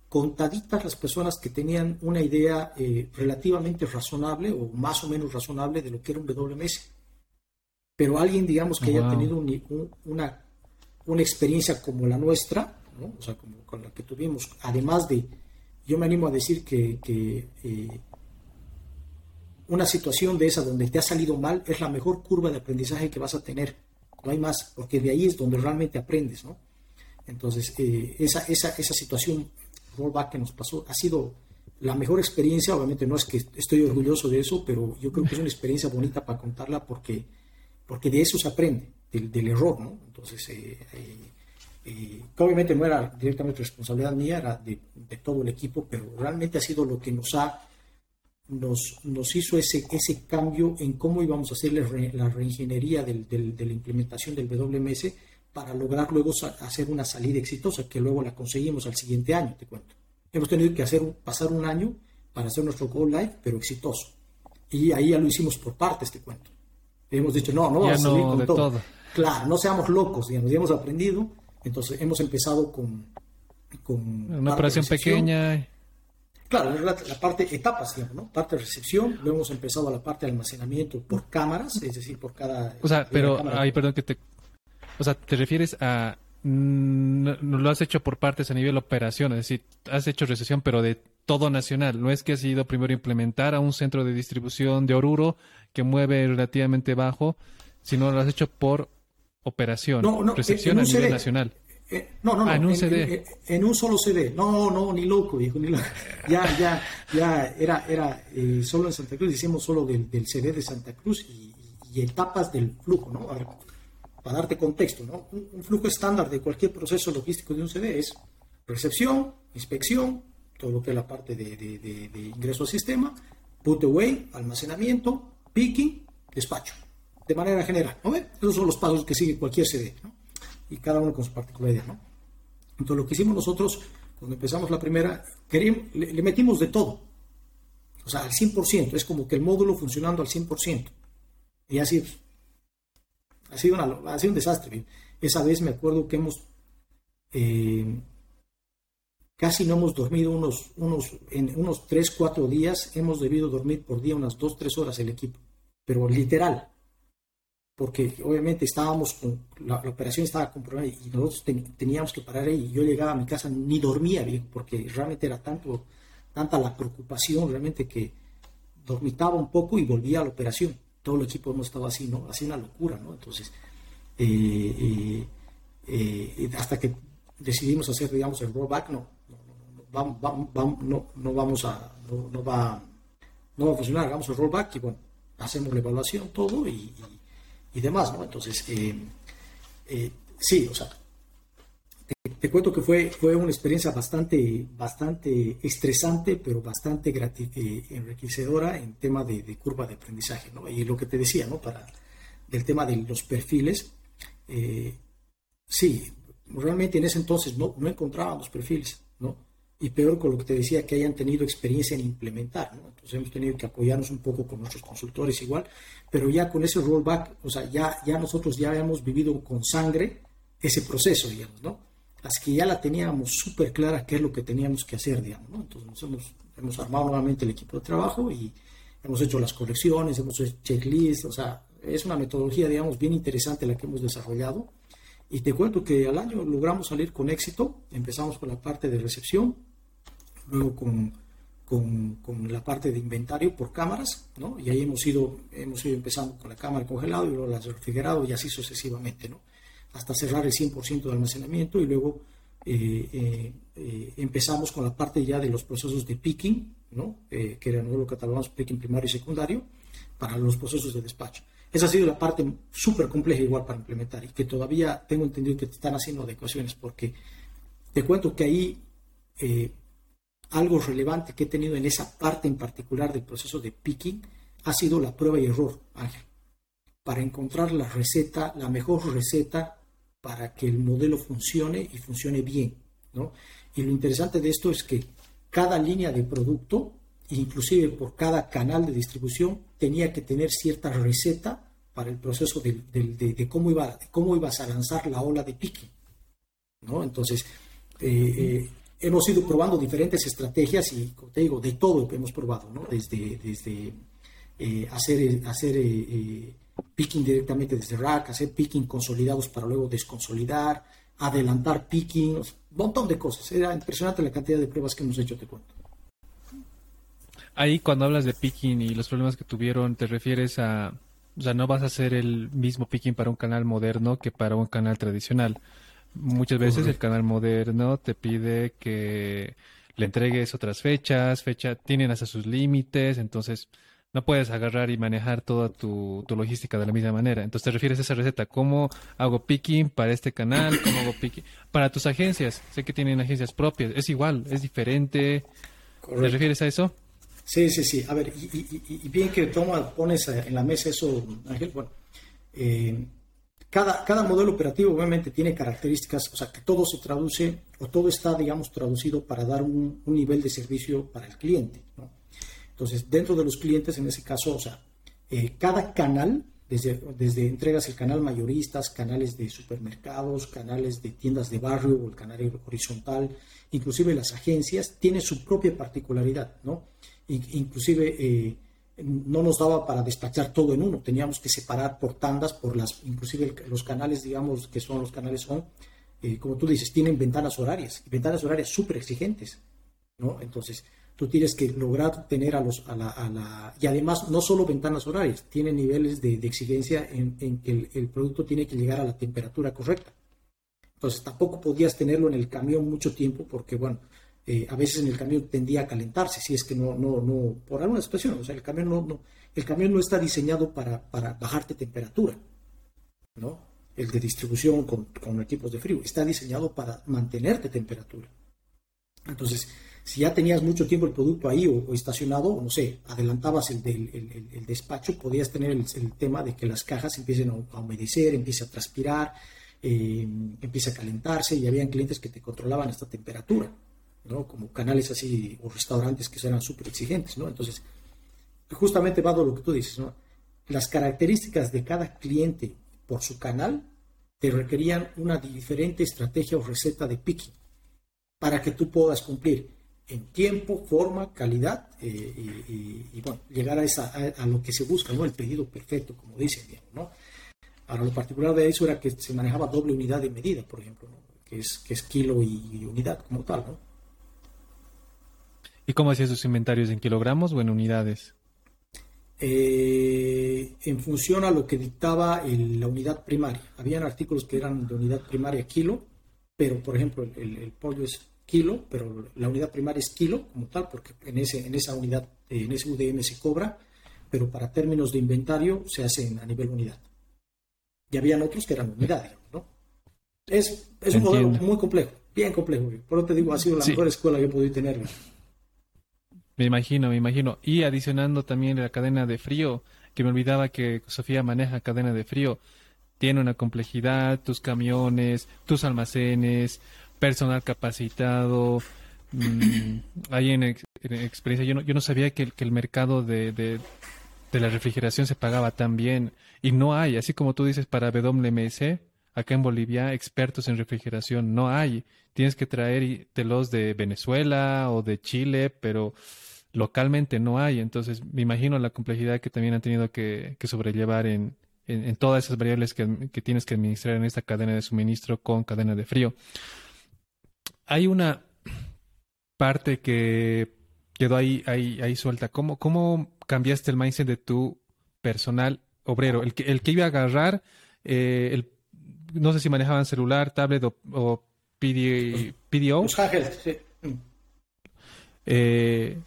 contaditas las personas que tenían una idea eh, relativamente razonable o más o menos razonable de lo que era un WMS. Pero alguien, digamos, que haya tenido una, una experiencia como la nuestra, o sea, como con la que tuvimos, además de, yo me animo a decir que, eh, una situación de esa donde te ha salido mal es la mejor curva de aprendizaje que vas a tener. No hay más, porque de ahí es donde realmente aprendes, ¿no? Entonces, eh, esa, esa, esa situación rollback que nos pasó ha sido la mejor experiencia. Obviamente no es que estoy orgulloso de eso, pero yo creo que es una experiencia bonita para contarla porque, porque de eso se aprende, del, error, ¿no? Entonces, eh, eh, eh, obviamente no era directamente responsabilidad mía, era de, todo el equipo, pero realmente ha sido lo que nos ha nos, nos hizo ese, ese cambio en cómo íbamos a hacer la, reingeniería del, de la implementación del WMS para lograr luego hacer una salida exitosa, que luego la conseguimos al siguiente año, te cuento. Hemos tenido que hacer, pasar un año para hacer nuestro Go Live, pero exitoso. Y ahí ya lo hicimos por partes, te cuento. hemos dicho, no, no vamos a salir con todo. Claro, no seamos locos, digamos, ya hemos aprendido. Entonces hemos empezado con... con una operación pequeña. Claro, la, la, parte etapas, digamos, ¿no? Parte de recepción, luego hemos empezado a la parte de almacenamiento por cámaras, es decir, por cada... O sea, pero, ahí perdón que te o sea, te refieres a... No, lo has hecho por partes a nivel operación, es decir, has hecho recesión, pero de todo nacional. No es que has ido primero a implementar a un centro de distribución de Oruro que mueve relativamente bajo, sino lo has hecho por operación, no, no, recepción a nivel nacional. Eh, no, no, no. Ah, en un CD. En, un solo CD. No, no, ni loco, viejo. Ni loco. Ya, ya, ya era, era eh, solo en Santa Cruz. Hicimos solo del, del CD de Santa Cruz y, y, etapas del flujo, ¿no? para darte contexto, ¿no? un, flujo estándar de cualquier proceso logístico de un CD es recepción, inspección, todo lo que es la parte de, ingreso al sistema, put away, almacenamiento, picking, despacho, de manera general. ¿no? Esos son los pasos que sigue cualquier CD, ¿no? Y cada uno con su particularidad. ¿no? Entonces, lo que hicimos nosotros cuando empezamos la primera, queríamos, le, metimos de todo, o sea, al 100%, es como que el módulo funcionando al 100%. Y así ha sido, ha sido un desastre. Esa vez me acuerdo que hemos eh, casi no hemos dormido unos, unos, en unos 3, 4 días, hemos debido dormir por día unas 2, 3 horas el equipo, pero literal, porque obviamente estábamos con, la, operación estaba comprobada y nosotros teníamos que parar ahí, yo llegaba a mi casa, ni dormía bien, porque realmente era tanto, tanta la preocupación realmente que dormitaba un poco y volvía a la operación todo el equipo hemos estado así, ¿no? Así una locura, ¿no? Entonces, eh, eh, eh, hasta que decidimos hacer, digamos, el rollback, no, no, no, no, no vamos a, no, va, no va a funcionar, hagamos el rollback y bueno, hacemos la evaluación, todo y, y, demás, ¿no? Entonces, sí, o sea, te, cuento que fue, fue una experiencia bastante, bastante estresante, pero bastante eh, enriquecedora en tema de, curva de aprendizaje. ¿no? Y lo que te decía, ¿no? Para, del tema de los perfiles, eh, sí, realmente en ese entonces no, no encontrábamos perfiles. Y peor con lo que te decía, que hayan tenido experiencia en implementar, ¿no? Entonces hemos tenido que apoyarnos un poco con nuestros consultores igual, pero ya con ese rollback, o sea, ya, ya nosotros ya habíamos vivido con sangre ese proceso, digamos, ¿no? las que ya la teníamos súper clara qué es lo que teníamos que hacer, digamos, ¿no? Entonces hemos, hemos armado nuevamente el equipo de trabajo y hemos hecho las correcciones, hemos hecho checklists, o sea, es una metodología, digamos, bien interesante la que hemos desarrollado. Y te cuento que al año logramos salir con éxito, empezamos con la parte de recepción, luego con, con, con la parte de inventario por cámaras, ¿no? Y ahí hemos ido, hemos ido empezando con la cámara congelado y luego la refrigerado y así sucesivamente, ¿no? hasta cerrar el 100% de almacenamiento y luego eh, eh, eh, empezamos con la parte ya de los procesos de picking, ¿no? que era lo catalogamos picking primario y secundario, para los procesos de despacho. Esa ha sido la parte súper compleja igual para implementar y que todavía tengo entendido que están haciendo adecuaciones porque te cuento que ahí algo relevante que he tenido en esa parte en particular del proceso de picking ha sido la prueba y error, para encontrar la receta, la mejor receta para que el modelo funcione y funcione bien. ¿no? Y lo interesante de esto es que cada línea de producto, inclusive por cada canal de distribución, tenía que tener cierta receta para el proceso de, cómo, iba, cómo ibas a lanzar la ola de picking. ¿no? Entonces, eh, eh, hemos ido probando diferentes estrategias y, como te digo, de todo que hemos probado, ¿no? desde, desde eh, hacer, hacer picking directamente desde rack, hacer picking consolidados para luego desconsolidar, adelantar picking, un montón de cosas. Era impresionante la cantidad de pruebas que hemos hecho, te cuento. Ahí cuando hablas de picking y los problemas que tuvieron, ¿te refieres a, o sea, no vas a hacer el mismo picking para un canal moderno que para un canal tradicional? Muchas veces el canal moderno te pide que le entregues otras fechas, fecha, tienen hasta sus límites, entonces no puedes agarrar y manejar toda tu, logística de la misma manera. Entonces te refieres a esa receta, ¿cómo hago picking para este canal? ¿Cómo hago picking para tus agencias? Sé que tienen agencias propias, es igual, es diferente. ¿Te refieres a eso? Sí, sí, sí. A ver, y, bien que toma, pones en la mesa eso, Ángel, bueno, eh, cada, cada modelo operativo obviamente tiene características, o sea, que todo se traduce o todo está, digamos, traducido para dar un, un nivel de servicio para el cliente, ¿no? Entonces, dentro de los clientes, en ese caso, o sea, eh, cada canal, desde, desde entregas el canal mayoristas, canales de supermercados, canales de tiendas de barrio o el canal horizontal, inclusive las agencias, tiene su propia particularidad, ¿no? Inclusive eh, no nos daba para despachar todo en uno, teníamos que separar por tandas, por las, inclusive los canales, digamos, que son los canales son, eh, como tú dices, tienen ventanas horarias, ventanas horarias súper exigentes, ¿no? Entonces, tú tienes que lograr tener a los, a la, y además no solo ventanas horarias, tiene niveles de, exigencia en, que el, producto tiene que llegar a la temperatura correcta. Entonces tampoco podías tenerlo en el camión mucho tiempo porque, bueno, eh, a veces en el camión tendía a calentarse, si es que no, no, no, por alguna expresión, o sea, el camión no, no, el camión no está diseñado para, para bajarte temperatura, ¿no? El de distribución con, con equipos de frío, está diseñado para mantenerte temperatura. Entonces, si ya tenías mucho tiempo el producto ahí o, estacionado, no sé, adelantabas el, el, despacho, podías tener el, tema de que las cajas empiecen a, humedecer, empiece a transpirar, eh, empiece a calentarse y habían clientes que te controlaban esta temperatura, ¿no? Como canales así o restaurantes que eran súper exigentes, ¿no? Entonces, justamente va lo que tú dices. Las características de cada cliente por su canal te requerían una diferente estrategia o receta de picking para que tú puedas cumplir en tiempo, forma, calidad eh, y, bueno, llegar a, esa, a, lo que se busca, ¿no? El pedido perfecto, como dicen, ¿no? Ahora, lo particular de eso era que se manejaba doble unidad de medida, por ejemplo, que, es, que es kilo y, unidad como tal, ¿no? ¿Y cómo hacías sus inventarios? ¿En kilogramos o en unidades? Eh, en función a lo que dictaba la unidad primaria. Habían artículos que eran de unidad primaria kilo, pero por ejemplo el pollo es kilo, pero la unidad primaria es kilo como tal, porque en, ese, en esa unidad, eh, en ese UDM se cobra, pero para términos de inventario se hacen a nivel unidad. Y habían otros que eran unidad, ¿no? Es, es un modelo muy complejo, bien complejo. Por eso te digo, ha sido la mejor escuela que he podido tener. Me imagino, me imagino. Y adicionando también la cadena de frío, que me olvidaba que Sofía maneja cadena de frío. Tiene una complejidad, tus camiones, tus almacenes, personal capacitado. Mm, ahí en, experiencia, yo no, yo no sabía que, el mercado de, de, la refrigeración se pagaba tan bien. Y no hay, así como tú dices para WMS, acá en Bolivia, expertos en refrigeración, no hay. Tienes que traértelos de Venezuela o de Chile, pero localmente no hay. Entonces, me imagino la complejidad que también han tenido que, que sobrellevar en, en, todas esas variables que, que, tienes que administrar en esta cadena de suministro con cadena de frío hay una parte que quedó ahí, ahí, ahí suelta. ¿Cómo, ¿Cómo cambiaste el mindset de tu personal obrero? El que, el que iba a agarrar, eh, el, no sé si manejaban celular, tablet o, PDO. Los sí. Eh,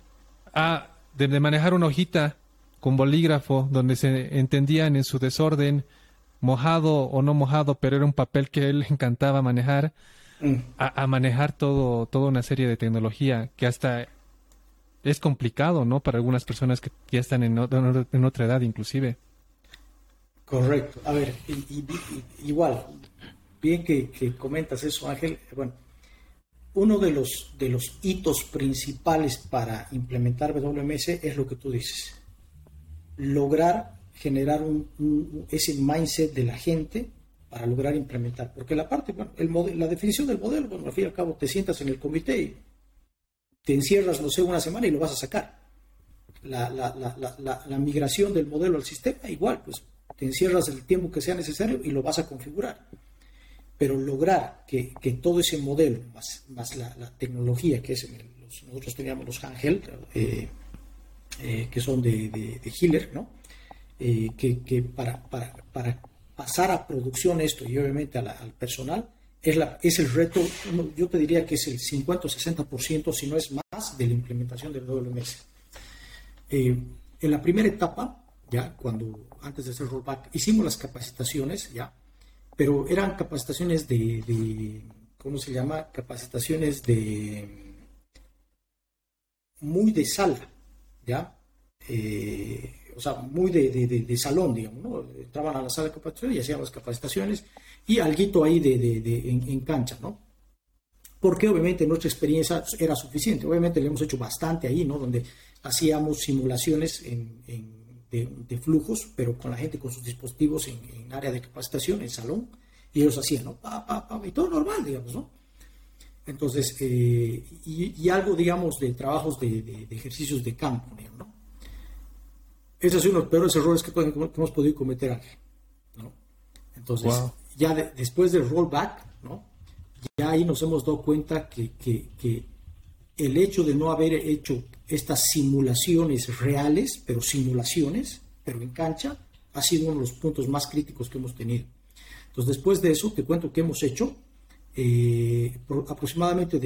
ah, de, manejar una hojita con bolígrafo donde se entendían en su desorden, mojado o no mojado, pero era un papel que él encantaba manejar a, manejar todo, toda una serie de tecnología que hasta es complicado, ¿no? Para algunas personas que ya están en, en otra edad inclusive. Correcto. A ver, igual, bien que, comentas eso, Ángel. Bueno, uno de los, de los hitos principales para implementar WMS es lo que tú dices. Lograr generar un, ese mindset de la gente para lograr implementar. Porque la parte, bueno, el la definición del modelo, bueno, al fin y al cabo te sientas en el comité y te encierras, no sé, una semana y lo vas a sacar. La, la, la, la migración del modelo al sistema, igual, pues te encierras el tiempo que sea necesario y lo vas a configurar. Pero lograr que, que todo ese modelo, más, más la, tecnología que es, nosotros teníamos los handheld, eh, eh, que son de, de, Healer, ¿no? Eh, que, que para, para, para, pasar a producción esto y obviamente al personal, es, la, es el reto, yo te diría que es el 50 o 60%, si no es más, de la implementación del WMS. en la primera etapa, ya cuando antes de hacer rollback, hicimos las capacitaciones, ya, pero eran capacitaciones de, ¿cómo se llama? Capacitaciones de, muy de sala, ya, eh, o sea, muy de, salón, digamos, ¿no? Entraban a la sala de capacitación y hacían las capacitaciones y algo ahí de, en, cancha, ¿no? Porque obviamente nuestra experiencia era suficiente. Obviamente le hemos hecho bastante ahí, ¿no? Donde hacíamos simulaciones en de, flujos, pero con la gente con sus dispositivos en, área de capacitación, en salón, y ellos hacían, ¿no? Pa, pa, pa, y todo normal, digamos, ¿no? Entonces, eh, y, algo, digamos, de trabajos de, ejercicios de campo, ¿no? Ese es uno de los peores errores que, hemos podido cometer, ¿no? Entonces, ya después del rollback, ¿no? Ya ahí nos hemos dado cuenta que, que, que el hecho de no haber hecho estas simulaciones reales, pero simulaciones, pero en cancha, ha sido uno de los puntos más críticos que hemos tenido. Entonces, después de eso, te cuento que hemos hecho. Eh, aproximadamente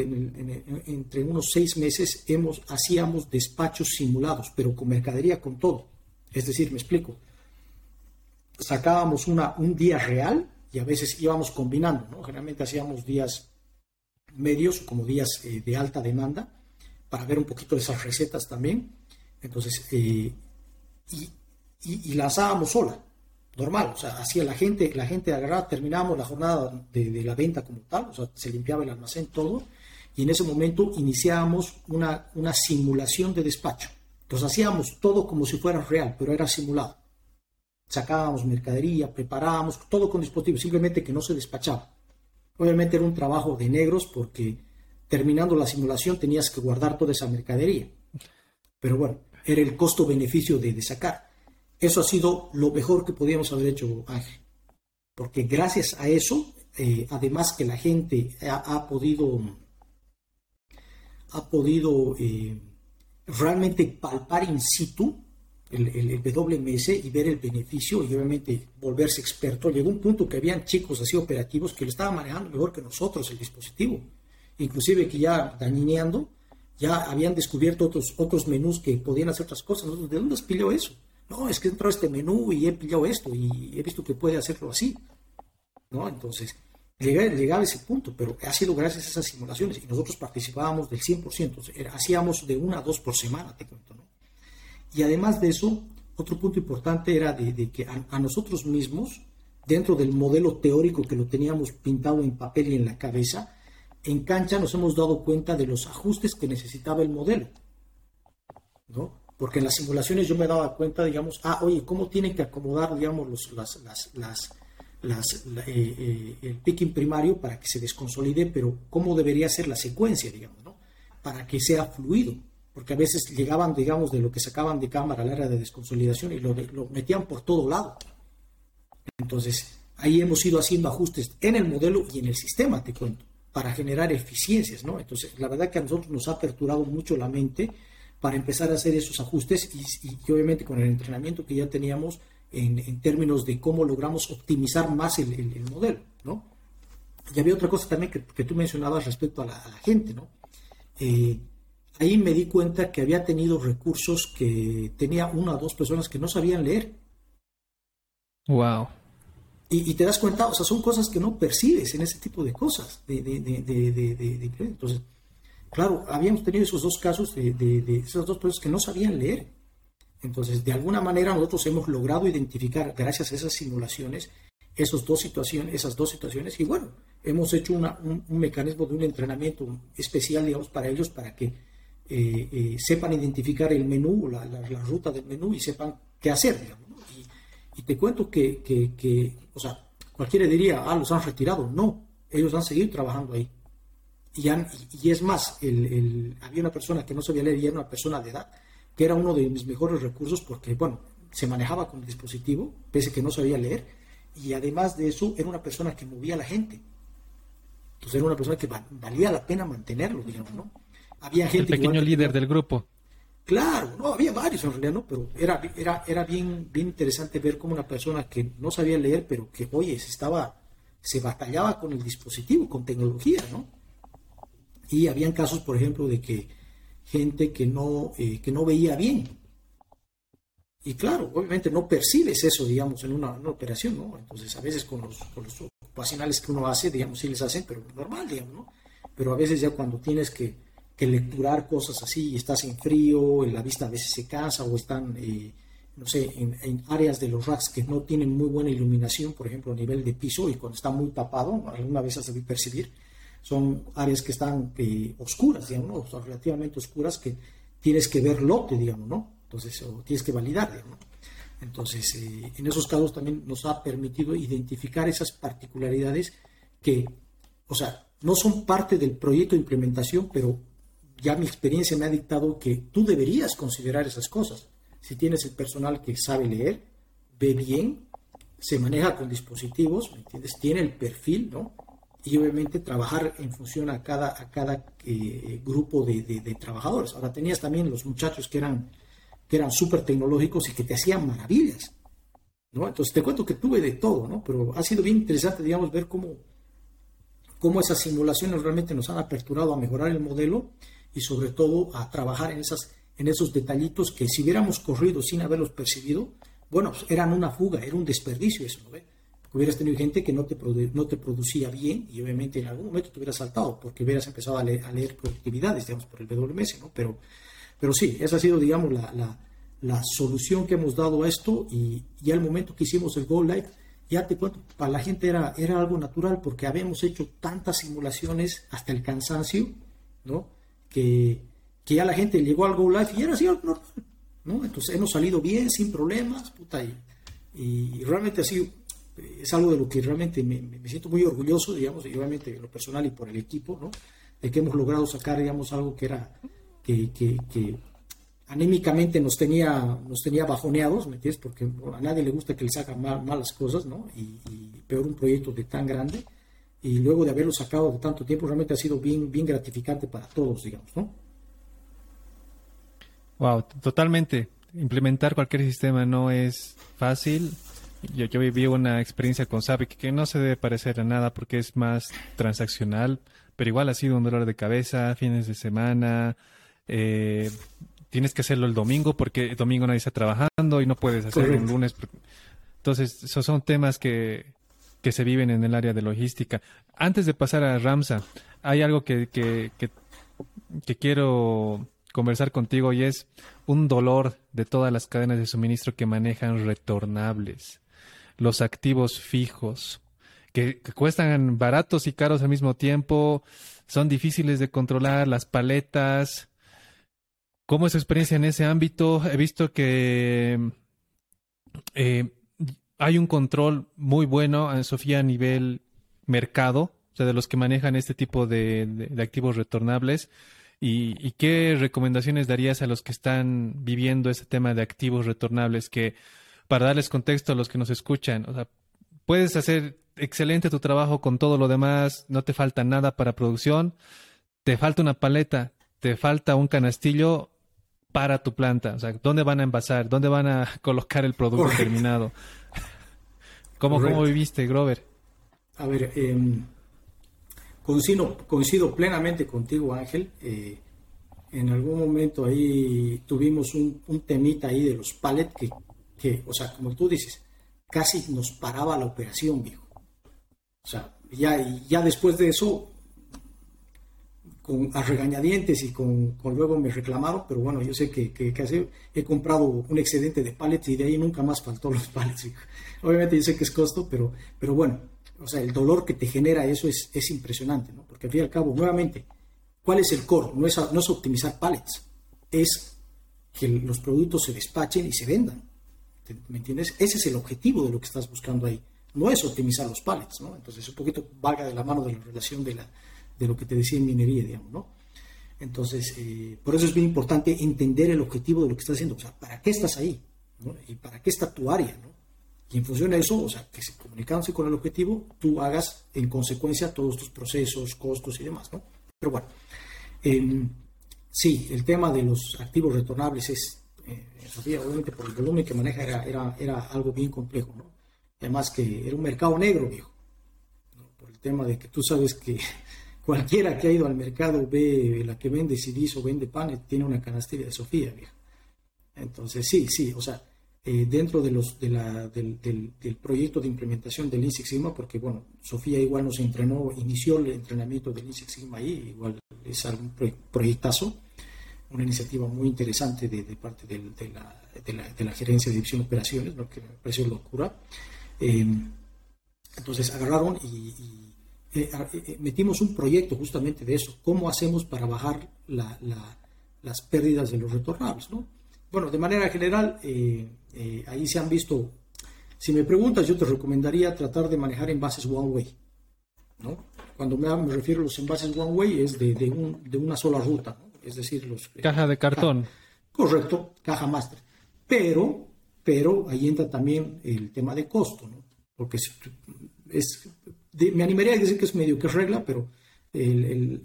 entre unos seis meses hemos, hacíamos despachos simulados, pero con mercadería con todo. Es decir, me explico. Sacábamos una, un día real y a veces íbamos combinando, ¿no? Generalmente hacíamos días medios como días eh, de alta demanda para ver un poquito de esas recetas también. Entonces, eh, y, y, lanzábamos sola, normal, o sea, hacía la gente, la gente agarraba, terminábamos la jornada de, la venta como tal, o sea, se limpiaba el almacén todo, y en ese momento iniciábamos una, una simulación de despacho. Entonces hacíamos todo como si fuera real, pero era simulado. Sacábamos mercadería, preparábamos, todo con dispositivos, simplemente que no se despachaba. Obviamente era un trabajo de negros porque terminando la simulación tenías que guardar toda esa mercadería. Pero bueno, era el costo-beneficio de, sacar. Eso ha sido lo mejor que podíamos haber hecho, Ángel. Porque gracias a eso, eh, además que la gente ha, podido, ha podido eh, realmente palpar in situ el, el, WMS y ver el beneficio y obviamente volverse experto. Llegó un punto que habían chicos así operativos que lo estaban manejando mejor que nosotros el dispositivo inclusive que ya dañineando, ya habían descubierto otros, otros menús que podían hacer otras cosas. ¿De dónde has pillado eso? No, es que entró este menú y he pillado esto y he visto que puede hacerlo así. ¿No? Entonces, llegaba, a ese punto, pero ha sido gracias a esas simulaciones y nosotros participábamos del 100%, hacíamos de una a dos por semana, te cuento, ¿no? Y además de eso, otro punto importante era de, que a, nosotros mismos, dentro del modelo teórico que lo teníamos pintado en papel y en la cabeza, en cancha nos hemos dado cuenta de los ajustes que necesitaba el modelo. ¿no? Porque en las simulaciones yo me daba cuenta, digamos, ah, oye, ¿cómo tienen que acomodar, digamos, las, las, las, eh, eh, el picking primario para que se desconsolide, pero cómo debería ser la secuencia, digamos, ¿no? Para que sea fluido. Porque a veces llegaban, digamos, de lo que sacaban de cámara al área de desconsolidación y lo, metían por todo lado. Entonces, ahí hemos ido haciendo ajustes en el modelo y en el sistema, te cuento para generar eficiencias, ¿no? Entonces, la verdad que a nosotros nos ha aperturado mucho la mente para empezar a hacer esos ajustes y, obviamente con el entrenamiento que ya teníamos en, términos de cómo logramos optimizar más el, modelo, ¿no? Y había otra cosa también que, tú mencionabas respecto a la, gente, ¿no? Eh, ahí me di cuenta que había tenido recursos que tenía una o dos personas que no sabían leer. Wow. Y, te das cuenta, o sea, son cosas que no percibes en ese tipo de cosas. De, de, de, Entonces, claro, habíamos tenido esos dos casos de, de, esos dos personas que no sabían leer. Entonces, de alguna manera nosotros hemos logrado identificar, gracias a esas simulaciones, esos dos situaciones, esas dos situaciones, y bueno, hemos hecho un, mecanismo de un entrenamiento especial, digamos, para ellos, para que eh, eh, sepan identificar el menú, la, la, ruta del menú y sepan qué hacer, digamos. Y, te cuento que, que, que, o sea, cualquiera diría, ah, los han retirado. No, ellos han seguido trabajando ahí. Y, y es más, el, había una persona que no sabía leer y era una persona de edad, que era uno de mis mejores recursos porque, bueno, se manejaba con el dispositivo, pese que no sabía leer, y además de eso era una persona que movía a la gente. Entonces era una persona que valía la pena mantenerlo, digamos, ¿no? Había gente... El pequeño líder del grupo. Claro, no, había varios en realidad, ¿no? Pero era, era, era bien, bien interesante ver cómo una persona que no sabía leer, pero que, oye, se estaba, se batallaba con el dispositivo, con tecnología, ¿no? Y habían casos, por ejemplo, de que gente que no, eh, que no veía bien. Y claro, obviamente no percibes eso, digamos, en una, operación, ¿no? Entonces, a veces con los, con los ocupacionales que uno hace, digamos, sí les hacen, pero normal, digamos, ¿no? Pero a veces ya cuando tienes que, que lecturar cosas así estás en frío, la vista a veces se cansa o están, eh, no sé, en, áreas de los racks que no tienen muy buena iluminación, por ejemplo, a nivel de piso y cuando está muy tapado, alguna vez has de percibir, son áreas que están eh, oscuras, digamos, ¿no? relativamente oscuras que tienes que ver lote, digamos, ¿no? Entonces, o tienes que validar. Entonces, eh, en esos casos también nos ha permitido identificar esas particularidades que, o sea, no son parte del proyecto de implementación, pero ya mi experiencia me ha dictado que tú deberías considerar esas cosas. Si tienes el personal que sabe leer, ve bien, se maneja con dispositivos, ¿me entiendes? Tiene el perfil, ¿no? y obviamente trabajar en función a cada, a cada eh, grupo de, de, trabajadores. Ahora tenías también los muchachos que eran, que eran súper tecnológicos y que te hacían maravillas. ¿no? Entonces te cuento que tuve de todo, ¿no? pero ha sido bien interesante, digamos, ver cómo, cómo esas simulaciones realmente nos han aperturado a mejorar el modelo y sobre todo a trabajar en, esas, en esos detallitos que si hubiéramos corrido sin haberlos percibido, bueno, pues eran una fuga, era un desperdicio eso, ¿no? hubieras tenido gente que no te, no te producía bien y obviamente en algún momento te hubieras saltado porque hubieras empezado a leer, a leer productividades, digamos, por el WMS, ¿no? Pero, pero sí, esa ha sido, digamos, la, la, la solución que hemos dado a esto y ya el momento que hicimos el Go Live, ya te cuento, para la gente era, era algo natural porque habíamos hecho tantas simulaciones hasta el cansancio, ¿no? Que, que ya la gente llegó al Go Live y era así normal, ¿no? Entonces hemos salido bien, sin problemas, puta, y, y realmente ha sido es algo de lo que realmente me, siento muy orgulloso, digamos, y obviamente en lo personal y por el equipo, ¿no? De que hemos logrado sacar, digamos, algo que era, que, que, anímicamente nos tenía, nos tenía bajoneados, ¿me entiendes? Porque a nadie le gusta que le sacan mal, malas cosas, ¿no? Y, peor un proyecto de tan grande. Y luego de haberlo sacado de tanto tiempo, realmente ha sido bien, bien gratificante para todos, digamos, ¿no? Wow, totalmente. Implementar cualquier sistema no es fácil yo, yo viví una experiencia con Sabic que no se debe parecer a nada porque es más transaccional, pero igual ha sido un dolor de cabeza, fines de semana. Eh, tienes que hacerlo el domingo porque el domingo nadie está trabajando y no puedes hacerlo un lunes. Entonces, esos son temas que, que se viven en el área de logística. Antes de pasar a Ramsa, hay algo que, que, que, quiero conversar contigo y es un dolor de todas las cadenas de suministro que manejan retornables los activos fijos, que, cuestan baratos y caros al mismo tiempo, son difíciles de controlar, las paletas. ¿Cómo es su experiencia en ese ámbito? He visto que eh, hay un control muy bueno, en Sofía, a nivel mercado, o sea, de los que manejan este tipo de, activos retornables. ¿Y, ¿Y, qué recomendaciones darías a los que están viviendo ese tema de activos retornables que para darles contexto a los que nos escuchan. O sea, puedes hacer excelente tu trabajo con todo lo demás, no te falta nada para producción, te falta una paleta, te falta un canastillo para tu planta. O sea, ¿dónde van a envasar? ¿Dónde van a colocar el producto terminado? ¿Cómo, ¿Cómo, viviste, Grover? A ver, em, coincido, coincido, plenamente contigo, Ángel. Eh, en algún momento ahí tuvimos un, un temita ahí de los pallets que que, o sea, como tú dices, casi nos paraba la operación, viejo. O sea, ya, ya después de eso, con a regañadientes y con, con, luego me reclamaron, pero bueno, yo sé que, que, he comprado un excedente de pallets y de ahí nunca más faltó los pallets. Obviamente yo sé que es costo, pero, pero bueno, o sea, el dolor que te genera eso es, es impresionante, ¿no? Porque al fin y al cabo, nuevamente, ¿cuál es el core? No es, no es optimizar pallets, es que los productos se despachen y se vendan. ¿Me entiendes? Ese es el objetivo de lo que estás buscando ahí. No es optimizar los pallets, ¿no? Entonces, un poquito valga de la mano de la relación de la, de lo que te decía en minería, digamos, ¿no? Entonces, eh, por eso es bien importante entender el objetivo de lo que estás haciendo, o sea, ¿para qué estás ahí? ¿Y para qué está tu área? ¿no? Y en función de eso, o sea, que se comunicándose con el objetivo, tú hagas en consecuencia todos tus procesos, costos y demás, ¿no? Pero bueno, em, sí, el tema de los activos retornables es, eh, Sofía, obviamente por el volumen que maneja era, era, era algo bien complejo, ¿no? Además que era un mercado negro, viejo, por el tema de que tú sabes que Cualquiera que ha ido al mercado ve la que vende CDs o vende panes, tiene una canastilla de Sofía, vieja. Entonces, sí, sí, o sea, eh, dentro de los, de la, del, del, proyecto de implementación del Lean Sigma, porque bueno, Sofía igual nos entrenó, inició el entrenamiento del Lean Sigma ahí, igual es un proyectazo, una iniciativa muy interesante de, parte de, la, de, la, de, la, gerencia de división de operaciones, lo que me pareció locura. Eh, entonces agarraron y eh, eh, metimos un proyecto justamente de eso, cómo hacemos para bajar las pérdidas de los retornables. ¿no? Bueno, de manera general, eh, ahí se han visto, si me preguntas, yo te recomendaría tratar de manejar envases one way. ¿no? Cuando me, refiero a los envases one way es de, de, una sola ruta, es decir, los... Caja de cartón. correcto, caja master. Pero, pero ahí entra también el tema de costo, ¿no? porque es me animaría a decir que es medio que es regla, pero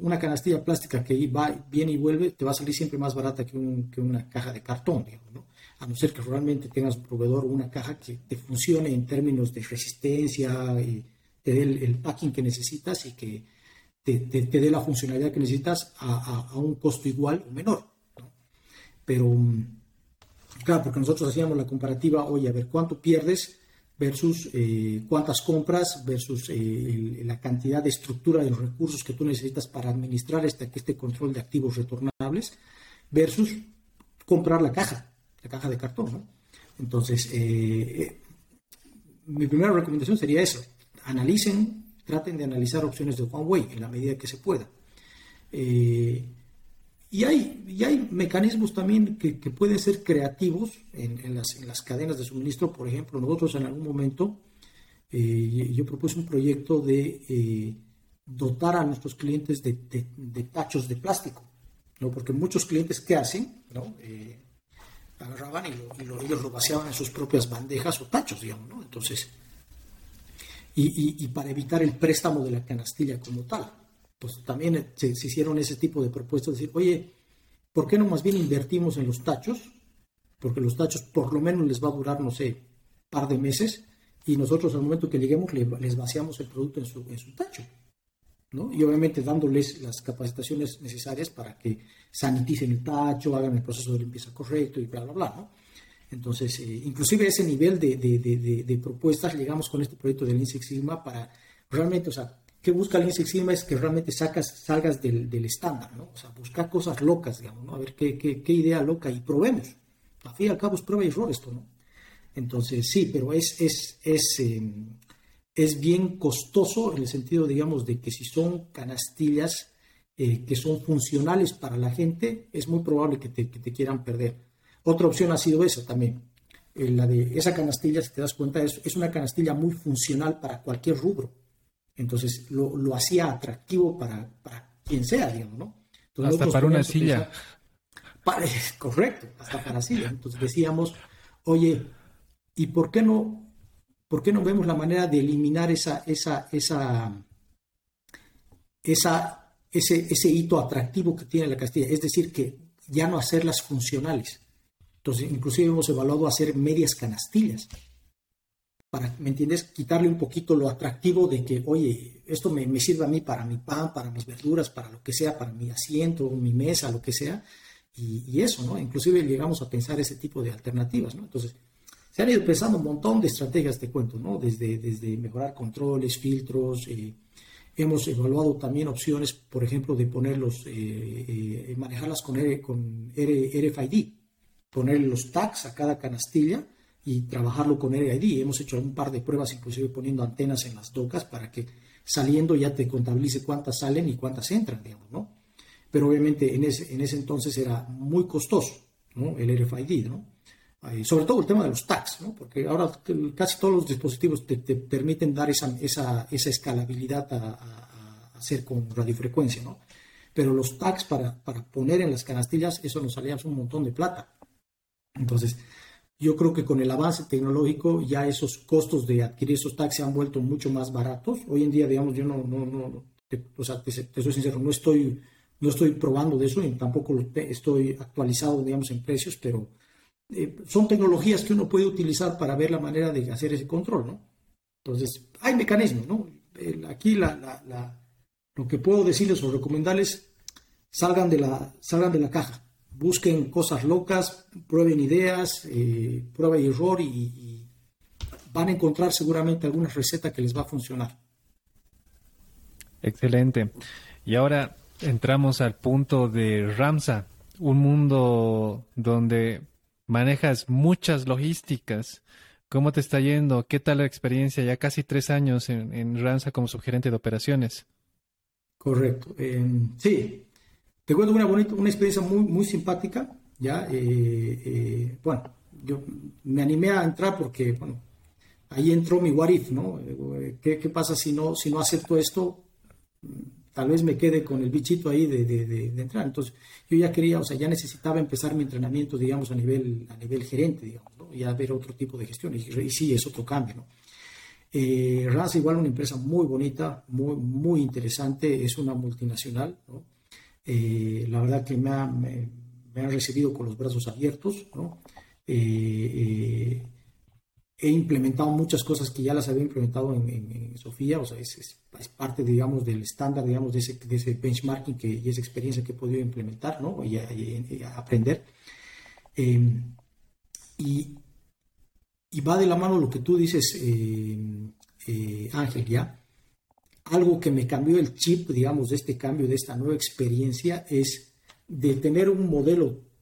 una canastilla plástica que va, viene y vuelve te va a salir siempre más barata que, una caja de cartón, digamos. A no ser que realmente tengas un proveedor o una caja que te funcione en términos de resistencia y te dé el, packing que necesitas y que te, dé la funcionalidad que necesitas a, un costo igual o menor. Pero, mm, claro, porque nosotros hacíamos la comparativa, oye, a ver, ¿cuánto pierdes? Versus eh, cuántas compras, versus eh, la cantidad de estructura de los recursos que tú necesitas para administrar este, este control de activos retornables, versus comprar la caja, la caja de cartón. Entonces, eh, mi primera recomendación sería eso, analicen, traten de analizar opciones de one way en la medida que se pueda. Y hay, y hay mecanismos también que, que pueden ser creativos en, en, las, en, las, cadenas de suministro. Por ejemplo, nosotros en algún momento, eh, yo propuse un proyecto de eh, dotar a nuestros clientes de, de, tachos de plástico, ¿no? porque muchos clientes, ¿qué hacen? ¿no? Eh, agarraban y, lo, ellos lo vaciaban en sus propias bandejas o tachos, digamos. ¿no? Entonces, y, y, y para evitar el préstamo de la canastilla como tal pues también se, hicieron ese tipo de propuestas, decir, oye, ¿por qué no más bien invertimos en los tachos? Porque los tachos por lo menos les va a durar, no sé, par de meses y nosotros al momento que lleguemos les vaciamos el producto en su, en su tacho. ¿no? Y obviamente dándoles las capacitaciones necesarias para que saniticen el tacho, hagan el proceso de limpieza correcto y bla, bla, bla. ¿no? Entonces, eh, inclusive ese nivel de, de, de, propuestas llegamos con este proyecto del Lean Sigma para realmente, o sea, ¿Qué busca el Sigma? Es que realmente sacas, salgas del, del estándar, ¿no? O sea, buscar cosas locas, digamos, ¿no? A ver qué, qué, qué, idea loca y probemos. Al fin y al cabo es prueba y error esto, ¿no? Entonces, sí, pero es, es, es, em, es bien costoso en el sentido, digamos, de que si son canastillas eh, que son funcionales para la gente, es muy probable que te, que te quieran perder. Otra opción ha sido esa también. Eh, la de esa canastilla, si te das cuenta, es, es una canastilla muy funcional para cualquier rubro entonces lo, lo hacía atractivo para, para, quien sea, digamos, ¿no? hasta para una silla. correcto, hasta para silla. Entonces decíamos, oye, ¿y por qué no, por qué no vemos la manera de eliminar esa, esa, esa, esa, ese, ese hito atractivo que tiene la Castilla? Es decir, que ya no hacerlas funcionales. Entonces, inclusive hemos evaluado hacer medias canastillas para, ¿me entiendes? Quitarle un poquito lo atractivo de que, oye, esto me, me, sirve a mí para mi pan, para mis verduras, para lo que sea, para mi asiento, mi mesa, lo que sea, y, eso, ¿no? Inclusive llegamos a pensar ese tipo de alternativas, ¿no? Entonces, se han ido pensando un montón de estrategias, te cuento, ¿no? Desde, desde mejorar controles, filtros, eh, Hemos evaluado también opciones, por ejemplo, de ponerlos, eh, manejarlas con, con RFID, poner los tags a cada canastilla y trabajarlo con RFID. Hemos hecho un par de pruebas, inclusive poniendo antenas en las docas para que saliendo ya te contabilice cuántas salen y cuántas entran, digamos, ¿no? Pero obviamente en ese, en ese entonces era muy costoso, ¿no? El RFID, ¿no? sobre todo el tema de los tags, ¿no? porque ahora casi todos los dispositivos te, permiten dar esa, esa, esa escalabilidad a, a, hacer con radiofrecuencia, ¿no? Pero los tags para, para, poner en las canastillas, eso nos salía un montón de plata. Entonces, yo creo que con el avance tecnológico ya esos costos de adquirir esos tags se han vuelto mucho más baratos. Hoy en día, digamos, yo no, no, no te, o sea, te, soy sincero, no estoy, no estoy probando de eso y tampoco estoy actualizado, digamos, en precios, pero eh, son tecnologías que uno puede utilizar para ver la manera de hacer ese control, ¿no? Entonces, hay mecanismos, ¿no? aquí la, lo que puedo decirles o recomendarles, salgan de la, salgan de la caja, busquen cosas locas, prueben ideas, eh, prueba y error y, van a encontrar seguramente alguna receta que les va a funcionar. Excelente. Y ahora entramos al punto de Ramsa, un mundo donde manejas muchas logísticas. ¿Cómo te está yendo? ¿Qué tal la experiencia? Ya casi tres años en, en Ramsa como subgerente de operaciones. Correcto. sí, te cuento una bonita, una experiencia muy, muy simpática. Ya, eh, eh, bueno, yo me animé a entrar porque, bueno, ahí entró mi what if, ¿no? Eh, ¿Qué, pasa si no, si no acepto esto? tal vez me quede con el bichito ahí de, de, entrar. Entonces, yo ya quería, o sea, ya necesitaba empezar mi entrenamiento, digamos, a nivel, a nivel gerente, digamos, ¿no? ya ver otro tipo de gestión. Y, sí, es otro cambio, ¿no? Eh, RAS igual una empresa muy bonita, muy, muy interesante, es una multinacional, ¿no? Eh, la verdad que me, ha, me, han recibido con los brazos abiertos. Eh, eh he implementado muchas cosas que ya las había implementado en, Sofía, o sea, es, parte, digamos, del estándar, digamos, de ese, benchmarking y esa experiencia que he podido implementar. Y, aprender. Em, y, va de la mano lo que tú dices, em, Ángel, ¿ya? Algo que me cambió el chip, digamos, de este cambio, de esta nueva experiencia, es de tener un modelo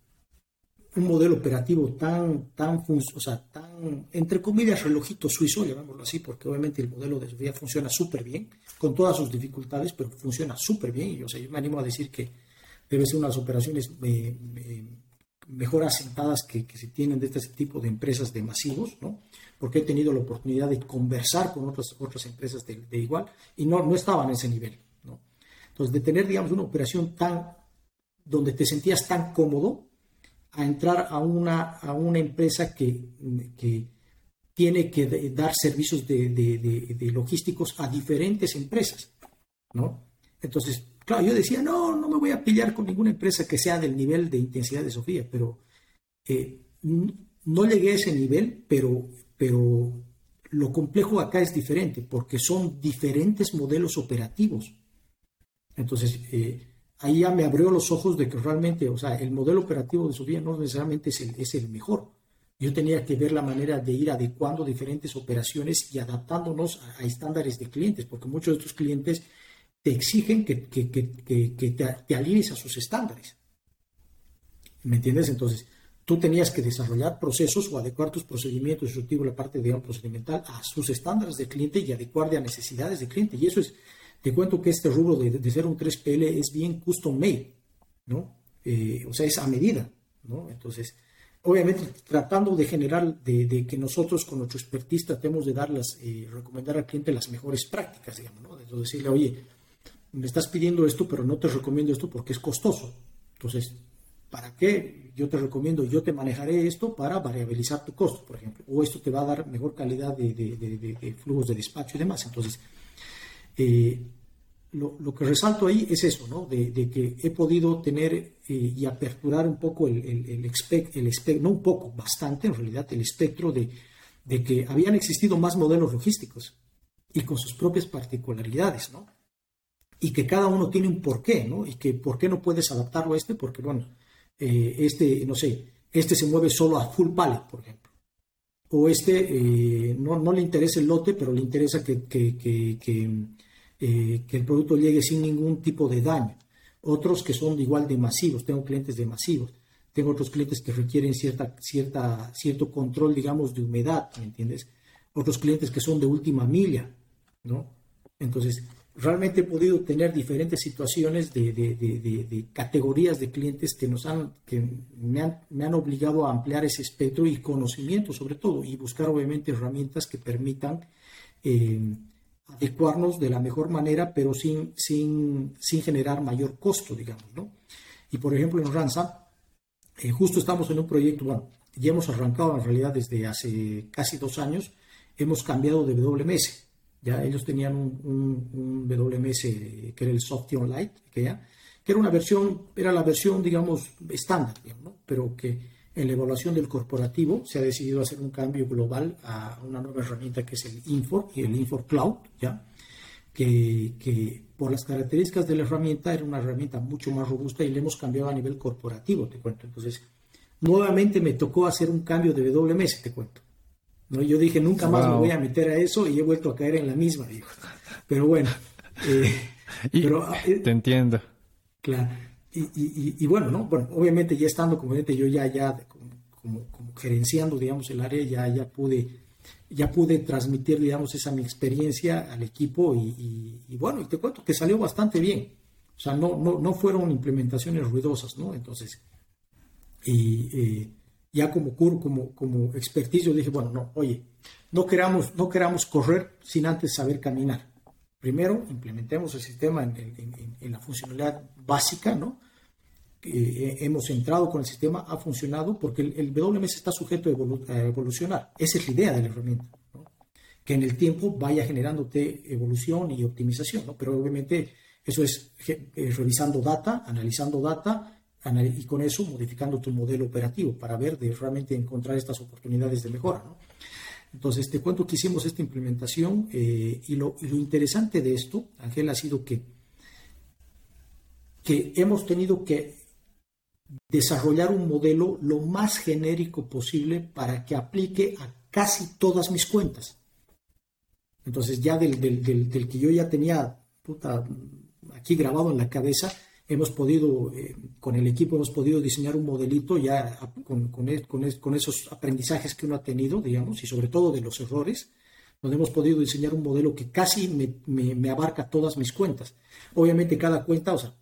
un modelo operativo tan, tan, o sea, tan, entre comillas, relojito suizo, llamémoslo así, porque obviamente el modelo de Sofía funciona súper bien, con todas sus dificultades, pero funciona súper bien. Y, o sea, yo me animo a decir que debe ser unas operaciones eh, eh, mejor asentadas que, que, se tienen de este tipo de empresas de masivos, ¿no? Porque he tenido la oportunidad de conversar con otras, otras empresas de, de igual y no, no estaban en ese nivel, ¿no? Entonces, de tener, digamos, una operación tan, donde te sentías tan cómodo, a entrar a una, a una empresa que, que tiene que dar servicios de, de, logísticos a diferentes empresas, ¿no? Entonces, claro, yo decía, no, no me voy a pillar con ninguna empresa que sea del nivel de intensidad de Sofía, pero eh, no llegué a ese nivel, pero, pero lo complejo acá es diferente, porque son diferentes modelos operativos. Entonces, eh, ahí ya me abrió los ojos de que realmente, o sea, el modelo operativo de Sofía no necesariamente es el, es el mejor. Yo tenía que ver la manera de ir adecuando diferentes operaciones y adaptándonos a, estándares de clientes, porque muchos de estos clientes te exigen que, que, que, que te, te a sus estándares. ¿Me entiendes? Entonces, tú tenías que desarrollar procesos o adecuar tus procedimientos instructivos, la parte de procedimental, a sus estándares de cliente y adecuar a necesidades de cliente. Y eso es te cuento que este rubro de, ser un 3PL es bien custom made, ¿no? Eh, o sea, es a medida, ¿no? Entonces, obviamente tratando de generar, de, que nosotros con nuestro expertise tratemos de darlas, eh, recomendar al cliente las mejores prácticas, digamos, ¿no? De decirle, oye, me estás pidiendo esto, pero no te recomiendo esto porque es costoso. Entonces, ¿para qué? Yo te recomiendo, yo te manejaré esto para variabilizar tu costo, por ejemplo, o esto te va a dar mejor calidad de, de flujos de despacho y demás. Entonces, eh, lo, que resalto ahí es eso, ¿no? De, que he podido tener eh, y aperturar un poco el, el, espectro, no un poco, bastante en realidad, el espectro de, de, que habían existido más modelos logísticos y con sus propias particularidades, ¿no? Y que cada uno tiene un porqué, ¿no? Y que por qué no puedes adaptarlo a este, porque, bueno, eh, este, no sé, este se mueve solo a full pallet, por ejemplo. O este no, no, le interesa el lote, pero le interesa que eh, que el producto llegue sin ningún tipo de daño. Otros que son igual de masivos, tengo clientes de masivos. Tengo otros clientes que requieren cierta, cierta, cierto control, digamos, de humedad, ¿me entiendes? Otros clientes que son de última milla, ¿no? Entonces, realmente he podido tener diferentes situaciones de, de, de, de, categorías de clientes que, nos han, que me han, me, han, obligado a ampliar ese espectro y conocimiento sobre todo y buscar obviamente herramientas que permitan eh, adecuarnos de la mejor manera pero sin, sin, sin, generar mayor costo, digamos. ¿no? Y por ejemplo en Ransa, eh, justo estamos en un proyecto, bueno, ya hemos arrancado en realidad desde hace casi dos años, hemos cambiado de WMS ya ellos tenían un, WMS que era el Softion Lite, que, que era una versión, era la versión, digamos, estándar, pero que en la evaluación del corporativo se ha decidido hacer un cambio global a una nueva herramienta que es el Infor y el Infor Cloud, ¿ya? Que, que, por las características de la herramienta era una herramienta mucho más robusta y le hemos cambiado a nivel corporativo, te cuento. Entonces, nuevamente me tocó hacer un cambio de WMS, te cuento. ¿No? Yo dije, nunca más me voy a meter a eso y he vuelto a caer en la misma, dijo. Pero bueno. Eh, ah, eh, te entiendo. Claro. Y, y, y, bueno, ¿no? Bueno, obviamente ya estando como yo ya, ya como, como, gerenciando, digamos, el área, ya, ya pude ya pude transmitir, digamos, esa mi experiencia al equipo y, y, bueno, y te cuento que salió bastante bien. O sea, no, no, no fueron implementaciones ruidosas, ¿no? Entonces, y, eh, ya como como, como expertise, dije, bueno, no, oye, no queramos, no queramos correr sin antes saber caminar. Primero, implementemos el sistema en, la funcionalidad básica, ¿no? Eh, hemos entrado con el sistema, ha funcionado, porque el, WMS está sujeto a, evolucionar. Esa es la idea de la herramienta, que en el tiempo vaya generándote evolución y optimización, ¿no? pero obviamente eso es eh, revisando data, analizando data y con eso modificando tu modelo operativo para ver de realmente encontrar estas oportunidades de mejora. ¿no? Entonces, te cuento que hicimos esta implementación eh, y, lo, y, lo, interesante de esto, Ángel, ha sido que, que hemos tenido que desarrollar un modelo lo más genérico posible para que aplique a casi todas mis cuentas. Entonces, ya del, del, del, del que yo ya tenía puta, aquí grabado en la cabeza, hemos podido, eh, con el equipo hemos podido diseñar un modelito ya con, con, con, esos aprendizajes que uno ha tenido, digamos, y sobre todo de los errores, donde hemos podido diseñar un modelo que casi me, me, abarca todas mis cuentas. Obviamente cada cuenta, o sea,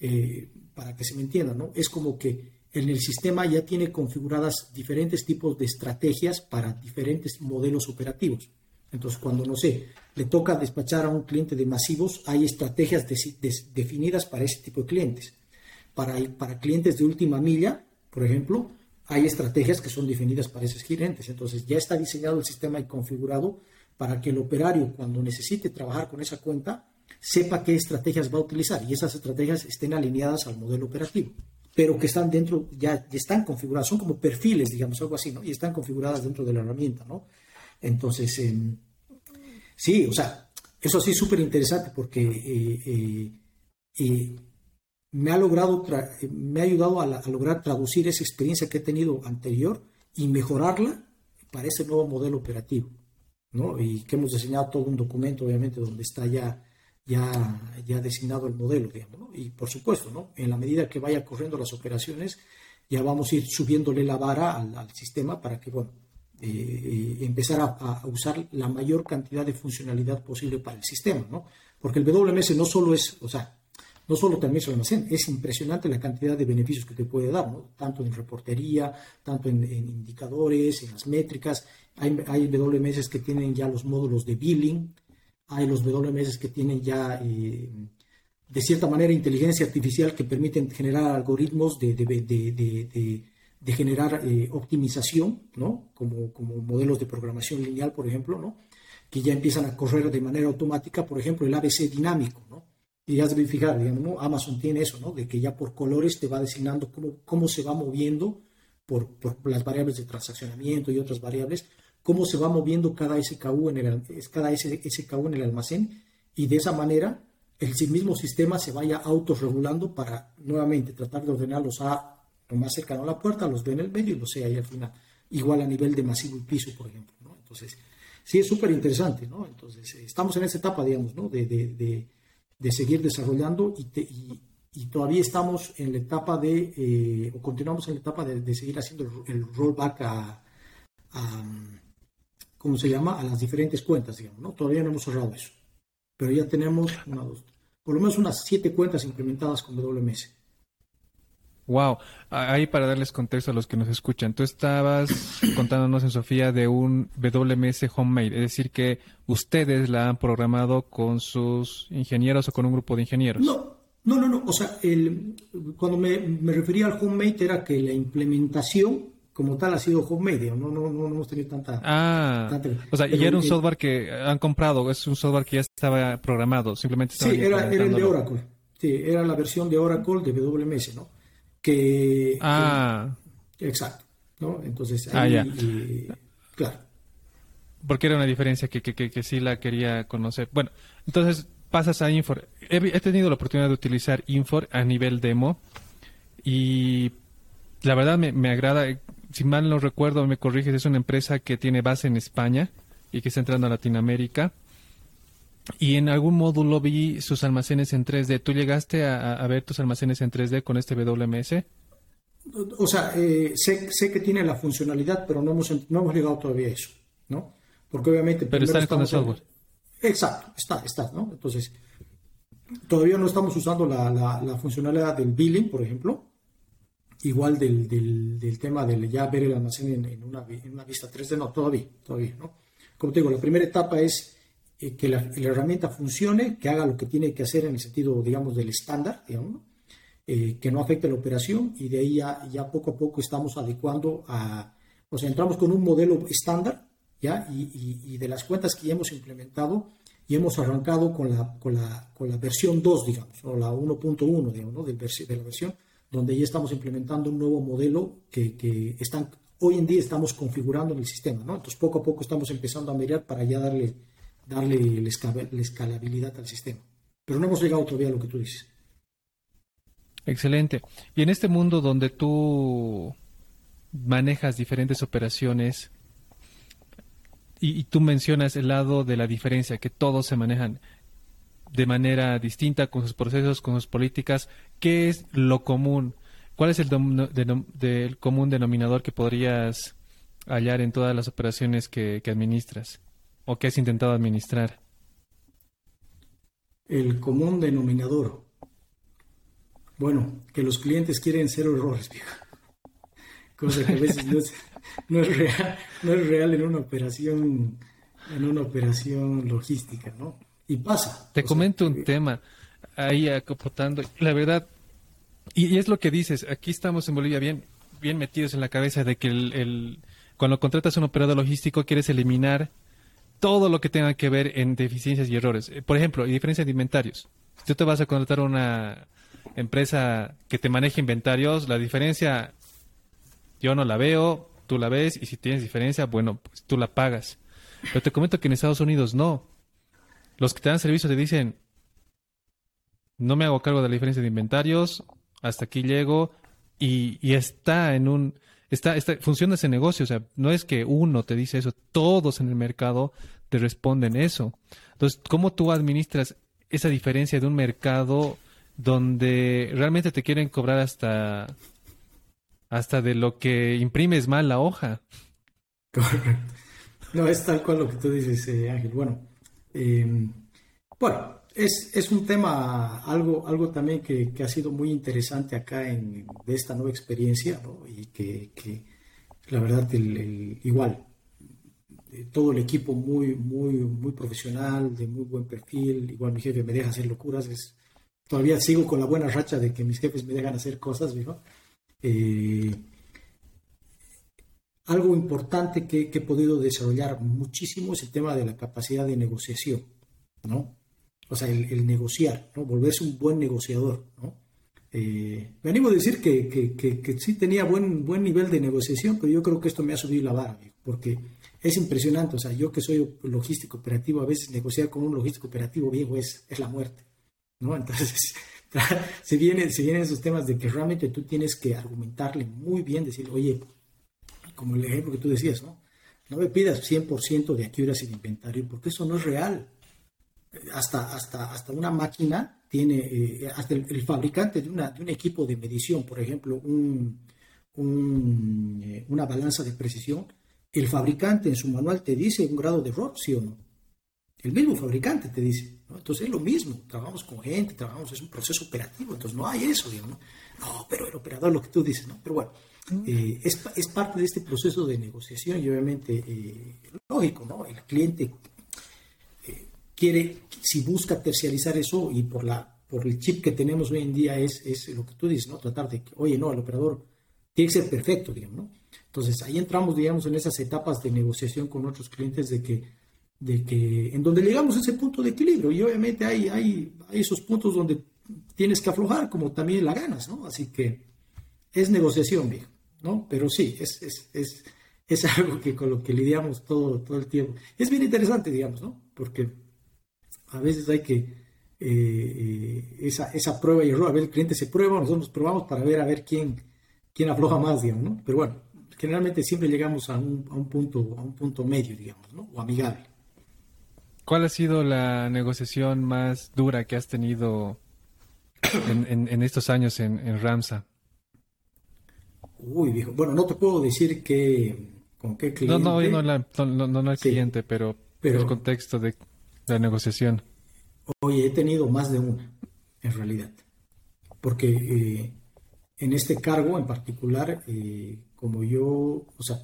eh, para que se me entienda, ¿no? Es como que en el sistema ya tiene configuradas diferentes tipos de estrategias para diferentes modelos operativos. Entonces, cuando, no sé, le toca despachar a un cliente de masivos, hay estrategias definidas para ese tipo de clientes. Para, para clientes de última milla, por ejemplo, hay estrategias que son definidas para esos clientes. Entonces, ya está diseñado el sistema y configurado para que el operario, cuando necesite trabajar con esa cuenta, sepa qué estrategias va a utilizar y esas estrategias estén alineadas al modelo operativo, pero que están dentro, ya, están configuradas, son como perfiles, digamos, algo así, ¿no? Y están configuradas dentro de la herramienta, ¿no? Entonces, em, sí, o sea, eso sí es súper interesante porque eh, eh, eh, me ha logrado, me ha ayudado a, lograr traducir esa experiencia que he tenido anterior y mejorarla para ese nuevo modelo operativo, ¿no? Y que hemos diseñado todo un documento, obviamente, donde está ya, ya, ya designado el modelo, digamos, ¿no? Y por supuesto, ¿no? En la medida que vaya corriendo las operaciones, ya vamos a ir subiéndole la vara al sistema para que, bueno, eh, empezar a, usar la mayor cantidad de funcionalidad posible para el sistema, ¿no? Porque el WMS no solo es, o sea, no solo también es almacén, es impresionante la cantidad de beneficios que te puede dar, ¿no? Tanto en reportería, tanto en, indicadores, en las métricas. Hay, hay, WMS que tienen ya los módulos de billing, hay los WMS que tienen ya, eh, de cierta manera, inteligencia artificial que permiten generar algoritmos de generar eh, optimización, ¿no? Como, como modelos de programación lineal, por ejemplo, ¿no? Que ya empiezan a correr de manera automática, por ejemplo, el ABC dinámico, ¿no? Y ya debes fijar, digamos, ¿no? Amazon tiene eso, ¿no? De que ya por colores te va designando cómo, cómo se va moviendo por, por las variables de transaccionamiento y otras variables, cómo se va moviendo cada SKU en el, cada SKU en el almacén y de esa manera el mismo sistema se vaya autorregulando para nuevamente tratar de ordenarlos a lo más cercano a la puerta, los ve en el medio y los sé ahí al final. Igual a nivel de masivo y piso, por ejemplo. ¿no? Entonces, sí es súper interesante, ¿no? Entonces, estamos en esa etapa, digamos, ¿no? De, de, de, seguir desarrollando y, y, todavía estamos en la etapa de, eh, o continuamos en la etapa de, seguir haciendo el, rollback a, a, ¿cómo se llama? A las diferentes cuentas, digamos, ¿no? Todavía no hemos cerrado eso, pero ya tenemos una, dos, por lo menos unas siete cuentas implementadas con WMS. Wow, ahí para darles contexto a los que nos escuchan, tú estabas contándonos en Sofía de un WMS Homemade, es decir, que ustedes la han programado con sus ingenieros o con un grupo de ingenieros. No, no, no, no. o sea, el, cuando me, refería al Homemade era que la implementación como tal ha sido homemade, no, no, no, hemos tenido tanta... Ah, o sea, y era un software que han comprado, es un software que ya estaba programado, simplemente Sí, era, era el de Oracle, sí, era la versión de Oracle de WMS, ¿no? Que... Ah. exacto, ¿no? Entonces, ah, ahí, ah, claro. Porque era una diferencia que, que, que, sí la quería conocer. Bueno, entonces pasas a Infor. He, tenido la oportunidad de utilizar Infor a nivel demo y la verdad me, me agrada. Si mal no recuerdo, me corriges, es una empresa que tiene base en España y que está entrando a Latinoamérica. Y en algún módulo vi sus almacenes en 3D. ¿Tú llegaste a, ver tus almacenes en 3D con este WMS? O sea, eh, sé, sé, que tiene la funcionalidad, pero no hemos, no hemos llegado todavía a eso, ¿no? Porque obviamente... Pero está con el software. Exacto, está, está, ¿no? Entonces, todavía no estamos usando la, la, funcionalidad del billing, por ejemplo, igual del, del, del, tema de ya ver el almacén en, una, en una vista 3D, no, todavía, todavía, ¿no? Como te digo, la primera etapa es eh, que la, herramienta funcione, que haga lo que tiene que hacer en el sentido, digamos, del estándar, digamos, eh, que no afecte la operación y de ahí ya, ya, poco a poco estamos adecuando a, o sea, entramos con un modelo estándar, ¿ya? Y, y, de las cuentas que ya hemos implementado y hemos arrancado con la, con la, con la versión 2, digamos, o la 1.1, digamos, ¿no? de, de, la versión, donde ya estamos implementando un nuevo modelo que, que están, hoy en día estamos configurando en el sistema, ¿no? Entonces poco a poco estamos empezando a mirar para ya darle darle la escalabilidad al sistema. Pero no hemos llegado todavía a lo que tú dices. Excelente. Y en este mundo donde tú manejas diferentes operaciones y, tú mencionas el lado de la diferencia, que todos se manejan de manera distinta con sus procesos, con sus políticas, ¿qué es lo común? ¿Cuál es el del común denominador que podrías hallar en todas las operaciones que administras? O que has intentado administrar? El común denominador. Bueno, que los clientes quieren cero errores, Cosa que a veces no es, real, no es real en una operación, en una operación logística, ¿no? Y pasa. Te comento un tema ahí acopotando. La verdad, y, es lo que dices, aquí estamos en Bolivia bien, bien metidos en la cabeza de que el, cuando contratas un operador logístico quieres eliminar todo lo que tenga que ver en deficiencias y errores. Eh, por ejemplo, y diferencia de inventarios. Si tú te vas a contratar una empresa que te maneje inventarios, la diferencia yo no la veo, tú la ves y si tienes diferencia, bueno, pues tú la pagas. Pero te comento que en Estados Unidos no. Los que te dan servicio te dicen, no me hago cargo de la diferencia de inventarios, hasta aquí llego y, y está en un está, está, funciona ese negocio, o sea, no es que uno te dice eso, todos en el mercado responden eso. Entonces, ¿cómo tú administras esa diferencia de un mercado donde realmente te quieren cobrar hasta, hasta de lo que imprimes mal la hoja? Correcto. No, es tal cual lo que tú dices, eh, Ángel. Bueno, em, bueno, es, un tema, algo, algo también que, ha sido muy interesante acá en, de esta nueva experiencia, y que, la verdad, igual, todo el equipo muy, muy, muy profesional, de muy buen perfil, igual mi jefe me deja hacer locuras, es, todavía sigo con la buena racha de que mis jefes me dejan hacer cosas, ¿no? Eh, algo importante que, que, he podido desarrollar muchísimo es el tema de la capacidad de negociación, ¿no? o sea, el, negociar, ¿no? volverse un buen negociador. ¿no? Eh, me animo a decir que, que, sí tenía buen, buen nivel de negociación, pero yo creo que esto me ha subido la vara, porque es impresionante. O sea, yo que soy logístico operativo, a veces negociar con un logístico operativo viejo es, es la muerte. ¿no? Entonces, se, vienen, se vienen esos temas de que realmente tú tienes que argumentarle muy bien, decirle, oye, como el ejemplo que tú decías, ¿no? no me pidas 100% de accuracy de inventario, porque eso no es real. Hasta, hasta, hasta una máquina tiene, eh, hasta el, fabricante de, una, de, un equipo de medición, por ejemplo, un, eh, una balanza de precisión, el fabricante en su manual te dice un grado de error, sí o no. El mismo fabricante te dice. Entonces es lo mismo, trabajamos con gente, trabajamos, es un proceso operativo, entonces no hay eso, digamos. No, pero el operador, lo que tú dices, ¿no? Pero bueno, eh, es, es, parte de este proceso de negociación y obviamente, eh, lógico, ¿no? El cliente eh, quiere, si busca terciarizar eso y por, la, por el chip que tenemos hoy en día es, es lo que tú dices, ¿no? Tratar de que, oye, no, el operador tiene que ser perfecto, digamos, ¿no? Entonces ahí entramos, digamos, en esas etapas de negociación con otros clientes de que, de que en donde llegamos a ese punto de equilibrio y obviamente hay, hay, esos puntos donde tienes que aflojar como también la ganas, ¿no? Así que es negociación, viejo. ¿no? Pero sí, es, es, es, es, algo que con lo que lidiamos todo, todo el tiempo. Es bien interesante, digamos, ¿no? Porque a veces hay que, eh, eh, esa, esa prueba y error, a ver, el cliente se prueba, nosotros probamos para ver a ver quién, quién afloja más, digamos, ¿no? Pero bueno, generalmente siempre llegamos a un, a un punto, a un punto medio, digamos, ¿no? O amigable. ¿Cuál ha sido la negociación más dura que has tenido en, en, estos años en, en Ramsa? Uy, viejo. Bueno, no te puedo decir que con qué cliente. No, no, no, no, no, el cliente, pero, pero el contexto de la negociación. Oye, he tenido más de una, en realidad. Porque eh, en este cargo en particular, eh, como yo, o sea,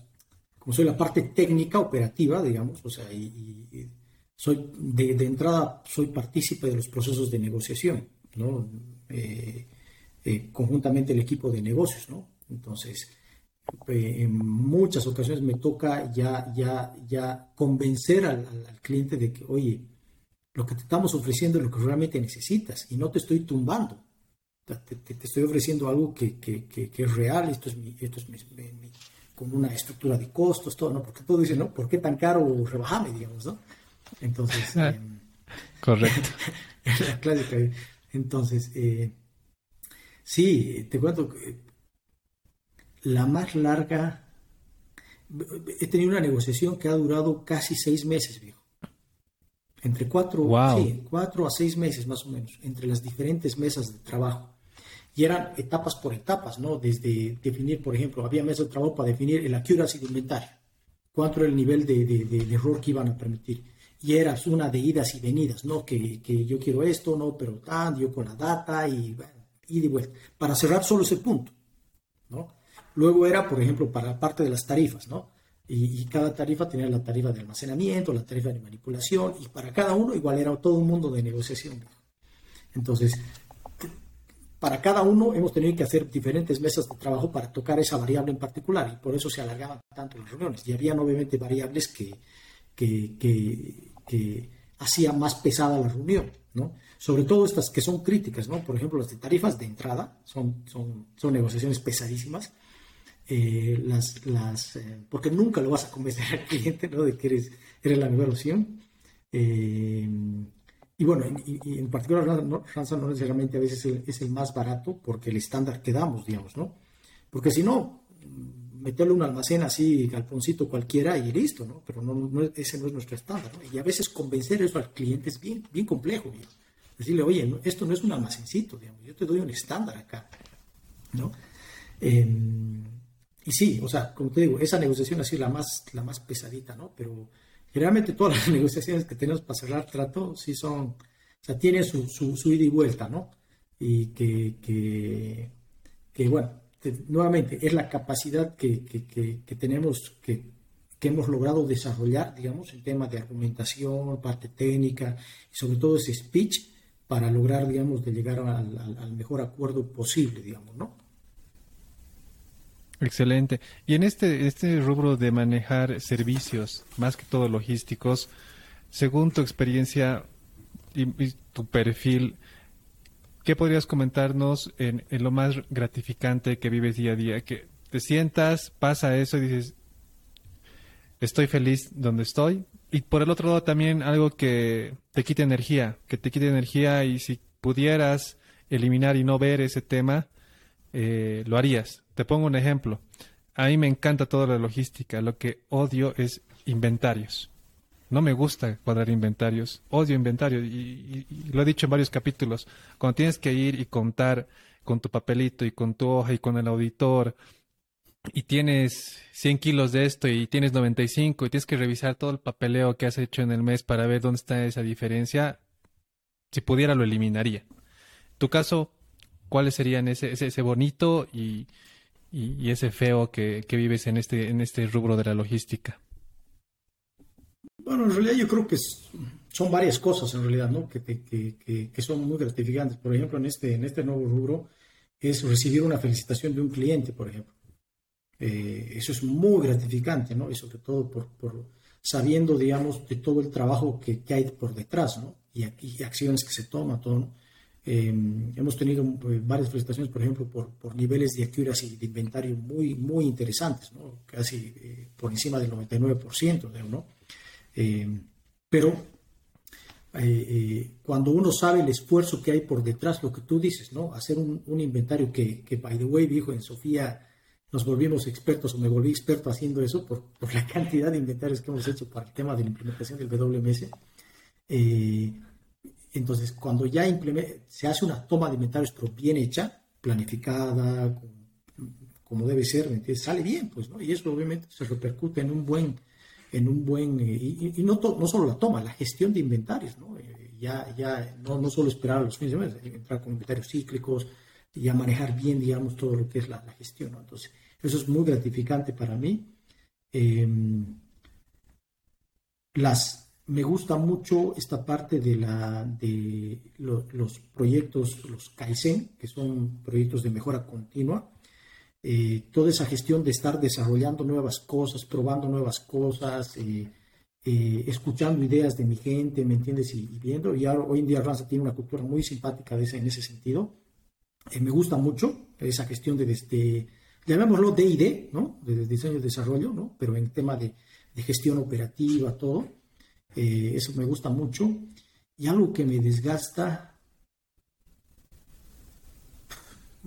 como soy la parte técnica operativa, digamos, o sea, y, soy de, entrada soy partícipe de los procesos de negociación, ¿no? Eh, conjuntamente el equipo de negocios, ¿no? Entonces, eh, en muchas ocasiones me toca ya, ya, ya convencer al, cliente de que, oye, lo que te estamos ofreciendo es lo que realmente necesitas y no te estoy tumbando. Te, estoy ofreciendo algo que, que, que, es real, esto es, mi, esto es mi, con una estructura de costos, todo, ¿no? Porque todo dice, ¿no? ¿Por qué tan caro? Rebajame, digamos, ¿no? Entonces... Ah, em, correcto. la clásica. Entonces, eh, sí, te cuento que la más larga, he tenido una negociación que ha durado casi seis meses, viejo. Entre cuatro, cuatro a seis meses más o menos, entre las diferentes mesas de trabajo. Y eran etapas por etapas, ¿no? Desde definir, por ejemplo, había mesas de trabajo para definir el accuracy de inventario, cuánto era el nivel de, error que iban a permitir. Y era una de idas y venidas, ¿no? Que, yo quiero esto, no, pero tan, yo con la data y, y de vuelta. Para cerrar solo ese punto, ¿no? Luego era, por ejemplo, para parte de las tarifas, ¿no? Y, cada tarifa tenía la tarifa de almacenamiento, la tarifa de manipulación, y para cada uno igual era todo un mundo de negociación. Entonces, para cada uno hemos tenido que hacer diferentes mesas de trabajo para tocar esa variable en particular, y por eso se alargaban tanto las reuniones. Y había obviamente variables que, que, que, hacían más pesada la reunión, ¿no? Sobre todo estas que son críticas, ¿no? Por ejemplo, las de tarifas de entrada son, son, son negociaciones pesadísimas eh, las, las eh, porque nunca lo vas a convencer al cliente ¿no? de que eres, eres la mejor opción. Eh, y bueno, y, en particular Ransom no necesariamente a veces es el, más barato porque el estándar que damos, digamos, ¿no? Porque si no, meterle un almacén así, galponcito cualquiera y listo, ¿no? Pero no, ese no es nuestro estándar, Y a veces convencer eso al cliente es bien, bien complejo, Decirle, oye, esto no es un almacencito, digamos, yo te doy un estándar acá, ¿no? Y sí, o sea, como te digo, esa negociación ha sido la más, la más pesadita, ¿no? Pero generalmente todas las negociaciones que tenemos para cerrar trato sí son, o sea, tienen su, ida y vuelta, ¿no? Y que, que, que bueno, nuevamente, es la capacidad que, que, que tenemos, que, hemos logrado desarrollar, digamos, en tema de argumentación, parte técnica y sobre todo ese speech para lograr, digamos, de llegar al, al mejor acuerdo posible, digamos, ¿no? Excelente. Y en este, este rubro de manejar servicios, más que todo logísticos, según tu experiencia y, tu perfil, ¿qué podrías comentarnos en, lo más gratificante que vives día a día? Que te sientas, pasa eso y dices, estoy feliz donde estoy. Y por el otro lado también algo que te quite energía, que te quite energía y si pudieras eliminar y no ver ese tema, eh, lo harías. Te pongo un ejemplo. A mí me encanta toda la logística. Lo que odio es inventarios. No me gusta cuadrar inventarios, odio inventarios y, lo he dicho en varios capítulos. Cuando tienes que ir y contar con tu papelito y con tu hoja y con el auditor y tienes 100 kilos de esto y tienes 95 y tienes que revisar todo el papeleo que has hecho en el mes para ver dónde está esa diferencia, si pudiera lo eliminaría. tu caso, ¿cuáles serían ese, ese, bonito y, y, ese feo que, que, vives en este, en este rubro de la logística? Bueno, en realidad yo creo que son varias cosas en realidad, ¿no? Que, que, que, son muy gratificantes. Por ejemplo, en este, en este nuevo rubro es recibir una felicitación de un cliente, por ejemplo. Eh, eso es muy gratificante, ¿no? Y sobre todo por, por sabiendo, digamos, de todo el trabajo que, hay por detrás, ¿no? Y, y, acciones que se toman, todo, ¿no? Eh, hemos tenido eh, varias felicitaciones, por ejemplo, por, por niveles de accuracy de inventario muy, muy interesantes, ¿no? Casi por encima del 99%, ¿no? Eh, pero eh, eh, cuando uno sabe el esfuerzo que hay por detrás, lo que tú dices, ¿no? Hacer un, inventario que, que, by the way, dijo en Sofía, nos volvimos expertos o me volví experto haciendo eso por, por la cantidad de inventarios que hemos hecho para el tema de la implementación del WMS. Entonces, cuando ya se hace una toma de inventarios, pero bien hecha, planificada, como debe ser, sale bien, pues, ¿no? Y eso obviamente se repercute en un buen en un buen, eh, y, no, no solo la toma, la gestión de inventarios, ¿no? Eh, ya, ya no, no solo esperar a los fines de semana, entrar con inventarios cíclicos, ya manejar bien, digamos, todo lo que es la, gestión. Entonces, eso es muy gratificante para mí. Em, las, me gusta mucho esta parte de, la, de los proyectos, los Kaizen, que son proyectos de mejora continua, eh, toda esa gestión de estar desarrollando nuevas cosas, probando nuevas cosas, eh, eh, escuchando ideas de mi gente, ¿me entiendes? Y, viendo, y hoy en día Ranza tiene una cultura muy simpática de ese, en ese sentido. me gusta mucho esa gestión de, desde, llamémoslo D&D, ¿no? De, diseño y desarrollo, ¿no? Pero en tema de gestión operativa, todo. Eso me gusta mucho. Y algo que me desgasta,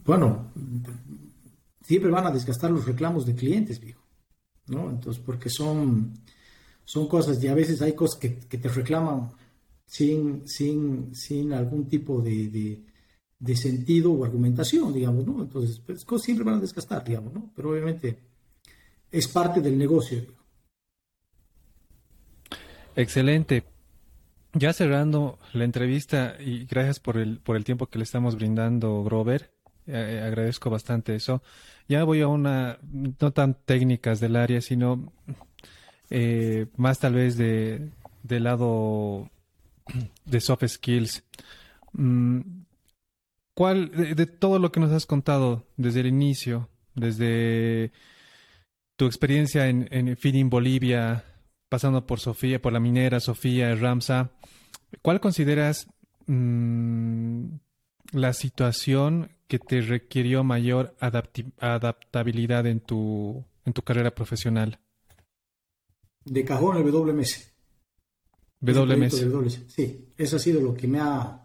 bueno, siempre van a desgastar los reclamos de clientes, viejo. ¿No? Entonces, porque son, son cosas, y a veces hay cosas que, te reclaman sin, sin, sin algún tipo de, de, sentido o argumentación, digamos, ¿no? Entonces, pues, cosas siempre van a desgastar, digamos, ¿no? Pero obviamente es parte del negocio. Excelente. Ya cerrando la entrevista y gracias por el, por el tiempo que le estamos brindando, Grover. Eh, agradezco bastante eso. Ya voy a una, no tan técnicas del área, sino eh, más tal vez de, del lado de soft skills. Mm, ¿Cuál, de, todo lo que nos has contado desde el inicio, desde tu experiencia en, en Feeding Bolivia, pasando por Sofía, por la minera Sofía, Ramsa, ¿cuál consideras mm, la situación que te requirió mayor adaptabilidad en tu, en tu carrera profesional? De cajón el WMS. WMS. Sí, eso ha sido lo que me ha,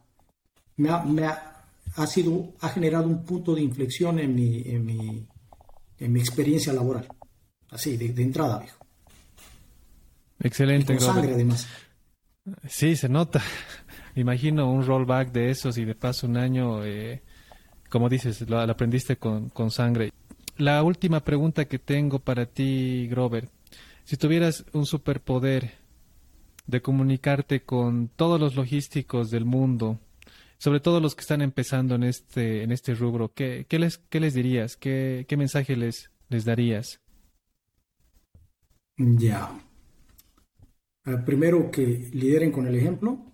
me ha, me ha, sido, ha generado un punto de inflexión en mi, en mi, en mi experiencia laboral. Así, de, entrada, viejo. Excelente. con sangre, además. Sí, se nota. Imagino un rollback de esos y de paso un año eh, como dices, lo, aprendiste con, sangre. La última pregunta que tengo para ti, Grover. Si tuvieras un superpoder de comunicarte con todos los logísticos del mundo, sobre todo los que están empezando en este, en este rubro, ¿qué, les, qué les dirías? ¿Qué, qué mensaje les, les darías? Ya. Eh, primero que lideren con el ejemplo,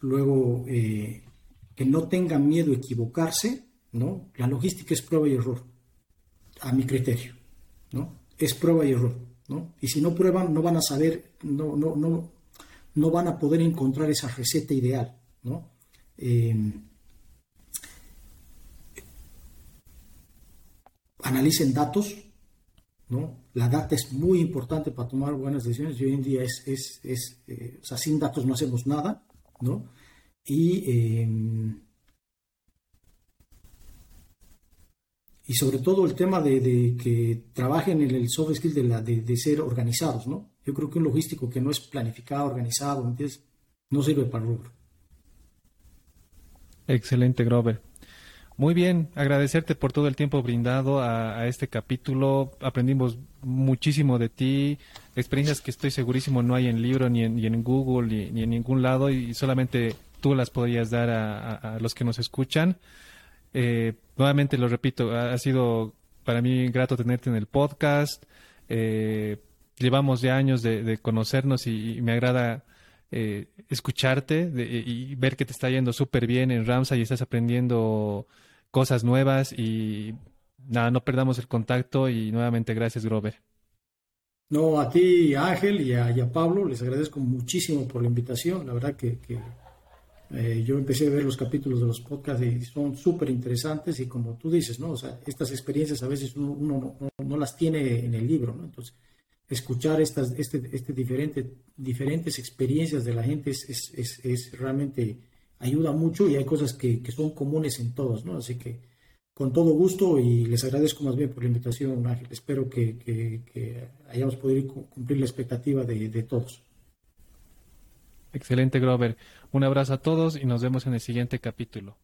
luego eh, que no tengan miedo a equivocarse, ¿no? La logística es prueba y error, a mi criterio, ¿no? Es prueba y error, ¿no? Y si no prueban, no van a saber, no, no, no, no van a poder encontrar esa receta ideal, ¿no? Em, analicen datos, La data es muy importante para tomar buenas decisiones y hoy en día es, es, es eh, sin datos no hacemos nada, ¿no? y, em, sobre todo el tema de, que trabajen en el soft skill de, la, de, ser organizados, ¿no? Yo creo que un logístico que no es planificado, organizado, no sirve para rubro. Excelente, Grover. Muy bien, agradecerte por todo el tiempo brindado a, este capítulo. Aprendimos muchísimo de ti, experiencias que estoy segurísimo no hay en libro, ni en, en Google, ni, en ningún lado, y solamente tú las podrías dar a, los que nos escuchan. Eh, nuevamente lo repito, ha, sido para mí grato tenerte en el podcast. Eh, llevamos ya años de, conocernos y, me agrada eh, escucharte y ver que te está yendo súper bien en Ramsa y estás aprendiendo cosas nuevas y nada, no perdamos el contacto y nuevamente gracias, Grover. No, a ti, Ángel, y a, Pablo, les agradezco muchísimo por la invitación. La verdad que, eh, yo empecé a ver los capítulos de los podcasts y son súper interesantes y como tú dices, ¿no? O sea, estas experiencias a veces uno, no, las tiene en el libro, ¿no? Entonces, escuchar estas este, este diferente, diferentes experiencias de la gente es, es, es realmente ayuda mucho y hay cosas que, son comunes en todos, ¿no? Así que con todo gusto y les agradezco más bien por la invitación, Ángel. Espero que, hayamos podido cumplir la expectativa de, de todos. Excelente, Grover. Un abrazo a todos y nos vemos en el siguiente capítulo.